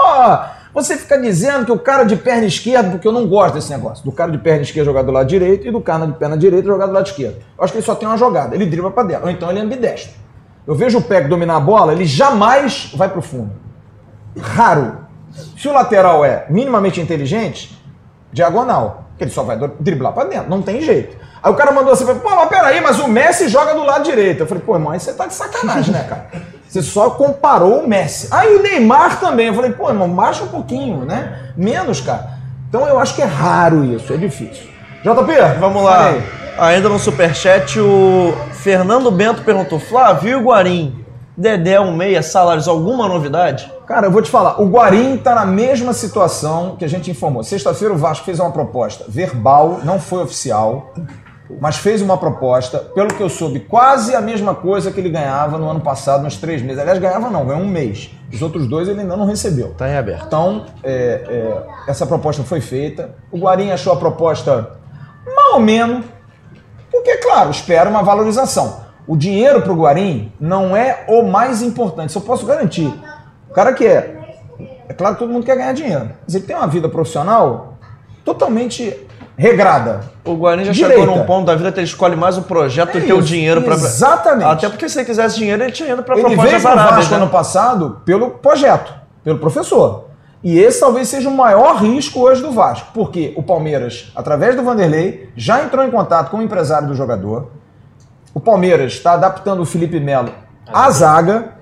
você fica dizendo que o cara de perna esquerda, porque eu não gosto desse negócio, do cara de perna esquerda jogar do lado direito e do cara de perna direita jogar do lado esquerdo. Eu acho que ele só tem uma jogada, ele dribla pra dentro, ou então ele é ambidestro. Eu vejo o Peck dominar a bola, ele jamais vai pro fundo. Raro. Se o lateral é minimamente inteligente, diagonal. Ele só vai driblar pra dentro, não tem jeito. Aí o cara mandou assim, pô, mas peraí, mas o Messi joga do lado direito. Eu falei, pô, irmão, aí você tá de sacanagem, né, cara? Você só comparou o Messi. Aí o Neymar também. Eu falei, pô, irmão, baixa um pouquinho, né? Menos, cara. Então eu acho que é raro isso, é difícil. JP, Vamos lá. Ainda no Superchat, o Fernando Bento perguntou: Flávio e Guarim, Dedé, um meia, salários, alguma novidade? Cara, eu vou te falar, o Guarim tá na mesma situação que a gente informou. Sexta-feira o Vasco fez uma proposta verbal, não foi oficial. Mas fez uma proposta, pelo que eu soube, quase a mesma coisa que ele ganhava no ano passado, nos três meses. Aliás, ganhava não, ganhou um mês. Os outros dois ele ainda não recebeu. Tá em aberto. Então, é, é, essa proposta foi feita. O Guarim achou a proposta mal ou menos, porque, claro, espera uma valorização. O dinheiro para o Guarim não é o mais importante, isso eu posso garantir. O cara que é. É claro que todo mundo quer ganhar dinheiro, mas ele tem uma vida profissional totalmente regrada. O Guarani já Direita. chegou num ponto da vida que ele escolhe mais o projeto do É que o dinheiro para exatamente. Até porque se ele quisesse dinheiro, ele tinha ido para Ele veio para o. Vasco né? ano passado pelo projeto, pelo professor. E esse talvez seja o maior risco hoje do Vasco, porque o Palmeiras, através do Vanderlei, já entrou em contato com o empresário do jogador. O Palmeiras está adaptando o Felipe Melo à zaga.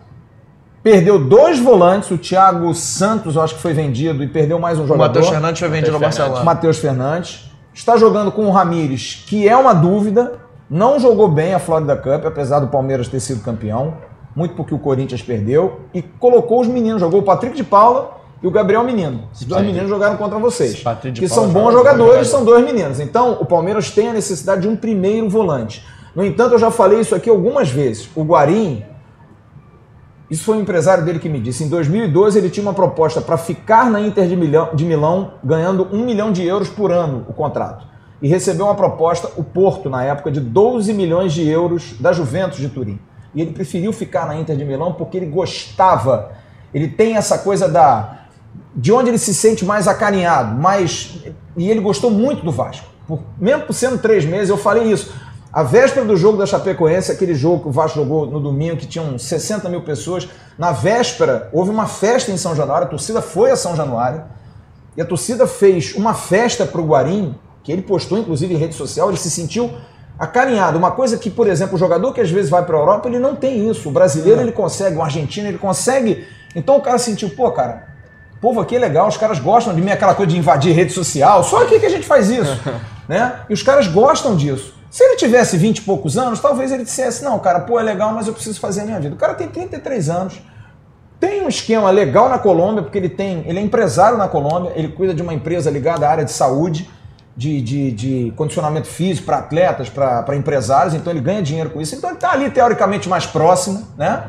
Perdeu dois volantes, o Thiago Santos, eu acho que foi vendido, e perdeu mais um O jogador. Matheus Fernandes foi vendido ao Barcelona. Matheus Fernandes. Está jogando com o Ramires, que é uma dúvida. Não jogou bem a Florida Cup, apesar do Palmeiras ter sido campeão. Muito porque o Corinthians perdeu. E colocou os meninos. Jogou o Patrick de Paula e o Gabriel Menino. Esses dois meninos jogaram contra vocês. Patrick de Que são bons joga- jogadores, são dois meninos. Então, o Palmeiras tem a necessidade de um primeiro volante. No entanto, eu já falei isso aqui algumas vezes. O Guarim, isso foi um empresário dele que me disse. Em 2012 ele tinha uma proposta para ficar na Inter de Milão, de Milão ganhando um milhão de euros por ano o contrato. E recebeu uma proposta, o Porto, na época, de 12 milhões de euros da Juventus de Turim. E ele preferiu ficar na Inter de Milão porque ele gostava. Ele tem essa coisa da. de onde ele se sente mais acarinhado, mais. E ele gostou muito do Vasco. Por- mesmo sendo três meses, eu falei isso. A véspera do jogo da Chapecoense, aquele jogo que o Vasco jogou no domingo, que tinham 60 mil pessoas, na véspera houve uma festa em São Januário, a torcida foi a São Januário, e a torcida fez uma festa para o Guarim, que ele postou inclusive em rede social, ele se sentiu acarinhado. Uma coisa que, por exemplo, o jogador que às vezes vai para a Europa, ele não tem isso. O brasileiro ele consegue, o argentino ele consegue. Então o cara sentiu, pô, cara, povo aqui é legal, os caras gostam de mim, aquela coisa de invadir rede social, só aqui que a gente faz isso, né? E os caras gostam disso. Se ele tivesse 20 e poucos anos, talvez ele dissesse, não, cara, pô, é legal, mas eu preciso fazer a minha vida. O cara tem 33 anos, tem um esquema legal na Colômbia, porque ele tem, ele é empresário na Colômbia, ele cuida de uma empresa ligada à área de saúde, de, de, de condicionamento físico para atletas, para empresários, então ele ganha dinheiro com isso. Então ele está ali teoricamente mais próximo, né?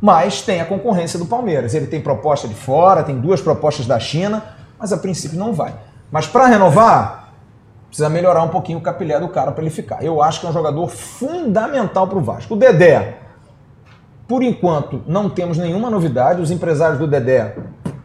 Mas tem a concorrência do Palmeiras. Ele tem proposta de fora, tem duas propostas da China, mas a princípio não vai. Mas para renovar, precisa melhorar um pouquinho o capilé do cara para ele ficar. Eu acho que é um jogador fundamental para o Vasco. O Dedé, por enquanto, não temos nenhuma novidade. Os empresários do Dedé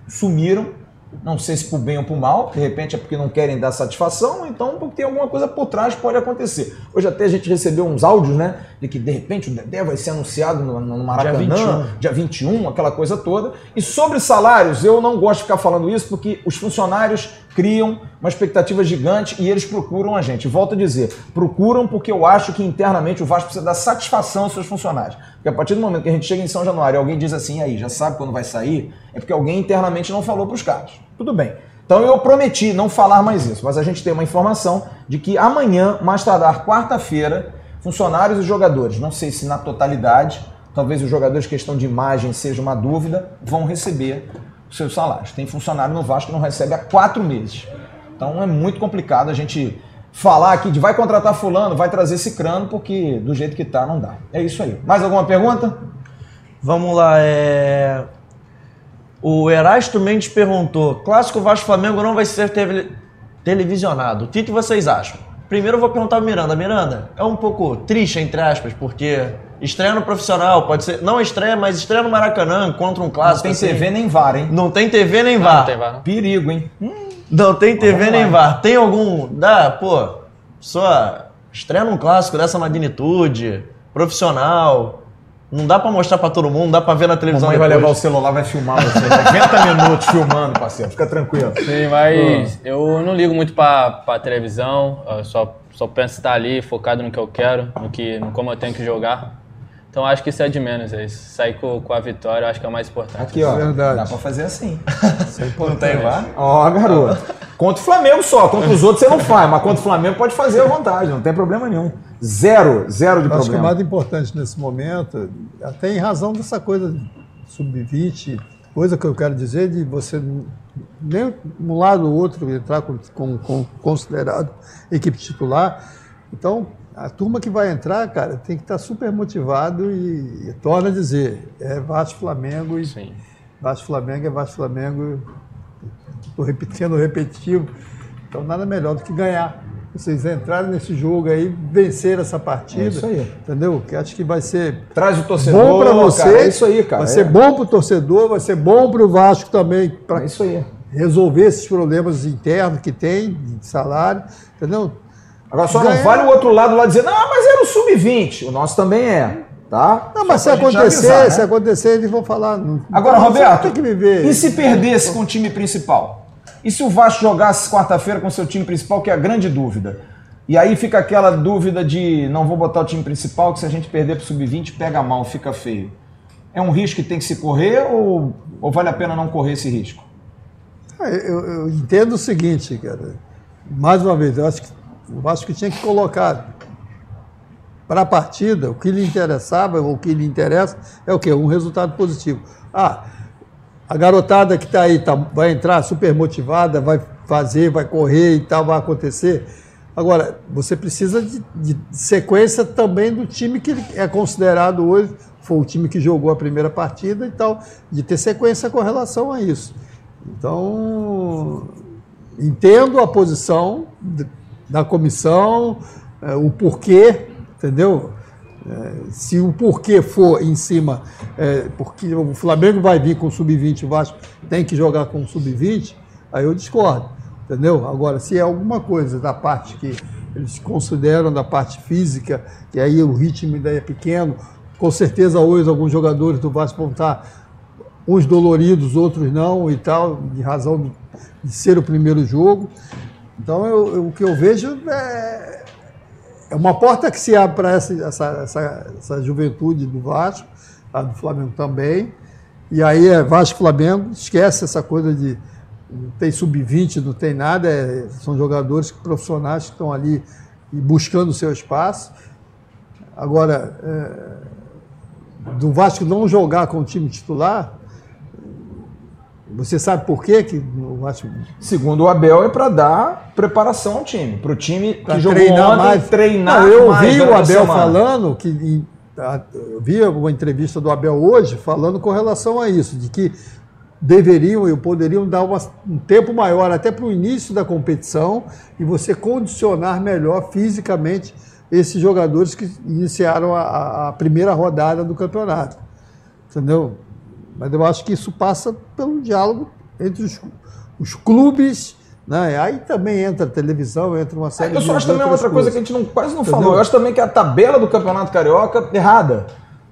sumiram. Não sei se por bem ou por mal, de repente é porque não querem dar satisfação, ou então porque tem alguma coisa por trás pode acontecer. Hoje até a gente recebeu uns áudios, né? De que de repente o Dedé vai ser anunciado no, no Maracanã, dia 21. dia 21, aquela coisa toda. E sobre salários, eu não gosto de ficar falando isso porque os funcionários criam uma expectativa gigante e eles procuram a gente. Volto a dizer, procuram porque eu acho que internamente o Vasco precisa dar satisfação aos seus funcionários. Porque a partir do momento que a gente chega em São Januário e alguém diz assim, aí, já sabe quando vai sair, é porque alguém internamente não falou para os caras. Tudo bem. Então eu prometi não falar mais isso, mas a gente tem uma informação de que amanhã, mais tardar quarta-feira, funcionários e jogadores, não sei se na totalidade, talvez os jogadores questão de imagem seja uma dúvida, vão receber os seus salários. Tem funcionário no Vasco que não recebe há quatro meses. Então é muito complicado a gente falar aqui de vai contratar fulano, vai trazer cicrano, porque do jeito que tá não dá. É isso aí. Mais alguma pergunta? Vamos lá, é... O Erasto Mendes perguntou: Clássico Vasco Flamengo não vai ser tele- televisionado. O que, que vocês acham? Primeiro eu vou perguntar ao Miranda. Miranda, é um pouco triste, entre aspas, porque estreia no profissional, pode ser. Não estreia, mas estreia no Maracanã contra um Não clássico. tem assim. TV nem VAR, hein? Não tem TV nem Não, VAR. não tem VAR, não. Perigo, hein? Não tem TV vamos nem lá. VAR. Tem algum. Dá, pô, só estreia num clássico dessa magnitude, profissional. Não dá pra mostrar pra todo mundo, não dá pra ver na televisão Mamãe vai levar o celular, vai filmar você. 90 minutos filmando, parceiro. Fica tranquilo. Sim, mas eu não ligo muito pra, pra televisão, eu só, só penso em estar ali focado no que eu quero, no, que, no como eu tenho que jogar. Então acho que isso é de menos, é isso. Sair com, com a vitória acho que é o mais importante. Aqui, ó. Verdade. Dá pra fazer assim. Isso é importante. Ó, garoto. Contra o Flamengo só. Contra os outros você não faz, mas contra o Flamengo pode fazer à vontade. Não tem problema nenhum. Zero. Zero de Eu Acho que o problema. mais importante nesse momento, até em razão dessa coisa de sub-20, coisa que eu quero dizer de você nem um lado ou outro entrar com, com, com considerado equipe titular. Então, a turma que vai entrar, cara, tem que estar super motivado e, e torna a dizer, é Vasco Flamengo e Sim. Vasco Flamengo é Vasco Flamengo. Estou repetindo repetitivo. Então nada melhor do que ganhar. Vocês entrarem nesse jogo aí, vencer essa partida. É isso aí. Entendeu? Que acho que vai ser Traz o torcedor. bom para você. Cara, é isso aí, cara. Vai é. ser bom para o torcedor, vai ser bom para o Vasco também, para É isso aí. resolver esses problemas internos que tem, de salário. Entendeu? Agora só Ganhar- não vale o outro lado lá dizer, não, mas era o sub-20. O nosso também é, tá? Não, mas se acontecer, avisar, né? se acontecer, eles vão falar. Agora, então, Roberto, que viver. e se perdesse com o time principal? E se o Vasco jogasse quarta-feira com seu time principal, que é a grande dúvida? E aí fica aquela dúvida de não vou botar o time principal, que se a gente perder pro sub-20, pega mal, fica feio. É um risco que tem que se correr ou, ou vale a pena não correr esse risco? Ah, Eu, eu entendo o seguinte, cara. Mais uma vez, eu acho que o Vasco tinha que colocar para a partida o que lhe interessava, ou o que lhe interessa, é o quê? Um resultado positivo. Ah, a garotada que está aí tá- vai entrar super motivada, vai fazer, vai correr e tal, vai acontecer. Agora, você precisa de, de sequência também do time que é considerado hoje, foi o time que jogou a primeira partida e tal, de ter sequência com relação a isso. Então, entendo a posição da comissão, eh, o porquê, entendeu? Eh, se o porquê for em cima, eh, porque o Flamengo vai vir com o sub-20, o Vasco tem que jogar com o sub-20, aí eu discordo, entendeu? Agora, se é alguma coisa da parte que eles consideram da parte física, que aí o ritmo ainda é pequeno, com certeza hoje alguns jogadores do Vasco vão estar uns doloridos, outros não e tal, de razão de ser o primeiro jogo. Então, eu- eu- o que eu vejo é, é uma porta que se abre para essa, essa, essa, essa juventude do Vasco, a do Flamengo também. E aí é Vasco-Flamengo, esquece essa coisa de não tem sub-20, não tem nada, é- são jogadores profissionais que estão ali buscando o seu espaço. Agora, é, do Vasco não jogar com o time titular, você sabe por quê que o Vasco Segundo o Abel, é para dar preparação ao time. Para o time que Pra jogou treinar ontem mais. treinar Não, eu ouvi o Abel falando que a- eu vi uma entrevista do Abel hoje falando com relação a isso, de que deveriam e poderiam dar uma- um tempo maior até para o início da competição e você condicionar melhor fisicamente esses jogadores que iniciaram a- a, a primeira rodada do campeonato. Entendeu? Mas eu acho que isso passa pelo diálogo entre os, os clubes, né? Aí também entra a televisão, entra uma série Eu de só acho também outra coisa coisas. que a gente não, quase não Entendeu? falou. Eu acho também que a tabela do Campeonato Carioca errada.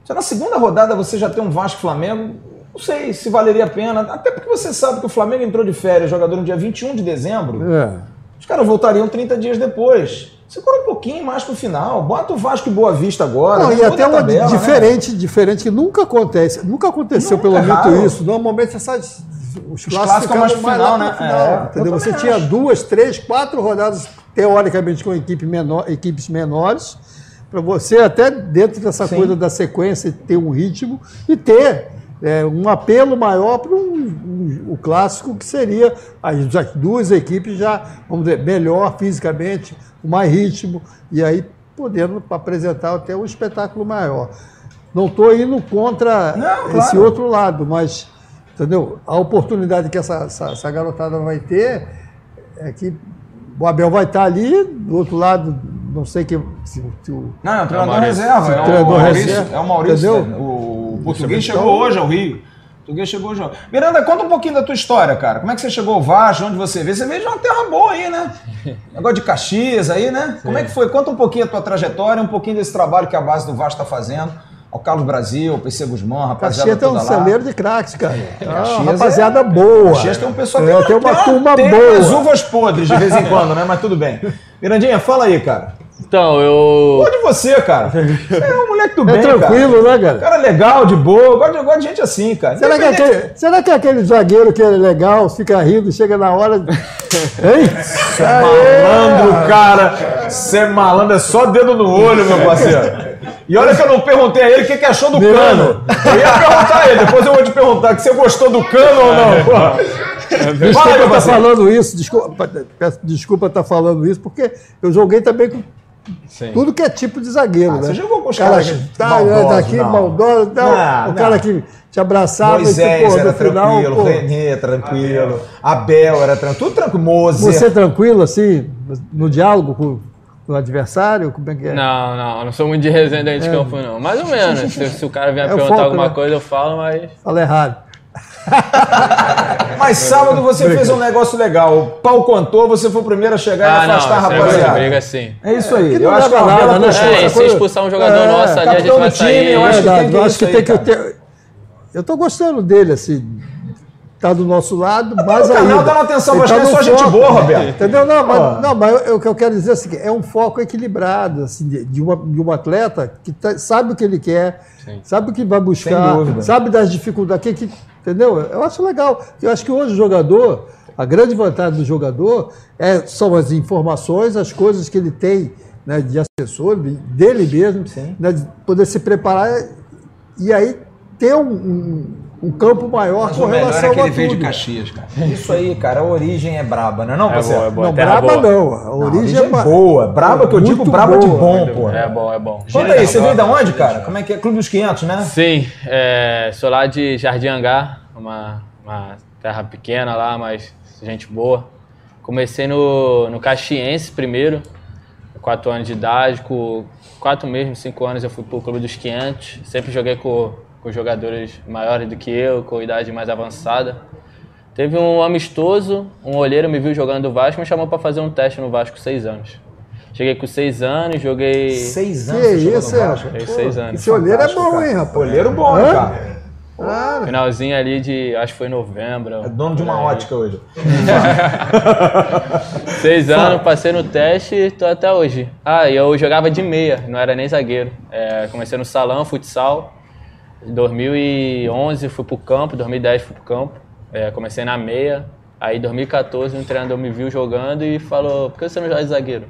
Se na segunda rodada você já tem um Vasco Flamengo, não sei se valeria a pena. Até porque você sabe que o Flamengo entrou de férias, jogador no dia 21 de dezembro. É. Os caras voltariam 30 dias depois. Segura um pouquinho mais pro final. Bota o Vasco e Boa Vista agora. Não, e muda até uma tabela, né? diferente, diferente que nunca acontece. Nunca aconteceu, Nunca, pelo menos isso. Normalmente essas, os clássicos clássicos mais pro final, né? final, É, entendeu? eu Você tinha acho. duas, três, quatro rodadas, teoricamente, com equipe menor, equipes menores, para você até dentro dessa Sim. coisa da sequência ter um ritmo e ter é, um apelo maior para um, um- o clássico que seria as, as duas equipes já, vamos dizer, melhor fisicamente, com mais ritmo, e aí podendo apresentar até um espetáculo maior. Não estou indo contra Não, esse claro. outro lado, mas entendeu? a oportunidade que essa, essa, essa garotada vai ter é que o Abel vai estar ali, do outro lado, não sei que, se, se o Não, é o treinador Maurício. reserva. É o Treinador Maurício. reserva. É o Maurício. Entendeu? né? O português Então- chegou hoje ao Rio. O português chegou hoje ao Miranda, conta um pouquinho da tua história, cara. Como é que você chegou ao Vasco? Onde você veio? Você veio de uma terra boa aí, né? Negócio de Caxias aí, né? Como é que foi? Conta um pouquinho a tua trajetória, um pouquinho desse trabalho que a base do Vasco está fazendo. Ao Carlos Brasil, ao PC Guzmão, rapaziada Caxias tem um celeiro de craques, cara. É uma Caxias rapaziada é- boa. Caxias tem um pessoal É, tem uma turma tem boa. umas uvas podres de vez em quando, né? Mas tudo bem. Mirandinha, fala aí, cara. Então, eu. Gosto de você, cara. Você é um moleque do É bem, cara. tranquilo, né, cara? Cara legal, de boa. Gosto de, gosto de gente assim, cara. Será que, é aquele, será que é aquele zagueiro que é legal, fica rindo, chega na hora. Hein? Malandro, cara. Você é malandro, é só dedo no olho, meu parceiro. E olha que eu não perguntei a ele o que, que achou do cano. Eu ia perguntar a ele, depois eu vou te perguntar que você gostou do cano ou não, porra. Desculpa estar parceiro. falando isso, desculpa, peço desculpa estar falando isso, porque eu joguei também com Sim. tudo que é tipo de zagueiro, Ah, né? você jogou com os cara caras que que- tá, maldosos, daqui, não. maldoso, tal, Não, o cara não. que te abraçava Moisés e tu, pô, era no final, tranquilo, pô, Renê tranquilo, Abel era tranquilo, tudo tranquilo, Mozer. você é tranquilo assim, no diálogo com, com o adversário, como é que é? Não, não, eu não sou muito de resenha dentro de campo, não. Mais ou menos. Se, se o cara vier É perguntar foco, alguma né? coisa, eu falo, mas. Fala errado. Mas sábado você fez um negócio legal. O pau contou, você foi o primeiro a chegar e Ah, não, afastar a negócio de rapaziada. briga assim. É isso aí. Não Eu acho que é uma nada, bela né? É, e se expulsar um jogador É, nosso ali, a gente vai time, sair. eu acho que tem que eu ir acho que tem aí, que ter. Eu tô gostando dele, assim. Tá do nosso lado, mas o canal ainda. tá na atenção, mas é no só gente boa, Roberto. Entendeu? Não, mas, Ó. não, mas eu- o que eu quero dizer é assim, é um foco equilibrado, assim, de, de uma, de um atleta que tá- sabe o que ele quer, sabe o que vai buscar, sabe das dificuldades, que, que, entendeu? Eu acho legal. Eu acho que hoje o jogador, a grande vantagem do jogador é, são as informações, as coisas que ele tem né, de assessor, de- dele mesmo, né, de poder se preparar e aí ter um, um- um campo maior Mas com o melhor relação é que ele veio de. Caxias, cara. Isso aí, cara, a origem é braba, né? Não, É parceiro? boa, é boa. Não, terra braba boa. não. A Não, a origem, origem é ba- boa. Braba que eu digo, braba de bom, pô. É bom, é bom. Conta aí, você veio da onde, cara? Como é que é? Clube dos 500, né? Sim, é, sou lá de Jardim Angá, uma, uma terra pequena lá, mas gente boa. Comecei no, no Caxiense primeiro, quatro anos de idade, com quatro mesmo, cinco anos eu fui pro Clube dos 500. Sempre joguei com, com jogadores maiores do que eu, com idade mais avançada. Teve um amistoso, um olheiro me viu jogando do Vasco, me chamou para fazer um teste no Vasco, seis anos. Cheguei com seis anos, joguei... Seis anos Que isso? Vasco. Joguei seis anos. Esse olheiro é bom, cara. hein, rapaz? Olheiro bom, Hã? cara. Finalzinho ali de, acho que foi novembro. É dono de uma aí. ótica hoje. Seis anos, passei no teste e tô até hoje. Ah, e eu jogava de meia, não era nem zagueiro. É, comecei no salão, futsal. Em 2011 fui pro campo, 2010 fui pro campo. É, comecei na meia. Aí em 2014 um treinador me viu jogando e falou, por que você não joga de zagueiro?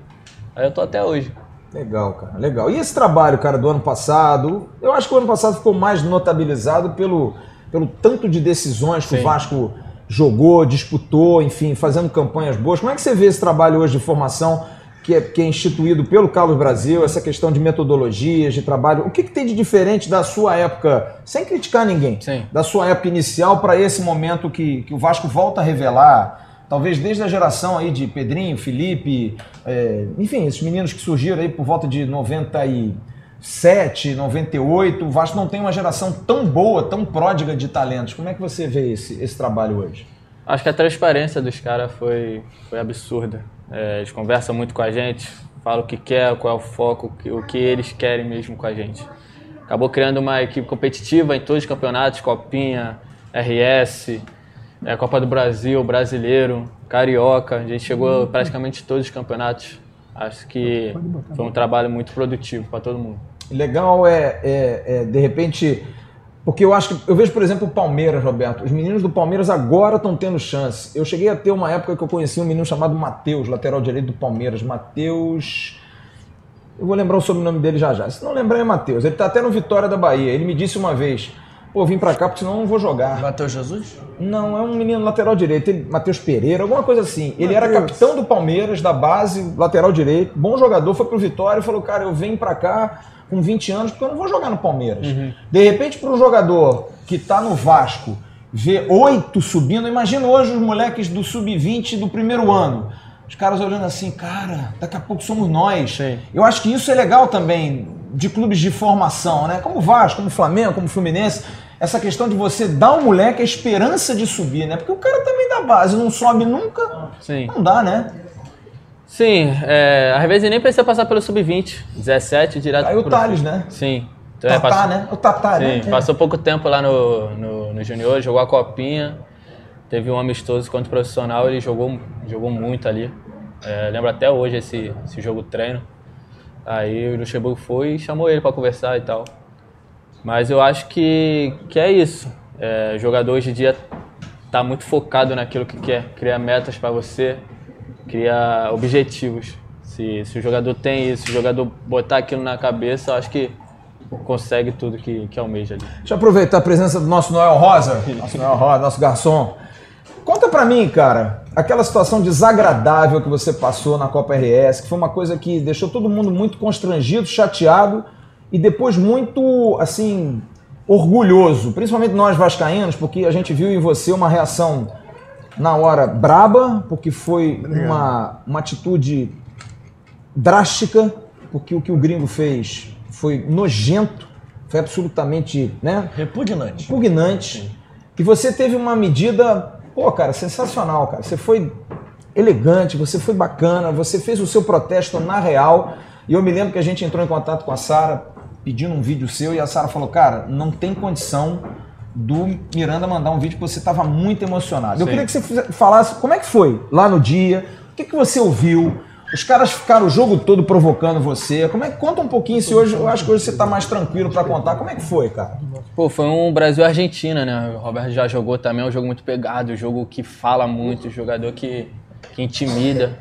Aí eu tô até hoje. Legal, cara, legal. E esse trabalho, cara, do ano passado? Eu acho que o ano passado ficou mais notabilizado pelo, pelo tanto de decisões que o Sim. Vasco jogou, disputou, enfim, fazendo campanhas boas. Como é que você vê esse trabalho hoje de formação que é, que é instituído pelo Carlos Brasil, essa questão de metodologias, de trabalho? O que, que tem de diferente da sua época, sem criticar ninguém, Sim. da sua época inicial para esse momento que, que o Vasco volta a revelar? Talvez desde a geração aí de Pedrinho, Felipe, é, enfim, esses meninos que surgiram aí por volta de 97, 98, o Vasco não tem uma geração tão boa, tão pródiga de talentos. Como é que você vê esse, esse trabalho hoje? Acho que a transparência dos caras foi, foi absurda. É, eles conversam muito com a gente, falam o que quer, qual é o foco, o que, eles querem mesmo com a gente. Acabou criando uma equipe competitiva em todos os campeonatos, Copinha, RS, é, Copa do Brasil, Brasileiro, Carioca. A gente chegou praticamente todos os campeonatos. Acho que foi um trabalho muito produtivo para todo mundo. Legal é, é- é, de repente, porque eu acho que eu vejo, por exemplo, o Palmeiras, Roberto. Os meninos do Palmeiras agora estão tendo chance. Eu cheguei a ter uma época que eu conheci um menino chamado Matheus, lateral direito do Palmeiras. Matheus. Eu vou lembrar o sobrenome dele já já. Se não lembrar, é Matheus. Ele está até no Vitória da Bahia. Ele me disse uma vez: pô, vim pra cá porque senão eu não vou jogar. Matheus Jesus? Não, é um menino lateral direito, ele- Matheus Pereira, alguma coisa assim. Ele era Matheus. capitão do Palmeiras, da base, lateral direito, bom jogador, foi pro Vitória e falou: Cara, eu venho pra cá com 20 anos porque eu não vou jogar no Palmeiras. De repente, para um jogador que tá no Vasco ver oito subindo, imagina hoje os moleques do sub-20 do primeiro ano. Os caras olhando assim, cara, daqui a pouco somos nós. Sim. Eu acho que isso é legal também de clubes de formação, né? Como o Vasco, como o Flamengo, como o Fluminense. Essa questão de você dar ao moleque a esperança de subir, né? Porque o cara também da base não sobe nunca. Sim. Não dá, né? Sim, é, às vezes nem precisa passar pelo sub-20, 17 direto Aí o Thales, né? Sim. Então, Tatá, é, passou- né? O Tatá, né? Sim, passou pouco tempo lá no, no, no Junior, jogou a copinha, teve um amistoso contra o profissional, ele jogou, jogou muito ali. É, lembro até hoje esse, esse jogo treino. Aí o Luxemburgo foi e chamou ele para conversar e tal. Mas eu acho que, que é isso. É, o jogador hoje em dia tá muito focado naquilo que quer, cria metas para você, cria objetivos. Se, se o jogador tem isso, se o jogador botar aquilo na cabeça, eu acho que consegue tudo que, que almeja ali. Deixa eu aproveitar a presença do nosso Noel Rosa, nosso Noel Rosa, nosso garçom. Conta Conta pra mim, cara, aquela situação desagradável que você passou na Copa RS, que foi uma coisa que deixou todo mundo muito constrangido, chateado e depois muito, assim, orgulhoso, principalmente nós vascaínos, porque a gente viu em você uma reação na hora braba, porque foi uma, uma atitude drástica, porque o que o gringo fez foi nojento, foi absolutamente, né, Repugnante. repugnante. E você teve uma medida, pô, cara, sensacional, cara. Você foi elegante, você foi bacana, você fez o seu protesto na real. E eu me lembro que a gente entrou em contato com a Sara pedindo um vídeo seu e a Sara falou: "Cara, não tem condição do Miranda mandar um vídeo que você estava muito emocionado". Eu Sim. queria que você falasse como é que foi lá no dia, o que, que você ouviu? Os caras ficaram o jogo todo provocando você. Como é que conta um pouquinho se hoje, eu acho que hoje você está mais tranquilo para contar. Como é que foi, cara? Pô, foi um Brasil-Argentina, né? O Roberto já jogou também, é um jogo muito pegado, um jogo que fala muito, um jogador que, que intimida.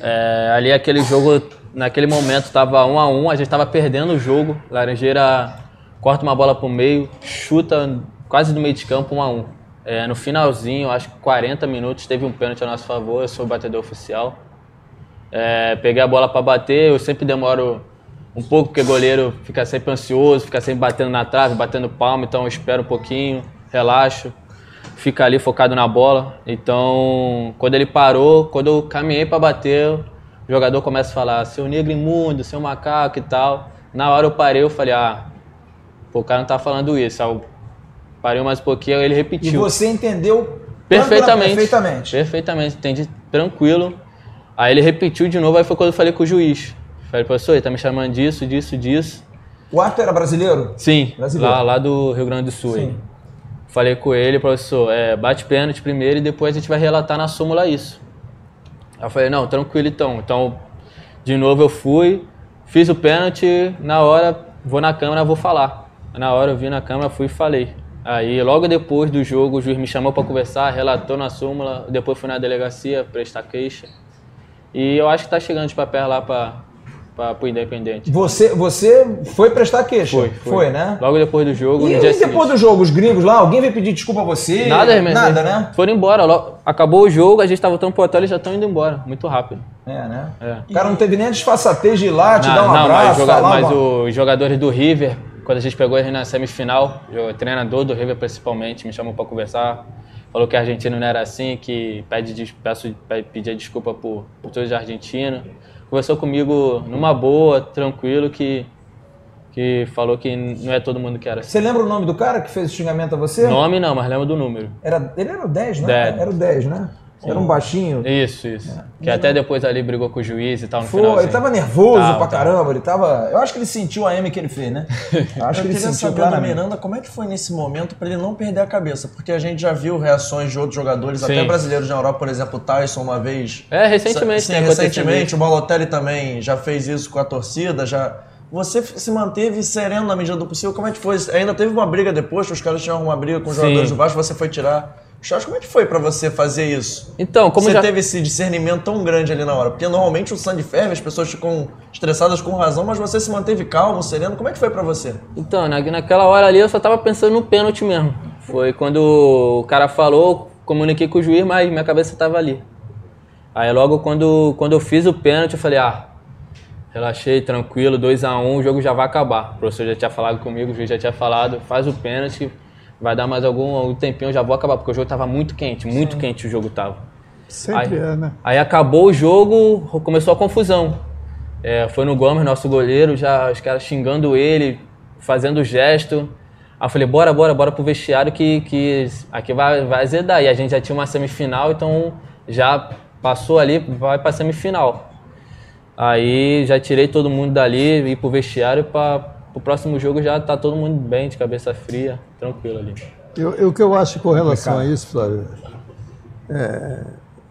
É, ali aquele jogo, naquele momento, tava um a um, a gente tava perdendo o jogo. Laranjeira corta uma bola pro meio, chuta quase do meio de campo, um a um. É, no finalzinho, acho que 40 minutos, teve um pênalti a nosso favor, eu sou o batedor oficial. É, peguei a bola para bater, eu sempre demoro um pouco, porque goleiro fica sempre ansioso, fica sempre batendo na trave, batendo palma, então eu espero um pouquinho, relaxo, fica ali focado na bola. Então, quando ele parou, quando eu caminhei para bater, o jogador começa a falar, seu negro imundo, seu macaco e tal. Na hora eu parei, eu falei, ah, pô, o cara não tá falando isso. Eu parei mais um pouquinho, aí ele E repetiu. você entendeu Perfeitamente. perfeitamente. Perfeitamente, entendi tranquilo. Aí ele repetiu de novo, aí foi quando eu falei com o juiz. Falei, professor, ele tá me chamando disso, disso, disso. O árbitro era brasileiro? Sim, Brasileiro. lá, lá do Rio Grande do Sul. aí. Sim. Falei com ele, professor, é, bate pênalti primeiro e depois a gente vai relatar na súmula isso. Aí eu falei, não, tranquilo então. Então, de novo eu fui, fiz o pênalti, na hora vou na câmera, vou falar. Na hora eu vi na câmera, fui e falei. Aí logo depois do jogo o juiz me chamou para conversar, relatou na súmula, depois fui na delegacia prestar queixa. E eu acho que tá chegando de papel lá para o Independente. Você, você foi prestar queixa? Foi, foi. né? Logo depois do jogo, E, no dia e depois seguinte. do jogo, os gringos lá, alguém veio pedir desculpa a você? Nada, irmão. Nada, né? Foram embora. Lo- Acabou o jogo, a gente tava voltando pro hotel, eles já estão indo embora. Muito rápido. É, né? É. O cara não teve nem a disfarçatez de ir lá, te Não, dar um não, abraço, mas, joga- falar mas os jogadores do River, quando a gente pegou eles na semifinal, o treinador do River principalmente me chamou para conversar. Falou que a Argentina não era assim, que pede, peço, pedia desculpa por, por todos os argentinos. Conversou comigo numa boa, tranquilo, que, que falou que não é todo mundo que era assim. Você lembra o nome do cara que fez o xingamento a você? Nome não, mas lembro do número. Era, ele era o 10, né? Dez. Era o 10, né? Era um baixinho. Isso, isso. Que até depois ali brigou com o juiz e tal no Foi, ele tava nervoso Tava, pra tava. caramba, ele tava. Eu acho que ele sentiu a M que ele fez, né? Eu acho Eu que ele queria sentiu saber do claramente. Miranda como é que foi nesse momento pra ele não perder a cabeça. Porque a gente já viu reações de outros jogadores, Sim. até brasileiros na Europa, por exemplo, o Tyson uma vez. É, recentemente recentemente. O Balotelli também já fez isso com a torcida. Já... Você se manteve sereno na medida do possível. Como é que foi? Ainda teve uma briga depois, que os caras tinham uma briga com os Sim. jogadores do Vasco, você foi tirar. Charles, como é que foi pra você fazer isso? Então, como você já... teve esse discernimento tão grande ali na hora? Porque normalmente o sangue ferve, as pessoas ficam estressadas com razão, mas você se manteve calmo, sereno. Como é que foi pra você? Então, na, naquela hora ali eu só tava pensando no pênalti mesmo. Foi quando o cara falou, comuniquei com o juiz, mas minha cabeça tava ali. Aí logo quando, quando eu fiz o pênalti, eu falei, ah, relaxei, tranquilo, 2x1, o jogo já vai acabar. O professor já tinha falado comigo, o juiz já tinha falado, faz o pênalti, vai dar mais algum, algum tempinho, eu já vou acabar, porque o jogo tava muito quente, muito quente o jogo tava. Sempre Aí- é, né? Aí acabou o jogo, começou a confusão. É, foi no Gomes, nosso goleiro, já os caras xingando ele, fazendo gesto. Aí eu falei, bora, bora, bora pro vestiário que, que aqui vai, vai azedar. E a gente já tinha uma semifinal, então já passou ali, vai pra semifinal. Aí já tirei todo mundo dali, ir pro vestiário para o próximo jogo já tá todo mundo bem, de cabeça fria, tranquilo ali. Eu, eu- o que eu acho com relação a isso, Flávio, é,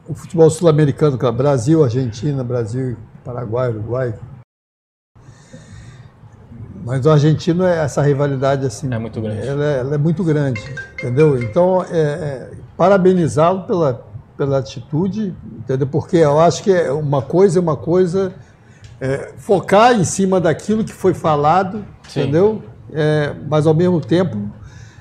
o futebol sul-americano, Brasil, Argentina, Brasil, Paraguai, Uruguai. Mas o argentino, é essa rivalidade assim. É muito grande. Ela é, ela é muito grande, entendeu? Então, é, é, parabenizá-lo pela, pela atitude, entendeu? Porque eu acho que é uma coisa é uma coisa. É, focar em cima daquilo que foi falado, Sim. entendeu? É, mas ao mesmo tempo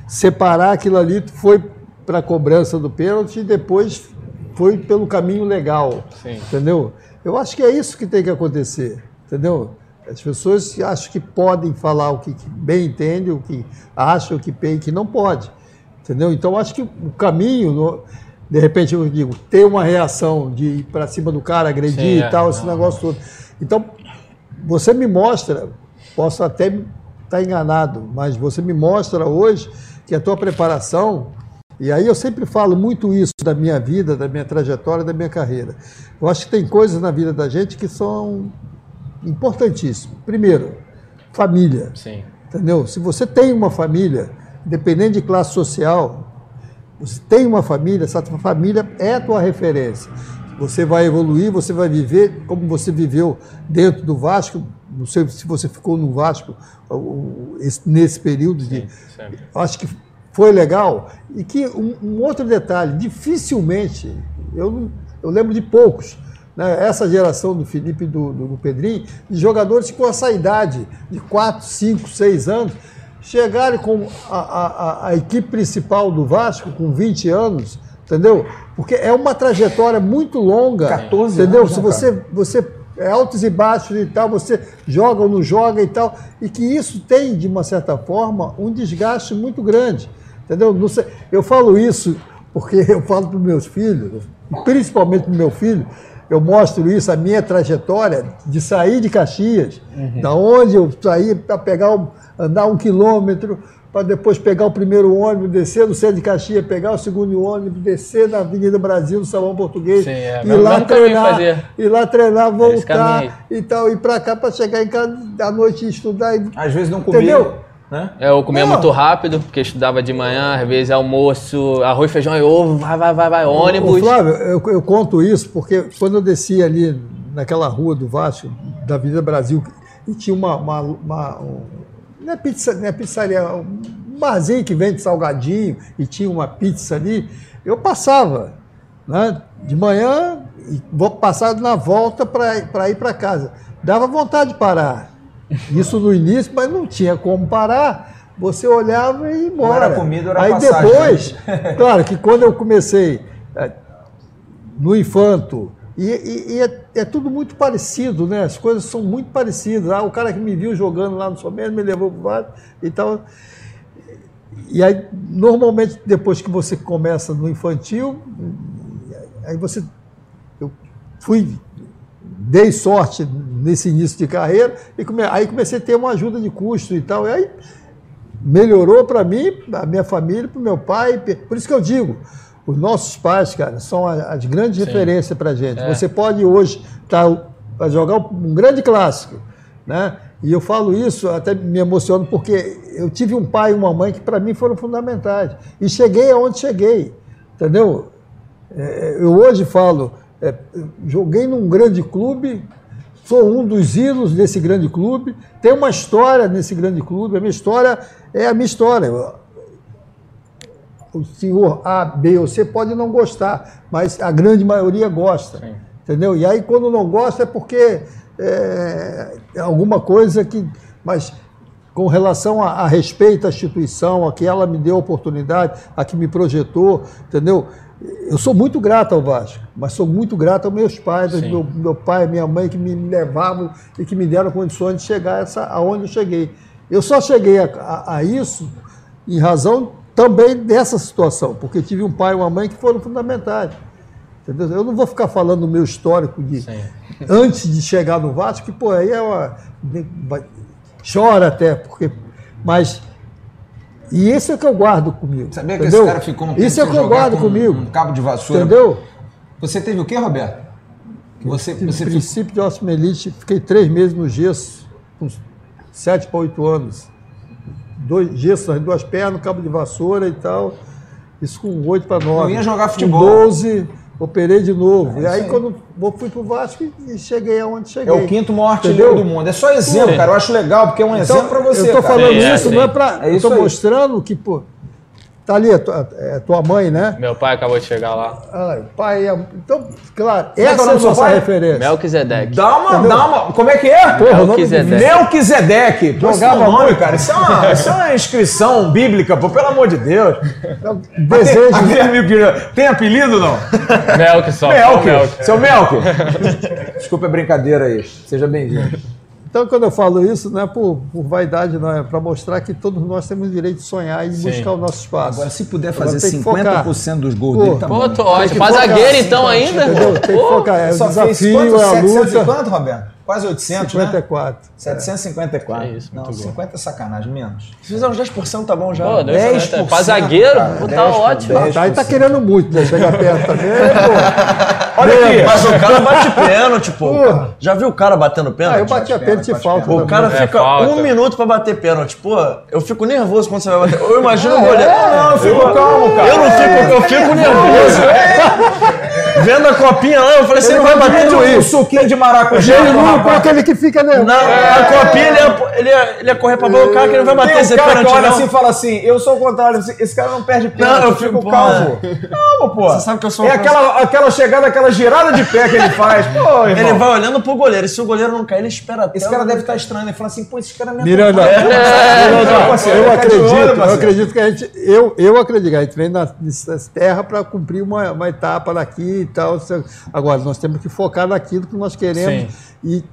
separar aquilo ali foi para a cobrança do pênalti e depois foi pelo caminho legal. Sim. Entendeu? Eu acho que é isso que tem que acontecer. Entendeu? As pessoas acham que podem falar o que bem entendem, o que acham que bem que não pode. Entendeu? Então, acho que o caminho, de repente, eu digo, ter uma reação de ir para cima do cara, agredir Sim, e é. tal, esse Não, negócio todo. Então, você me mostra, posso até estar enganado, mas você me mostra hoje que a tua preparação, e aí eu sempre falo muito isso da minha vida, da minha trajetória, da minha carreira. Eu acho que tem coisas na vida da gente que são importantíssimas. Primeiro, família. Sim. Entendeu? Se você tem uma família, independente de classe social, você tem uma família, essa família é a tua referência. Você vai evoluir, você vai viver como você viveu dentro do Vasco. Não sei se você ficou no Vasco nesse período de. sempre. Acho que foi legal. E que um, um outro detalhe, dificilmente, eu, eu lembro de poucos, né, essa geração do Felipe e do, do, do Pedrinho, de jogadores com essa idade de 4, 5, 6 anos, chegarem com a, a, a- a equipe principal do Vasco com 20 anos, entendeu? Porque é uma trajetória muito longa. 14 entendeu? anos, Se né, você, você é altos e baixos e tal, você joga ou não joga e tal, e que isso tem, de uma certa forma, um desgaste muito grande. Entendeu? Eu falo isso porque eu falo para os meus filhos, principalmente para o meu filho, eu mostro isso, a minha trajetória de sair de Caxias, da onde eu saí para pegar, um- andar um quilômetro, para depois pegar o primeiro ônibus, descer no centro de Caxias, pegar o segundo ônibus, descer na Avenida Brasil, no Salão Português, Sim, é, ir lá treinar, ir lá treinar, voltar e tal, ir para cá para chegar em casa à noite e estudar. E... Às vezes não comia. Entendeu? Né? É, Eu comia Não. muito rápido, porque estudava de manhã, às vezes almoço, arroz, feijão e ovo, vai, vai, vai, vai, Ô, ônibus. Flávio, eu, eu conto isso porque quando eu desci ali naquela rua do Vasco, da Avenida Brasil, e tinha uma. uma, uma- um- não, é pizza, não é pizzaria, um barzinho que vende salgadinho e tinha uma pizza ali, eu passava né, de manhã e vou passar na volta para ir para casa. Dava vontade de parar. Isso no início, mas não tinha como parar. Você olhava e ia embora. era comida, era Aí passagem. depois, claro que quando eu comecei eh, no infanto, e, e- e é, é tudo muito parecido, né? As coisas são muito parecidas. Ah, o cara que me viu jogando lá no Somente me levou para o Vasco e tal. E aí, normalmente, depois que você começa no infantil, aí você. Eu fui, dei sorte nesse início de carreira, e come, aí comecei a ter uma ajuda de custo e tal. E aí melhorou para mim, a minha família, para o meu pai. Por isso que eu digo, os nossos pais, cara, são a- as grandes referências para gente. É. Você pode hoje estar para jogar um grande clássico, né? E eu falo isso, até me emociono, porque eu tive um pai e uma mãe que para mim foram fundamentais. E cheguei aonde cheguei, entendeu? É, eu hoje falo, é, joguei num grande clube, sou um dos ídolos desse grande clube, tenho uma história nesse grande clube, a minha história é a minha história. O senhor A, B ou C pode não gostar, mas a grande maioria gosta. Sim. Entendeu? E aí quando não gosta é porque é, é alguma coisa que. Mas com relação a, a respeito à instituição, a que ela me deu a oportunidade, a que me projetou, entendeu? Eu sou muito grato ao Vasco, mas sou muito grato aos meus pais, ao meu, meu pai e minha mãe que me levavam e que me deram condições de chegar a essa, aonde eu cheguei. Eu só cheguei a, a- a isso em razão também dessa situação, porque tive um pai e uma mãe que foram fundamentais. Entendeu? Eu não vou ficar falando do meu histórico de Sim. antes de chegar no Vasco, que pô, aí é uma. chora até, porque. Mas. E esse é o que eu guardo comigo. Sabia que entendeu? esse cara ficou um tempo Isso é o que eu guardo com comigo. Um cabo de vassoura. Entendeu? Você teve o quê, Roberto? Que Você, Tive você princípio de osteomielite, fiquei três meses no gesso, com sete para oito anos. Dois gesso nas duas pernas, cabo de vassoura e tal. Isso com oito para nove. Não ia jogar Com futebol. 12, operei de novo. É e aí, aí. quando eu fui pro Vasco e cheguei aonde é cheguei. o quinto maior artilheiro do mundo. É só exemplo, Sim. cara. Eu acho legal, porque é um Então, exemplo pra você, eu tô cara. falando é, isso, sim. não é para. É eu tô aí. mostrando que, pô, tá ali, a tua, é, tua mãe, né? Meu pai acabou de chegar lá. Ai, pai, é- então, claro, é é o essa é nome a nossa referência. Melquisedeque. Dá uma, dá uma. Como é que é? Porra, o nome Melquisedeque. Melquisedeque. Pô, Jogava um nome, muito. cara. Isso é, uma, isso é uma inscrição bíblica, pô, pelo amor de Deus. Então, Desejo, Aquele amigo que- Tem apelido não? Melk só. Melk. Seu Melk. Desculpa a brincadeira aí. Seja bem-vindo. Então, quando eu falo isso, não é por, por vaidade, não, é para mostrar que todos nós temos o direito de sonhar e buscar o nosso espaço. Agora, se puder fazer tem que focar. 50% dos gols Pô, dele, tá Pô, bom. tô ótimo. focar, zagueiro então ainda? Entendeu? Tem que Pô, focar. É o Só fez desafio, quanto? é a 700 luta. quanto, Roberto? Quase 800, né? 54. 754. É isso, não, muito bom. 50 é sacanagem, menos. Se fizer uns 10%, tá bom já. Pô, Deus 10%, certo. Pra zagueiro, cara, pô, tá 10%. ótimo. Tá, aí tá querendo muito, né? Chegar perto também. pô. Olha aqui. Mas o cara bate pênalti, pô. Porra. Já viu o cara batendo pênalti? Ah, eu bati a pênalti e falta. Pô, o cara É fica falta. um minuto pra bater pênalti. Pô, eu fico nervoso quando você vai bater. Eu imagino o Ah, goleiro. é? Não, eu fico calmo, cara. Eu não fico, eu fico nervoso. Vendo a copinha lá, eu falei, você não vai bater um Luiz. suquinho de maracujá. É rapaz. aquele que fica nervoso. Na, a copinha, ele ia, ele, ia, ele ia correr pra bola, o cara que ele não vai bater esse um cara que pênalti, olha não. assim e fala assim, eu sou o contrário, esse cara não perde pênalti, Não, eu eu fico, fico pô, calmo. Calmo, pô. Você sabe que eu sou É um aquela, aquela chegada, aquela girada de pé que ele faz. Pô, irmão. Ele vai olhando pro goleiro, e se o goleiro não cair, ele espera até. Esse cara deve estar estranho, ele fala assim, pô, esse cara me Miranda, eu de acredito, eu acredito que a gente, eu, eu acredito que a gente vem na- nessa terra para cumprir uma, uma etapa daqui e tal. Agora, nós temos que focar naquilo que nós queremos e,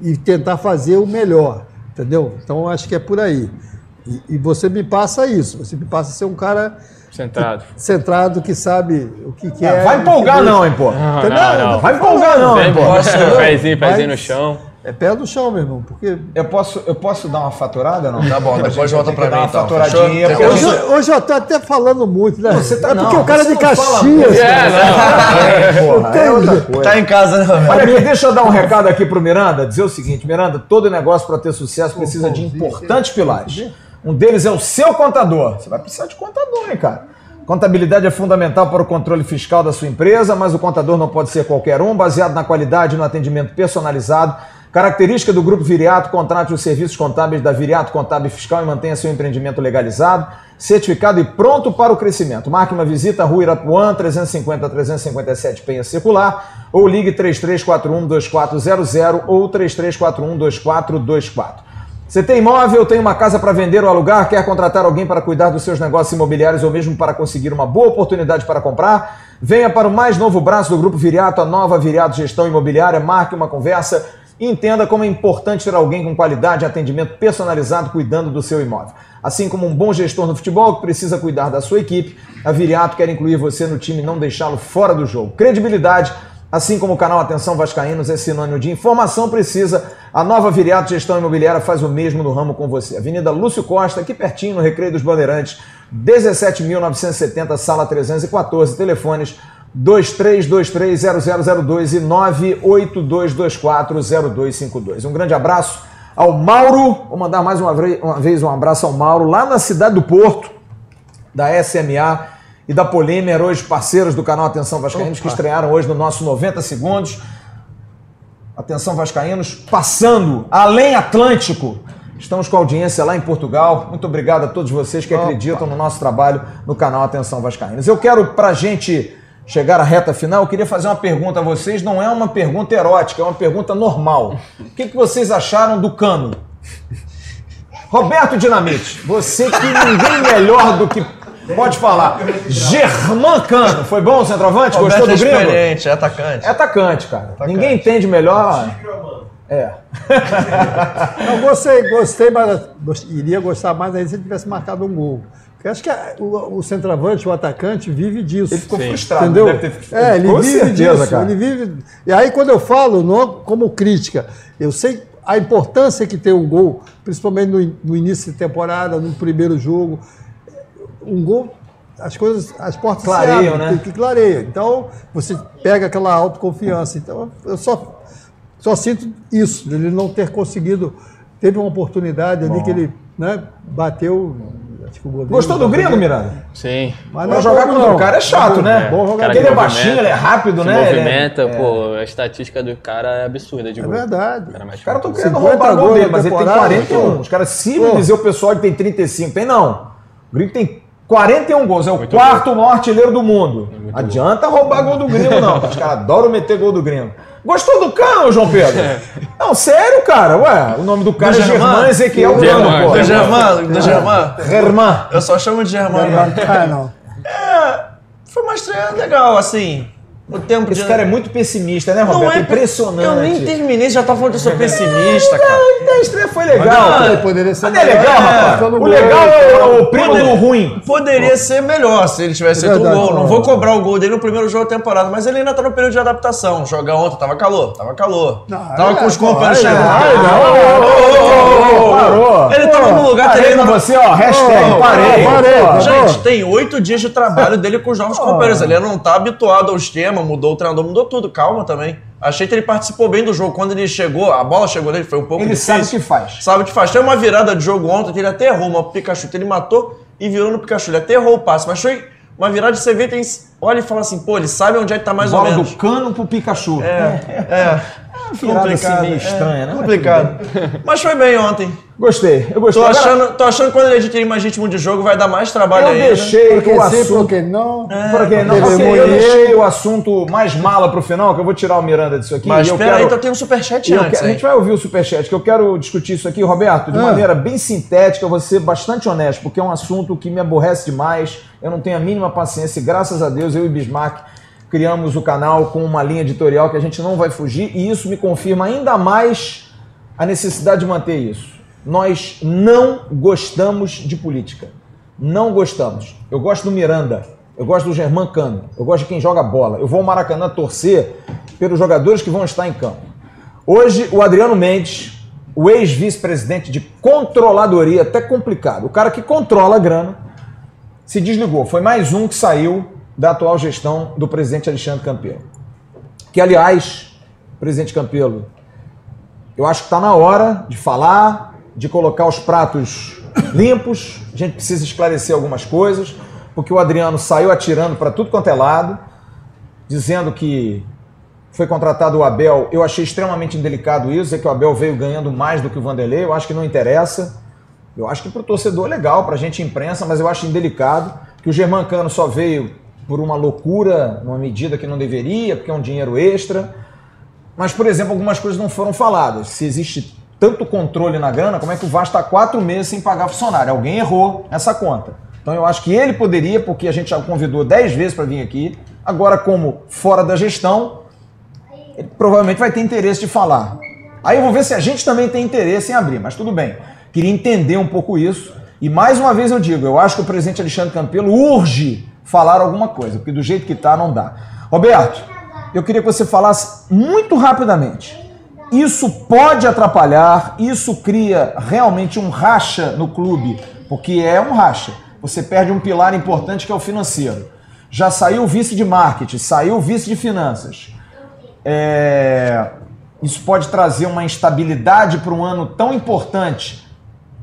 e tentar fazer o melhor, entendeu? Então, acho que é por aí. E, e você me passa isso, você me passa ser um cara Centrado. centrado que sabe o que quer. Vai empolgar entendeu? não, hein, pô. Não, Entendeu? não, não. Vai empolgar não, hein, pô. Pezinho, pezinho Mas- no chão. É pé do chão, meu irmão, porque Eu posso, eu posso dar uma faturada, não? Tá bom, depois volta pra dar mim, uma então, faturadinha. fechou? Hoje, gente- hoje eu tô até falando muito, né? Você tá- é porque não, o cara você de não fala Caxias. muito. É, não. Porra, é outra coisa. Tá em casa, né? Olha aqui, deixa eu dar um recado aqui pro Miranda, dizer o seguinte, Miranda, todo negócio para ter sucesso precisa de importantes pilares. Um deles é o seu contador. Você vai precisar de contador, hein, cara? Contabilidade é fundamental para o controle fiscal da sua empresa, mas o contador não pode ser qualquer um, baseado na qualidade e no atendimento personalizado. Característica do Grupo Viriato, contrate os serviços contábeis da Viriato Contábil Fiscal e mantenha seu empreendimento legalizado, certificado e pronto para o crescimento. Marque uma visita à Rua Irapuã, 350-357 Penha Circular, ou ligue 3341-2400 ou 3341-2424. Você tem imóvel, tem uma casa para vender ou alugar, quer contratar alguém para cuidar dos seus negócios imobiliários ou mesmo para conseguir uma boa oportunidade para comprar? Venha para o mais novo braço do Grupo Viriato, a nova Viriato Gestão Imobiliária, marque uma conversa e entenda como é importante ter alguém com qualidade e atendimento personalizado cuidando do seu imóvel. Assim como um bom gestor no futebol que precisa cuidar da sua equipe, a Viriato quer incluir você no time e não deixá-lo fora do jogo. Credibilidade, assim como o canal Atenção Vascaínos é sinônimo de informação precisa, a nova Viriato Gestão Imobiliária faz o mesmo no ramo com você. Avenida Lúcio Costa, aqui pertinho no Recreio dos Bandeirantes, 17.970, sala 314, telefones 23230002 e 982240252. Um grande abraço ao Mauro. Vou mandar mais uma vez, uma vez um abraço ao Mauro, lá na cidade do Porto, da SMA e da Polímer, hoje parceiros do canal Atenção Vascaínos, que estrearam hoje no nosso 90 Segundos. Atenção Vascaínos, passando além Atlântico. Estamos com audiência lá em Portugal. Muito obrigado a todos vocês que acreditam no nosso trabalho no canal Atenção Vascaínos. Eu quero, para gente chegar à reta final, eu queria fazer uma pergunta a vocês. Não é uma pergunta erótica, é uma pergunta normal. O que, que vocês acharam do Cano? Roberto Dinamite, você que ninguém melhor do que pode falar. Germán Cano, foi bom o centroavante? Gostou Roberto é do gringo? experiente, é atacante. É atacante, cara. Ninguém entende melhor. É. Eu gostei, gostei, mas iria gostar mais ainda se ele tivesse marcado um gol. Porque acho que a- o, o centroavante, o atacante, vive disso. Ele ficou Sim. frustrado. Entendeu? deve ter- É, ele Com vive certeza, disso. cara. Ele vive. E aí, quando eu falo no- como crítica, eu sei a importância que tem um gol, principalmente no, no início de temporada, no primeiro jogo. Um gol, as coisas, as portas Clareiam, se abrem, né? que, que clareiam. Então, você pega aquela autoconfiança. Então, eu só, só sinto isso, dele não ter conseguido. Teve uma oportunidade ali que ele né, bateu. Acho que o goleiro Gostou do bateu. gringo, Miranda? Sim. Mas não é jogar bom, contra o cara é chato, né? Bom jogador. Cara Porque ele é baixinho, ele é rápido, Se né? Ele é- movimenta, pô, a estatística do cara é absurda de É gol. verdade. Cara mexe Os caras estão muito. querendo 50 roubar gol dele, mas ele tem temporada, 41. pô. Os caras Pô. dizer o pessoal que tem 35. Tem não. O gringo tem 41 gols, é o quarto maior artilheiro do mundo. Adianta roubar gol do gringo, não. Os caras adoram meter gol do gringo. Gostou do cano, João Pedro? Não, sério, cara. Ué, o nome do cara Do é Germán? Germán Ezequiel Germán, Cano, pô. Do Germán, do Germán. Germán. Eu só chamo de Germán. Ah, não. Foi uma estreia legal, assim. O tempo Esse de... cara é muito pessimista, né, Não Roberto? é Impressionante. Eu nem terminei, já tá falando que eu sou pessimista, cara. Não, a estreia foi legal. Ele poderia ser Mas é legal, rapaz. Todo O legal é o primo do ruim. Poderia ser melhor se ele tivesse feito um gol. Não vou cobrar o gol dele no primeiro jogo da temporada, mas ele ainda tá no período de adaptação. Jogar ontem tava calor, tava calor. Não, tava é, com os companheiros chegando. Não. Parou. Ele tava no lugar Parei treinando. com você, ó. Hashtag parei. tá Gente, tem oito dias de trabalho dele com os novos companheiros. Ele não tá habituado ao esquema, mudou o treinador, mudou tudo. Calma também. Achei que ele participou bem do jogo. Quando ele chegou, a bola chegou nele, foi um pouco Ele difícil. sabe o que faz. Sabe o que faz. Tem uma virada de jogo ontem que ele até errou uma Pikachu, ele matou e virou no Pikachu. Ele até errou o passe, mas foi uma virada de vê, tem, olha e fala assim, pô, ele sabe onde é que tá mais Bola ou menos. do cano pro Pikachu. É, virada assim meio é, estranha, né? Complicado. Mas foi bem ontem. Gostei, eu gostei. Tô Agora, achando, tô achando que quando ele adquirir mais ritmo de jogo vai dar mais trabalho eu ainda. deixei Porque o sim, assunto... porque não. Porque não, porque eu deixei o assunto mais mala pro final, que eu vou tirar o Miranda disso aqui. Mas espera quero... aí, então tem um superchat antes, quero- a gente vai ouvir o superchat, que eu quero discutir isso aqui, Roberto, de Ah. maneira bem sintética, vou ser bastante honesto, porque é um assunto que me aborrece demais, eu não tenho a mínima paciência, e graças a Deus eu e Bismarck criamos o canal com uma linha editorial que a gente não vai fugir, e isso me confirma ainda mais a necessidade de manter isso. Nós não gostamos de política. Não gostamos. Eu gosto do Miranda, eu gosto do Germán Cano, eu gosto de quem joga bola. Eu vou ao Maracanã torcer pelos jogadores que vão estar em campo. Hoje, o Adriano Mendes, o ex-vice-presidente de controladoria, até complicado, o cara que controla a grana, se desligou. Foi mais um que saiu da atual gestão do presidente Alexandre Campelo. Que, aliás, presidente Campelo, eu acho que está na hora de falar, de colocar os pratos limpos. A gente precisa esclarecer algumas coisas, porque o Adriano saiu atirando para tudo quanto é lado, dizendo que foi contratado o Abel. Eu achei extremamente indelicado isso, dizer que o Abel veio ganhando mais do que o Vanderlei. Eu acho que não interessa. Eu acho que para o torcedor é legal, para a gente imprensa, mas eu acho indelicado que o Germán Cano só veio por uma loucura, numa medida que não deveria, porque é um dinheiro extra. Mas, por exemplo, algumas coisas não foram faladas. Se existe tanto controle na grana, como é que o Vasco está quatro meses sem pagar funcionário? Alguém errou essa conta. Então eu acho que ele poderia, porque a gente já o convidou dez vezes para vir aqui. Agora, como fora da gestão, ele provavelmente vai ter interesse de falar. Aí eu vou ver se a gente também tem interesse em abrir, mas tudo bem. Queria entender um pouco isso. E mais uma vez eu digo, eu acho que o presidente Alexandre Campelo urge falar alguma coisa, porque do jeito que está não dá. Roberto, eu queria que você falasse muito rapidamente. Isso pode atrapalhar, isso cria realmente um racha no clube, porque é um racha. Você perde um pilar importante que é o financeiro. Já saiu o vice de marketing, saiu o vice de finanças. É, Isso pode trazer uma instabilidade para um ano tão importante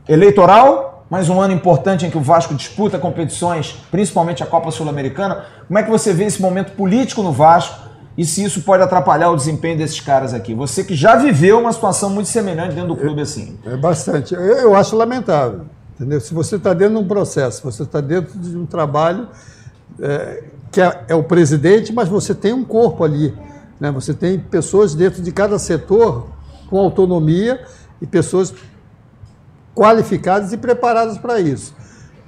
eleitoral, mas um ano importante em que o Vasco disputa competições, principalmente a Copa Sul-Americana. Como é que você vê esse momento político no Vasco e se isso pode atrapalhar o desempenho desses caras aqui? Você que já viveu uma situação muito semelhante dentro do clube assim. É bastante. Eu, eu acho lamentável. Entendeu? Se você está dentro de um processo, você está dentro de um trabalho é, que é, é o presidente, mas você tem um corpo ali. Né? Você tem pessoas dentro de cada setor com autonomia e pessoas qualificadas e preparadas para isso.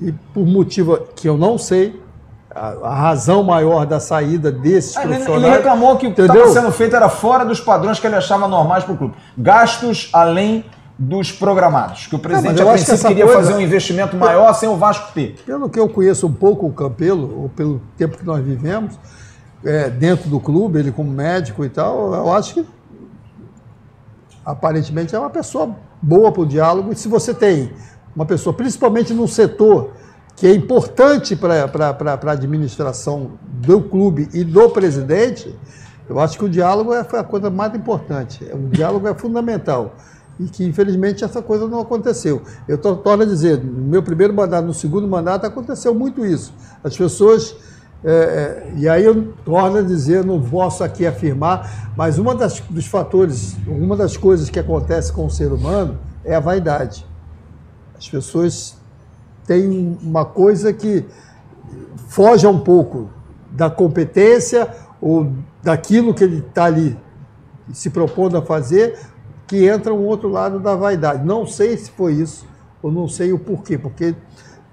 E por motivo que eu não sei, a, razão maior da saída desses Ah, Ele, profissionais. ele reclamou que o que estava sendo feito era fora dos padrões que ele achava normais para o clube. Gastos além dos programados. Que o presidente, eu a princípio, queria coisa- fazer um investimento maior sem o Vasco ter. Pelo que eu conheço um pouco o Campelo, ou pelo tempo que nós vivemos, é, dentro do clube, ele como médico e tal, eu acho que aparentemente é uma pessoa boa para o diálogo. E se você tem uma pessoa, principalmente num setor que é importante para a administração do clube e do presidente, eu acho que o diálogo é a coisa mais importante. O diálogo é fundamental. E que, infelizmente, essa coisa não aconteceu. Eu to- torno a dizer, no meu primeiro mandato, no segundo mandato, aconteceu muito isso. As pessoas. É, é, e aí eu torno a dizer, não posso aqui afirmar, mas uma das, dos fatores, uma das coisas que acontece com o ser humano é a vaidade. As pessoas tem uma coisa que foge um pouco da competência ou daquilo que ele está ali se propondo a fazer, que entra um outro lado da vaidade. Não sei se foi isso, ou não sei o porquê, porque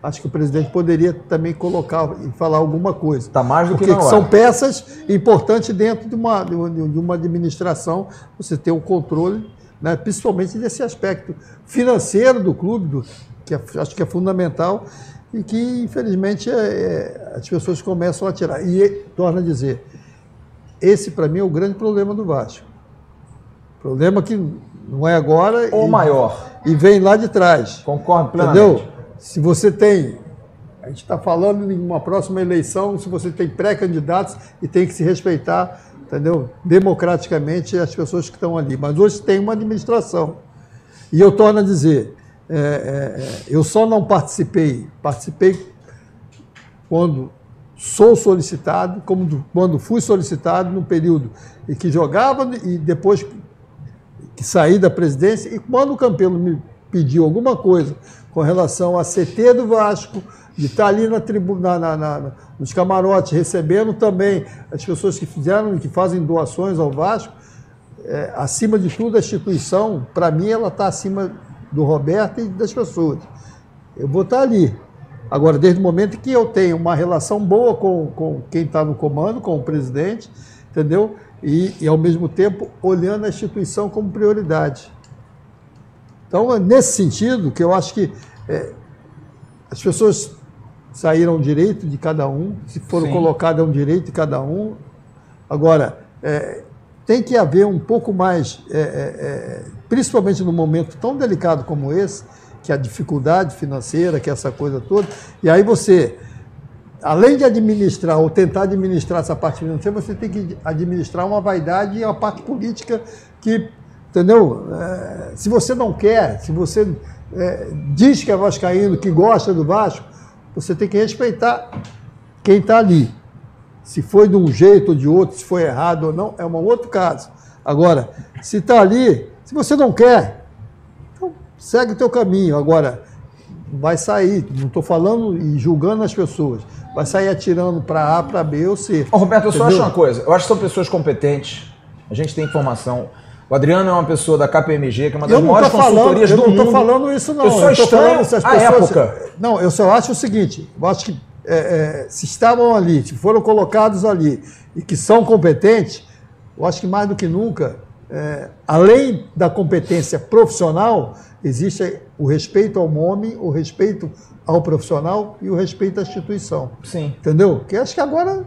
acho que o presidente poderia também colocar e falar alguma coisa. Está mais do que Porque na hora. são peças importantes dentro de uma, de uma- administração, você ter o controle, né, principalmente desse aspecto financeiro do clube, do, que é- acho que é fundamental, e que, infelizmente, é- é, as pessoas começam a tirar. E, torna a dizer, esse, para mim, é o grande problema do Vasco. Problema que não é agora Ou e, maior. e vem lá de trás. Concordo plenamente. Entendeu? Se você tem. A gente está falando em uma próxima eleição, se você tem pré-candidatos e tem que se respeitar, entendeu? Democraticamente as pessoas que estão ali. Mas hoje tem uma administração. E eu torno a dizer, é, é, é, eu só não participei, participei quando sou solicitado, como do- quando fui solicitado no período em que jogava e depois que saí da presidência, e quando o Campelo me pediu alguma coisa com relação a CT do Vasco, de estar ali na tribuna, na, na- nos camarotes, recebendo também as pessoas que fizeram e que fazem doações ao Vasco, é, acima de tudo, a instituição, para mim, ela está acima do Roberto e das pessoas. Eu vou estar ali. Agora, desde o momento que eu tenho uma relação boa com, com quem está no comando, com o presidente, entendeu? E, e, ao mesmo tempo, olhando a instituição como prioridade. Então, é nesse sentido que eu acho que é, as pessoas saíram direito de cada um, se foram Sim. colocadas um direito de cada um. Agora, é, tem que haver um pouco mais, é, é, é, principalmente num momento tão delicado como esse, que é a dificuldade financeira, que é essa coisa toda, e aí você, além de administrar ou tentar administrar essa parte financeira, você tem que administrar uma vaidade e uma parte política que, entendeu? É, se você não quer, se você é, diz que é vascaíno, que gosta do Vasco, você tem que respeitar quem está ali. Se foi de um jeito ou de outro, se foi errado ou não, é um outro caso. Agora, se está ali, se você não quer, então segue o teu caminho. Agora, vai sair, não estou falando e julgando as pessoas, vai sair atirando para A, para B ou C. Ô, Roberto, eu só acho uma coisa. Eu acho que são pessoas competentes. A gente tem informação. O Adriano é uma pessoa da KPMG, que é uma das Eu maiores estou falando, consultorias eu do não mundo. estou falando isso não. Eu só tô estranho falando se as a pessoas- época. Não, eu só acho o seguinte, eu acho que é, é, se estavam ali, se foram colocados ali e que são competentes, eu acho que mais do que nunca, é, além da competência profissional, existe o respeito ao homem, o respeito ao profissional e o respeito à instituição. Sim. Entendeu? Porque acho que agora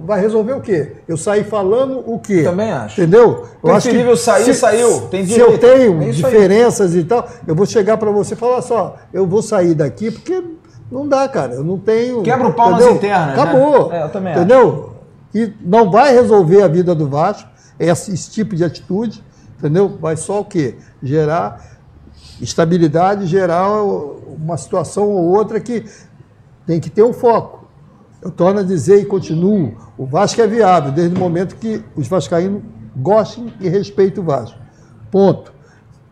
vai resolver o quê? Eu sair falando o quê? Também acho. Entendeu? Preferível sair, saiu. Tem se eu tenho É isso aí. diferenças e tal, eu vou chegar para você e falar só, eu vou sair daqui porque não dá, cara. Eu não tenho. Quebra o pau nas entendeu? internas, né? Acabou. É, eu também entendeu? E não vai resolver a vida do Vasco esse, esse tipo de atitude, entendeu? Vai só o quê? Gerar estabilidade, gerar uma situação ou outra que tem que ter um foco. Eu torno a dizer e continuo, o Vasco é viável desde o momento que os vascaínos gostem e respeitem o Vasco. Ponto.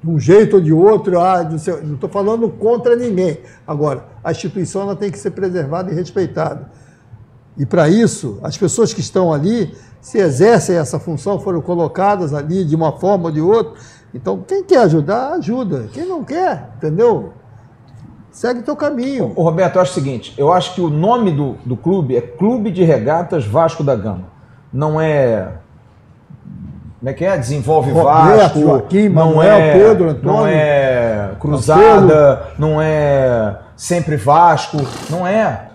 De um jeito ou de outro, ah, não estou falando contra ninguém. Agora, a instituição ela tem que ser preservada e respeitada. E para isso, as pessoas que estão ali, se exercem essa função, foram colocadas ali de uma forma ou de outra. Então, quem quer ajudar, ajuda. Quem não quer, entendeu? Segue teu caminho. Ô, Roberto, eu acho o seguinte: eu acho que o nome do, do clube é Clube de Regatas Vasco da Gama. Não é. Como é que é? Desenvolve Roberto, Vasco. Joaquim, não Manuel, é, Pedro, Antônio. Não é Cruzada, não é Sempre Vasco. Não é.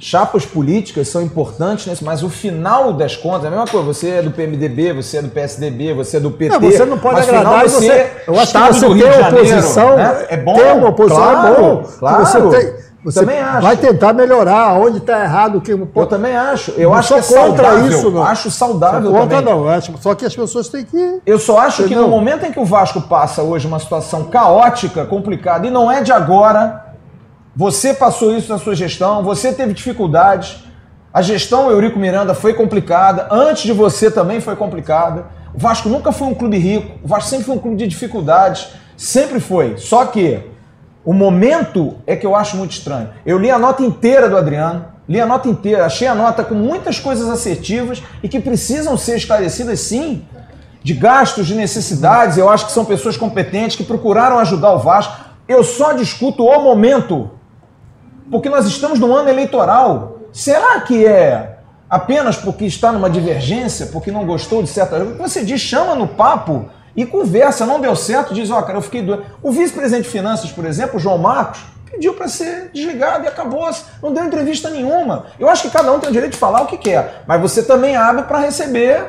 Chapas políticas são importantes nesse, mas o final das contas é a mesma coisa. Você é do PMDB, você é do PSDB, você é do PT. Não, você não pode mas final agradar e você, você. Eu acho que você Janeiro, oposição. né? é bom. Ter uma oposição claro, é bom. Claro. Você, tem, você também acho. vai tentar melhorar onde está errado. o Que, Eu também acho. Eu acho que é contra saudável. isso, não. Acho saudável contra, também. não. Acho, só que as pessoas têm que. Eu só acho que Entendeu? no momento em que o Vasco passa hoje uma situação caótica, complicada, e não é de agora, você passou isso na sua gestão, você teve dificuldades, a gestão Eurico Miranda foi complicada, antes de você também foi complicada. O Vasco nunca foi um clube rico, o Vasco sempre foi um clube de dificuldades, sempre foi. Só que O momento é que eu acho muito estranho. Eu li a nota inteira do Adriano, li a nota inteira, achei a nota com muitas coisas assertivas e que precisam ser esclarecidas sim, de gastos, de necessidades. Eu acho que são pessoas competentes que procuraram ajudar o Vasco. Eu só discuto o momento, porque nós estamos num ano eleitoral. Será que é apenas porque está numa divergência, porque não gostou de certa coisa? Você diz, chama no papo e conversa, não deu certo, diz, ó, oh, cara, eu fiquei doente. O vice-presidente de finanças, por exemplo, João Marcos, pediu para ser desligado e acabou. Não deu entrevista nenhuma. Eu acho que cada um tem o direito de falar o que quer, mas você também abre para receber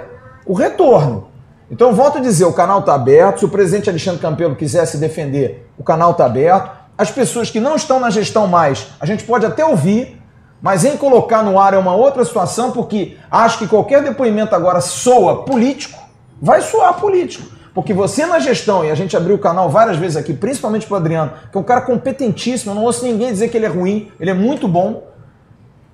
o retorno. Então, volto a dizer, o canal está aberto. Se o presidente Alexandre Campelo quiser se defender, o canal está aberto. As pessoas que não estão na gestão mais, a gente pode até ouvir, mas em colocar no ar é uma outra situação, porque acho que qualquer depoimento agora soa político, vai soar político. Porque você na gestão, e a gente abriu o canal várias vezes aqui, principalmente para o Adriano, que é um cara competentíssimo, eu não ouço ninguém dizer que ele é ruim, ele é muito bom.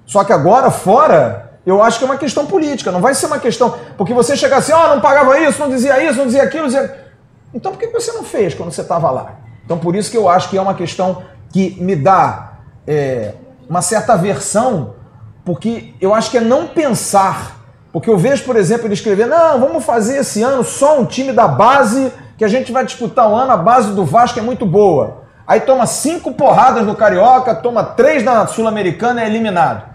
Só que agora, fora, eu acho que é uma questão política, não vai ser uma questão. Porque você chegar assim, ó, oh, não pagava isso, não dizia isso, não dizia aquilo, dizia. Então por que você não fez quando você estava lá? Então por isso que eu acho que é uma questão que me dá é, uma certa aversão, porque eu acho que é não pensar porque eu vejo, por exemplo, ele escrever: não, vamos fazer esse ano só um time da base, que a gente vai disputar o um ano, a base do Vasco é muito boa. Aí toma cinco porradas no Carioca, toma três na Sul-Americana e é eliminado.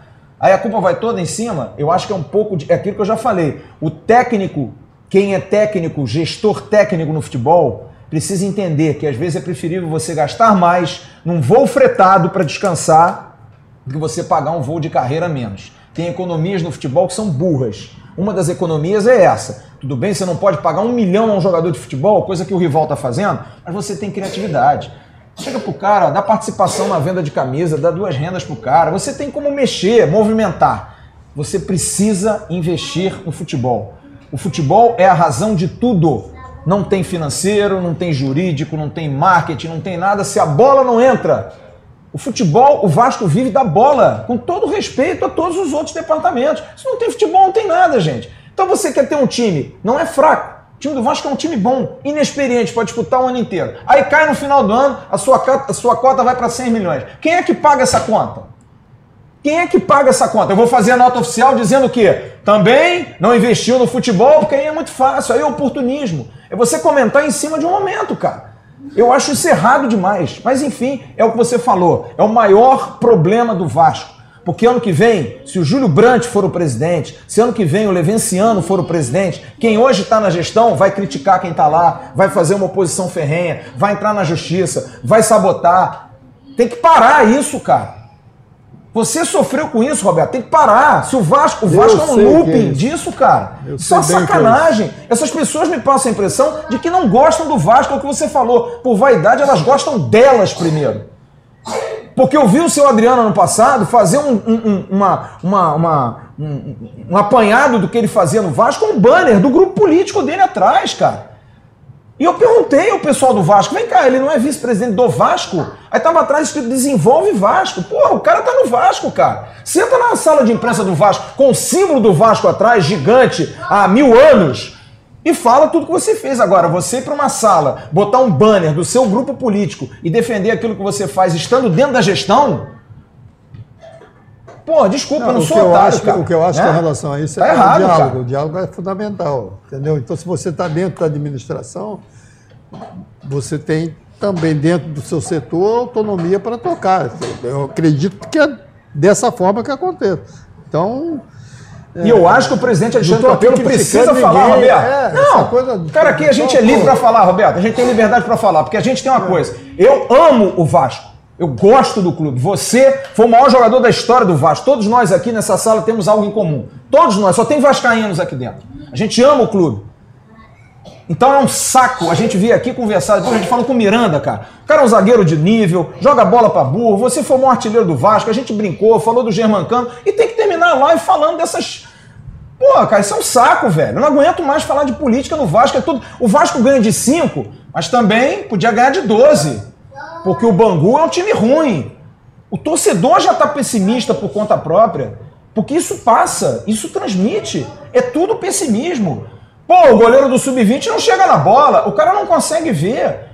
Aí a culpa vai toda em cima. Eu acho que é um pouco de. É aquilo que eu já falei. O técnico, quem é técnico, gestor técnico no futebol, precisa entender que às vezes é preferível você gastar mais num voo fretado para descansar do que você pagar um voo de carreira menos. Tem economias no futebol que são burras. Uma das economias é essa. Tudo bem, você não pode pagar um milhão a um jogador de futebol, coisa que o rival está fazendo, mas você tem criatividade. Chega pro cara, dá participação na venda de camisa, dá duas rendas pro cara. Você tem como mexer, movimentar. Você precisa investir no futebol. O futebol é a razão de tudo. Não tem financeiro, não tem jurídico, não tem marketing, não tem nada. Se a bola não entra, o futebol, o Vasco vive da bola, com todo respeito a todos os outros departamentos. Se não tem futebol, não tem nada, gente. Então você quer ter um time, não é fraco. O time do Vasco é um time bom, inexperiente, pode disputar o ano inteiro. Aí cai no final do ano, a sua, a sua cota vai para 100 milhões. Quem é que paga essa conta? Quem é que paga essa conta? Eu vou fazer a nota oficial dizendo que também não investiu no futebol, porque aí é muito fácil, aí é oportunismo. É você comentar em cima de um momento, cara. Eu acho isso errado demais. Mas enfim, é o que você falou. É o maior problema do Vasco. Porque ano que vem, se o Júlio Brandt for o presidente, se ano que vem o Levenciano for o presidente, quem hoje está na gestão vai criticar quem está lá, vai fazer uma oposição ferrenha, vai entrar na justiça, vai sabotar. Tem que parar isso, cara. Você sofreu com isso, Roberto. Tem que parar. Se o Vasco, o Vasco é um looping é disso, cara. Eu Só é sacanagem. É Essas pessoas me passam a impressão de que não gostam do Vasco, é o que você falou. Por vaidade, elas gostam delas primeiro. Porque eu vi o seu Adriano ano passado fazer um, um, uma, uma, uma, um, um apanhado do que ele fazia no Vasco, um banner do grupo político dele atrás, cara. E eu perguntei ao pessoal do Vasco, vem cá, ele não é vice-presidente do Vasco? Aí tava atrás escrito desenvolve Vasco. Porra, o cara tá no Vasco, cara. Senta na sala de imprensa do Vasco, com o símbolo do Vasco atrás, gigante, há mil anos, e fala tudo que você fez. Agora, você ir para uma sala, botar um banner do seu grupo político e defender aquilo que você faz estando dentro da gestão, Pô, desculpa, não, eu não sou otário, acho, cara. O que eu acho é? com relação a isso tá é errado, o diálogo. Cara. O diálogo é fundamental, entendeu? Então, se você está dentro da administração, você tem também dentro do seu setor autonomia para tocar. Eu acredito que é dessa forma que acontece. Então. E eu acho que o presidente Alexandre Campelo precisa falar, ninguém, Roberto. É, não, coisa, cara, aqui a gente é livre para falar, Roberto. A gente tem liberdade para falar, porque a gente tem uma é. coisa. Eu amo o Vasco. Eu gosto do clube. Você foi o maior jogador da história do Vasco. Todos nós aqui nessa sala temos algo em comum. Todos nós, só tem vascaínos aqui dentro. A gente ama o clube. Então é um saco a gente vir aqui conversar. Depois a gente falou com o Miranda, cara. O cara é um zagueiro de nível, joga bola pra burro. Você foi um artilheiro do Vasco, a gente brincou, falou do Germancano. E tem que terminar a live falando dessas. Pô, cara, isso é um saco, velho. Eu não aguento mais falar de política no Vasco. É tudo... O Vasco ganha de 5, mas também podia ganhar de 12. Porque o Bangu é um time ruim. O torcedor já está pessimista por conta própria. Porque isso passa, isso transmite. É tudo pessimismo. Pô, o goleiro do sub-20 não chega na bola, o cara não consegue ver.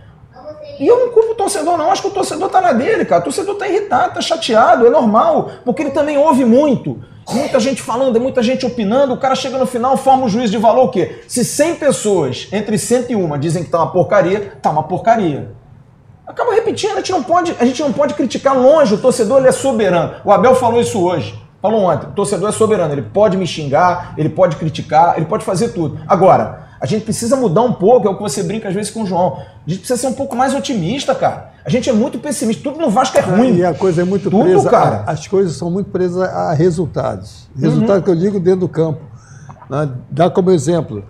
E eu não culpo o torcedor, não. Acho que o torcedor tá na dele, cara. O torcedor tá irritado, tá chateado, é normal. Porque ele também ouve muito. Muita gente falando, muita gente opinando. O cara chega no final, forma um juízo de valor o quê? Se 100 pessoas, entre 101, dizem que tá uma porcaria, tá uma porcaria. Acaba repetindo, a gente não pode, a gente não pode criticar longe. O torcedor ele é soberano. O Abel falou isso hoje. Falou ontem. O torcedor é soberano. Ele pode me xingar, ele pode criticar, ele pode fazer tudo. Agora, a gente precisa mudar um pouco, é o que você brinca às vezes com o João. A gente precisa ser um pouco mais otimista, cara. A gente é muito pessimista. Tudo no Vasco é ruim. E a coisa é muito Tudo, presa. cara. a- As coisas são muito presas a resultados. Resultado que eu digo dentro do campo. né? Dá como exemplo.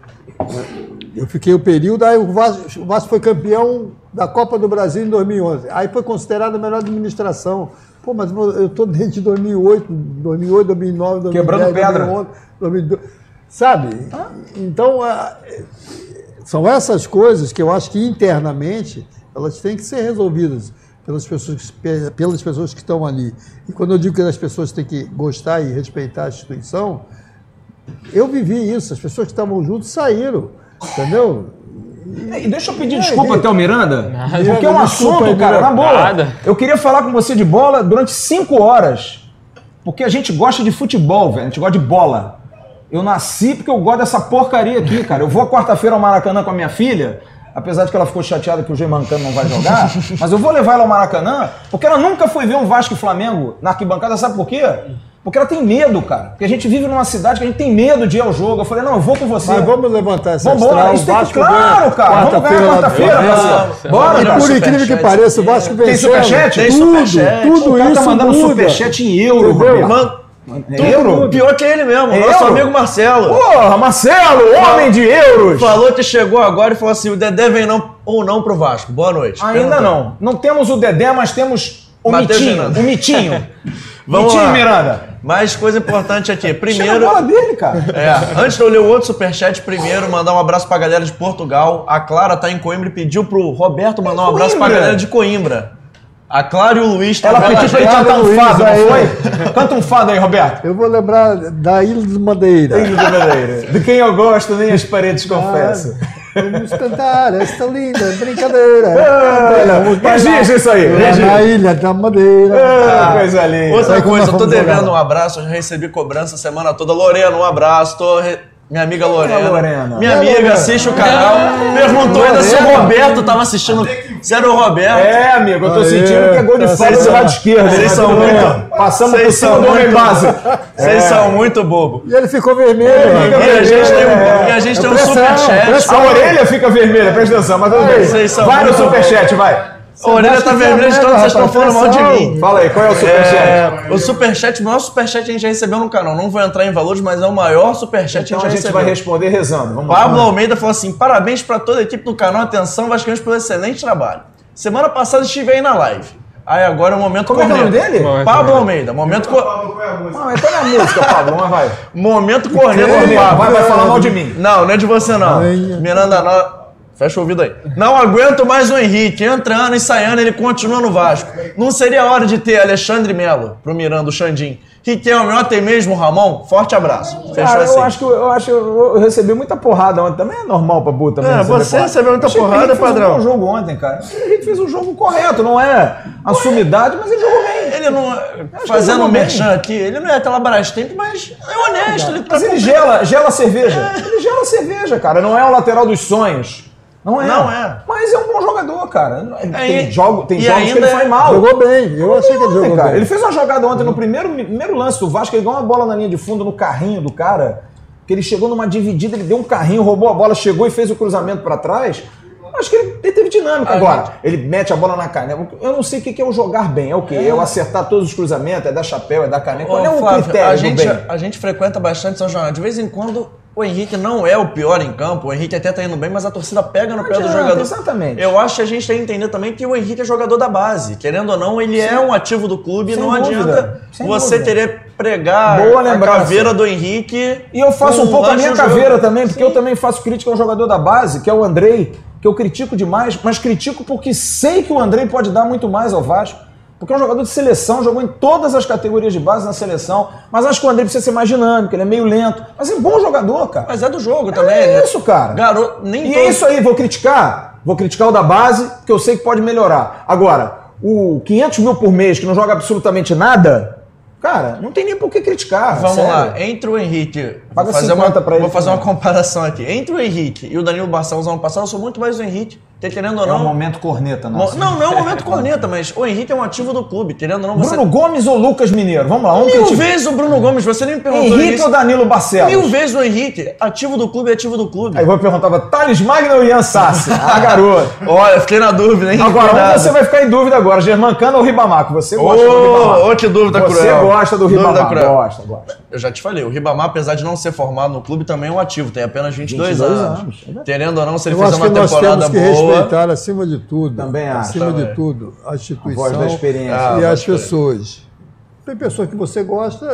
Eu fiquei o período, aí o Vasco, o Vasco foi campeão da Copa do Brasil em 2011. Aí foi considerado a melhor administração. Pô, mas eu estou desde 2008, 2008, 2009, 2010, Quebrando pedra. 2011, 2012. Sabe? Então, a- são essas coisas que eu acho que internamente elas têm que ser resolvidas pelas pessoas, que- pelas pessoas que estão ali. E quando eu digo que as pessoas têm que gostar e respeitar a instituição, eu vivi isso. As pessoas que estavam juntos saíram, entendeu? E deixa eu pedir desculpa até o Miranda, Nada. porque é um assunto, aí, cara, na boa. Nada. Eu queria falar com você de bola durante cinco horas, porque a gente gosta de futebol, velho, a gente gosta de bola. Eu nasci porque eu gosto dessa porcaria aqui, cara. Eu vou quarta-feira ao Maracanã com a minha filha, apesar de que ela ficou chateada que o Germancano não vai jogar, mas eu vou levar ela ao Maracanã, porque ela nunca foi ver um Vasco e Flamengo na arquibancada, sabe por quê? Porque ela tem medo, cara. Porque a gente vive numa cidade que a gente tem medo de ir ao jogo. Eu falei, não, eu vou com você. Mas vamos levantar essa Vambora, astral. isso tem que, claro, cara. Vamos ganhar lá quarta-feira, parceiro. Bora, Vamos E dar por incrível que pareça, o Vasco Tem venceu. superchat? Tem Tudo, superchat. tudo O cara isso tá mandando muda. superchat em euro. Mano, É euro? pior que ele mesmo, É nosso euro? amigo Marcelo. Porra, Marcelo, homem de euros. Falou que chegou agora e falou assim: o Dedé vem não, ou não pro Vasco. Boa noite. Ainda não. Não temos o Dedé, mas temos o Matheus Mitinho. Miranda. O Mitinho. Vamos Mitinho lá. Miranda. Mais coisa importante aqui. Chega a Primeiro. bola dele, cara. É, antes de eu ler o outro superchat, primeiro mandar um abraço pra galera de Portugal. A Clara tá em Coimbra e pediu pro Roberto mandar um abraço pra galera de Coimbra. A Clara e o Luiz Ela pediu pra ele cantar um Luiz, fado, não aí. foi? Canta um fado aí, Roberto. Eu vou lembrar da Ilha de Madeira. Ilha de Madeira. De quem eu gosto, nem as paredes confessam. Vamos cantar esta linda brincadeira. Olha, Vamos bailar. Registra isso aí. Lá registra. Na Ilha da Madeira. Ah, coisa linda. Outra coisa, eu tô devendo jogar? um abraço, eu já recebi cobrança a semana toda. Lorena, um abraço. Tô re- Minha amiga Lorena. Lorena? Minha É, amiga, Lorena. assiste o canal. Perguntou ainda se o. Roberto tava assistindo. Se era o Roberto. É, amigo, eu tô Aí, sentindo que é gol de falta do lado esquerdo. Vocês mas são muito- Passamos por Vocês cima são do homem muito- base. Vocês É. são muito bobo. E ele ficou vermelho. Mano. E a gente tem um, É. e a gente É tem um superchat. A orelha fica vermelha, presta atenção, mas tudo bem. Vocês são Vai no superchat, vai. A orelha tá vermelha de tanto vocês estão falando mal de mim. Fala aí, qual é o superchat? É, o superchat, o maior superchat que a gente já recebeu no canal. Não vou entrar em valores, mas é o maior superchat que Então a a gente gente já vai recebeu. responder rezando. Vamos Pablo lá. Almeida falou assim: parabéns pra toda a equipe do canal. Atenção, Vascaínos, pelo excelente trabalho. Semana passada estive aí na live. Aí agora é o momento Como é que é o nome corneta. dele? Pablo Almeida. Momento, co... Não, então não é música, Pablo, mas vai. momento corneta do Vai, Pablo. vai, vai falar mal de mim. Não, não é de você não. Venha. Miranda. Fecha o ouvido aí. Não aguento mais o Henrique. Entrando e saindo, ele continua no Vasco. Não seria hora de ter Alexandre Melo pro Miranda, o Xandim. Riquelme, ontem mesmo, Ramon. Forte abraço. Fechou Cara, assim. eu acho que eu, acho que eu, recebi muita porrada ontem. Também é normal pra Buta. É, você porrada. recebeu muita Achei que o porrada, Henrique fez padrão. um bom jogo ontem, cara. O Henrique fez um jogo correto, não é a sumidade, mas ele jogou bem. Ele não. que Fazendo ele um merchan aqui, ele não é aquela Brastemp, mas é honesto. Ele tá Mas ele gela, gela a cerveja. Ele gela a cerveja, cara. Não é o lateral dos sonhos. Não é. Não é. Mas é um bom jogador, cara. Tem, e- jogo, tem jogos que ele foi é- mal. Jogou bem. Eu achei que ele Ontem, jogou cara. bem. Ele fez uma jogada ontem no primeiro, primeiro lance do Vasco, ele deu uma bola na linha de fundo no carrinho do cara, que ele chegou numa dividida, ele deu um carrinho, roubou a bola, chegou e fez o cruzamento pra trás. Acho que ele, ele teve dinâmica A agora. gente- Ele mete a bola na canela. Eu não sei o que é o jogar bem. É o quê? É, o acertar todos os cruzamentos, é dar chapéu, é dar caneta. Qual é o Flávio, critério a gente, bem? a gente frequenta bastante São João. De vez em quando o Henrique não é o pior em campo. O Henrique até tá indo bem, mas a torcida pega no Não pé do adianta, jogador. exatamente. Eu acho que a gente tem que entender também que o Henrique é jogador da base. Querendo ou não, ele é um ativo do clube. Sem não dúvida, adianta sem você dúvida. querer pregar a caveira do Henrique. E eu faço um pouco a minha do jogo. caveira também, porque eu também faço crítica ao jogador da base, que é o Andrei, que eu critico demais, mas critico porque sei que o Andrei pode dar muito mais ao Vasco. Porque é um jogador de seleção, jogou em todas as categorias de base na seleção. Mas acho que o André precisa ser mais dinâmico, ele é meio lento. Mas é um bom jogador, cara. Mas é do jogo também, é isso, cara. Garoto, nem E todo- é isso aí, vou criticar. Vou criticar o da base, que eu sei que pode melhorar. Agora, o 500 mil por mês que não joga absolutamente nada, cara, não tem nem por que criticar. Vamos sério. lá, entre o Henrique. Paga vou fazer, 50 uma, pra ele vou fazer também. uma comparação aqui. Entre o Henrique e o Danilo Barcelos ano passado, eu sou muito mais o Henrique. Querendo ou É um não. momento corneta, nossa. Não, não é um momento corneta, mas o Henrique é um ativo do clube. Querendo ou não, você. Bruno Gomes ou Lucas Mineiro? Vamos lá, vamos Mil vezes o Bruno Gomes, você nem me perguntou Henrique isso. ou Danilo Barcelos? Mil vezes o Henrique, ativo do clube, ativo do clube. Aí eu perguntava, Thales Magno ou Ian Sassi? Ah, garoto. Olha, fiquei na dúvida, hein? Agora, onde você vai ficar em dúvida agora, Germancano ou Ribamar? Que você gosta do Ribamar. Ô, ô, que dúvida Você cruel. gosta do Dúvida Ribamar? cruel. Gosta, gosta. Eu já te falei, o Ribamar, apesar de não ser formado no clube, também é um ativo, tem apenas 22, 22 anos. anos, é. Querendo ou não, se ele Eu fizer uma temporada boa. Respeitar, acima de tudo, Também acho. acima Também. de tudo, a instituição voz da experiência. e Ah, as pode pessoas. Tem pessoas que você gosta,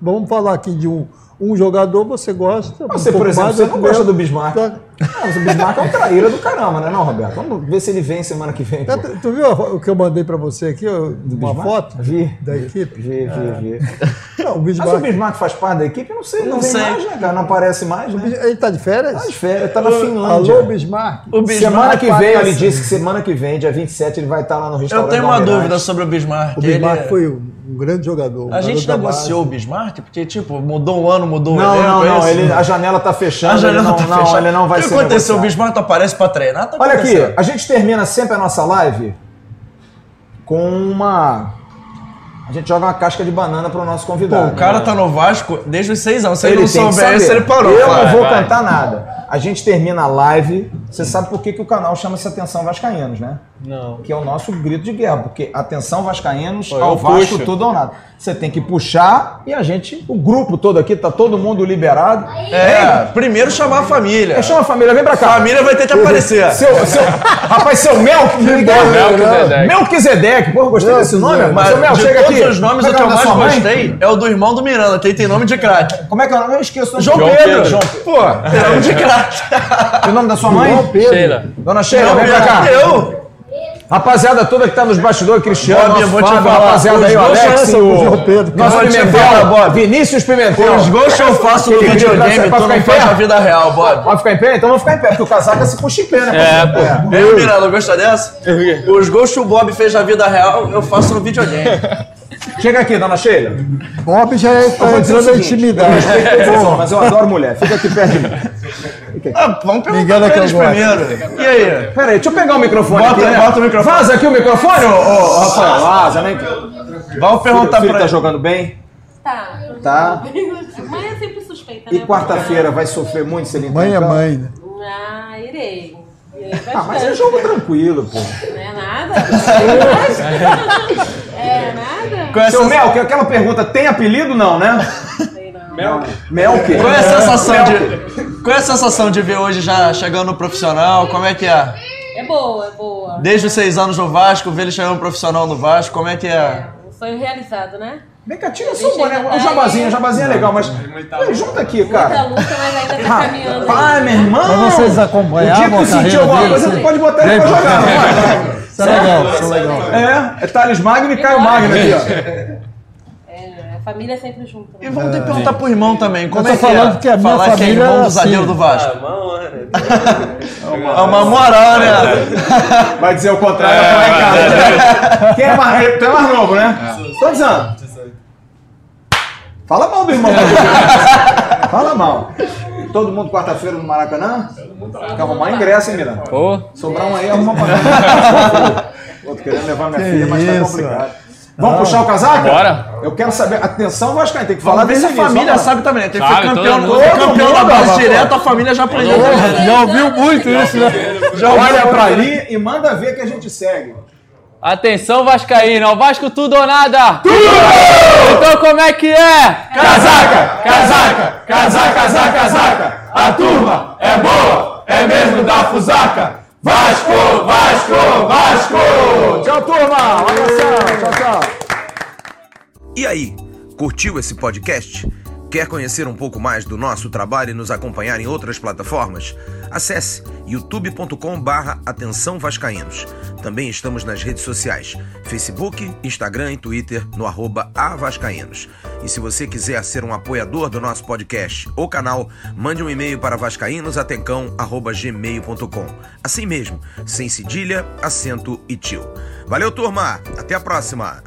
vamos falar aqui de um, um jogador, você gosta. Você, um por exemplo, você não gosta do Bismarck. Tá. Não, mas o Bismarck é um traíra do caramba, né, não, Roberto? Vamos ver se ele vem semana que vem. É, Tu, tu viu o que eu mandei pra você aqui? Uma Bismarck? foto Vi. da equipe? Vi, vi, vi. Não, o Mas o Bismarck. Bismarck faz parte da equipe? Eu não sei, não, Não vem sei. mais, né, cara? Não aparece mais, né? Ele tá de férias? Tá de férias, tá na Finlândia. Alô, Bismarck. O Bismarck Semana que vem, ele disse que semana que vem, dia 27, ele vai estar lá no Eu restaurante. tenho da uma dúvida sobre o Bismarck. O Bismarck Ele- foi um, um grande jogador. um A gente negociou o. Bismarck, porque, tipo, mudou um ano, mudou o Não, elenco, não, é não. Ele, a janela tá fechando. A janela ele não, tá não, fechada. ele não vai O que aconteceu? O negociado. Bismarck aparece pra treinar? Tá Olha aqui, a gente termina sempre a nossa live com uma. A gente joga uma casca de banana pro nosso Pô, convidado. o cara tá no Vasco desde os seis anos. Se ele, Ele não saber. ele parou. Eu não vou vai. cantar nada. A gente termina a live. Você sabe por que, que o canal chama-se Atenção Vascaínos, né? Não. Que é o nosso grito de guerra. Porque atenção Vascaínos, eu ao Vasco, puxo. tudo ou nada. Você tem que puxar e a gente, o grupo todo aqui, tá todo mundo liberado. É, primeiro chamar a família. É, chama a família, vem pra A cá. família vai ter que aparecer. Seu, seu, rapaz, seu Mel, Melquisedeque. Melquisedeque, porra, gostei desse nome. Mas Seu Mel, de chega todos aqui. os nomes, Como é o que é eu mais gostei é o do irmão do Miranda, que tem nome de craque. Como é que é o nome? Eu esqueço. o nome. João, João Pedro. Pedro. João Pô, tem nome de craque. E o nome da sua mãe? João Pedro. Sheila. Dona Sheila, vem pra cá. Eu? Rapaziada toda que tá nos bastidores, Cristiano, Bob, eu nosso vou te Fábio, falar, rapaziada os aí, o gols Alex, são o, João Pedro. nosso Eu vou te Pimentel, Bob. Vinícius Pimentel. Os gols que eu faço no Aquele videogame, tu não ficar em faz pé? na vida real, Bob. Pode ficar em pé? Então vamos ficar em pé, porque o casaca se puxa em pé, né? É, pô. Eu, Miranda, gosta dessa? Os gols que o Bob fez na vida real, eu faço no videogame. Chega aqui, dona Sheila. Bob já está o entrando na seguinte, intimidade. Bom, mas eu adoro mulher. Fica aqui perto de mim. Ah, vamos perguntar engana pra eu eles primeiro. E aí? Pera aí, deixa eu pegar o microfone Bota- aqui, né? bota o microfone. Vaza aqui o microfone, ô, ô, Rafael. Vaza, né? Vamos perguntar O filho pra tá ele. jogando bem? Tá. Tá. Mãe é sempre suspeita, E né? quarta-feira vai sofrer muito se ele entrar Mãe é mãe, né? Ah, irei. Ah, mas é jogo tranquilo, pô. Não é nada? é nada? É a Seu sensação- Mel, que aquela pergunta tem apelido não, né? Mel quê? Qual é a sensação de. Qual é a sensação de ver hoje já chegando no profissional? Como é que é? É boa, é boa. Desde os seis anos no Vasco, ver ele chegando no profissional no Vasco, como é que é? É, um sonho realizado, né? Vem cá, tira só o boné. O jabazinho, o jabazinho é legal, mas. Pô, junta aqui, cara. luta, mas ainda tá caminhando. Pai, meu irmão! Mas vocês O dia que tu sentir carreira alguma coisa, tu pode botar ele pra jogar, vai? Isso é legal, isso é legal. É, é Thales Magno e Caio Magno aqui, ó. É, a família é sempre junto. E Né? vamos ter que perguntar pro irmão também. Como Eu é tô que falando é? que a minha Falar que é família irmão é do zagueiro do Vasco. Ah, É uma moral, né? Vai dizer o contrário, vai falar em casa. né? Quem é mais, tu é mais novo, né? Quantos anos? Fala mal do irmão. Fala mal. Todo mundo quarta-feira no Maracanã? Tem que arrumar ingresso, hein, Miranda? Pô, Sobrar um aí, arruma pra mim. Tô querendo levar minha filha, mas tá complicado. Vamos puxar o casaco? Bora. Eu quero saber. Atenção, Vascaíno, tem que falar ver se a início, família sabe também. né? Tem que foi campeão, todo mundo. campeão Todo da mundo, base direto, a família já aprendeu. Já ouviu muito isso, né? Já olha pra ali e manda ver que a gente segue. Atenção Vascaíno, ao Vasco tudo ou nada? Tudo! Então como é que é? Casaca, casaca, casaca, casaca, casaca. A turma é boa, é mesmo da fusaca. Vasco, Vasco, Vasco. Tchau, turma. Um abração. Tchau, tchau. E aí, curtiu esse podcast? Quer conhecer um pouco mais do nosso trabalho e nos acompanhar em outras plataformas? Acesse youtube.com/barra Atenção Vascaínos. Também estamos nas redes sociais: Facebook, Instagram e Twitter no arroba Avascaínos. E se você quiser ser um apoiador do nosso podcast ou canal, mande um e-mail para vascaínosatecão.gmail.com. Assim mesmo, sem cedilha, acento e tio. Valeu, turma! Até a próxima!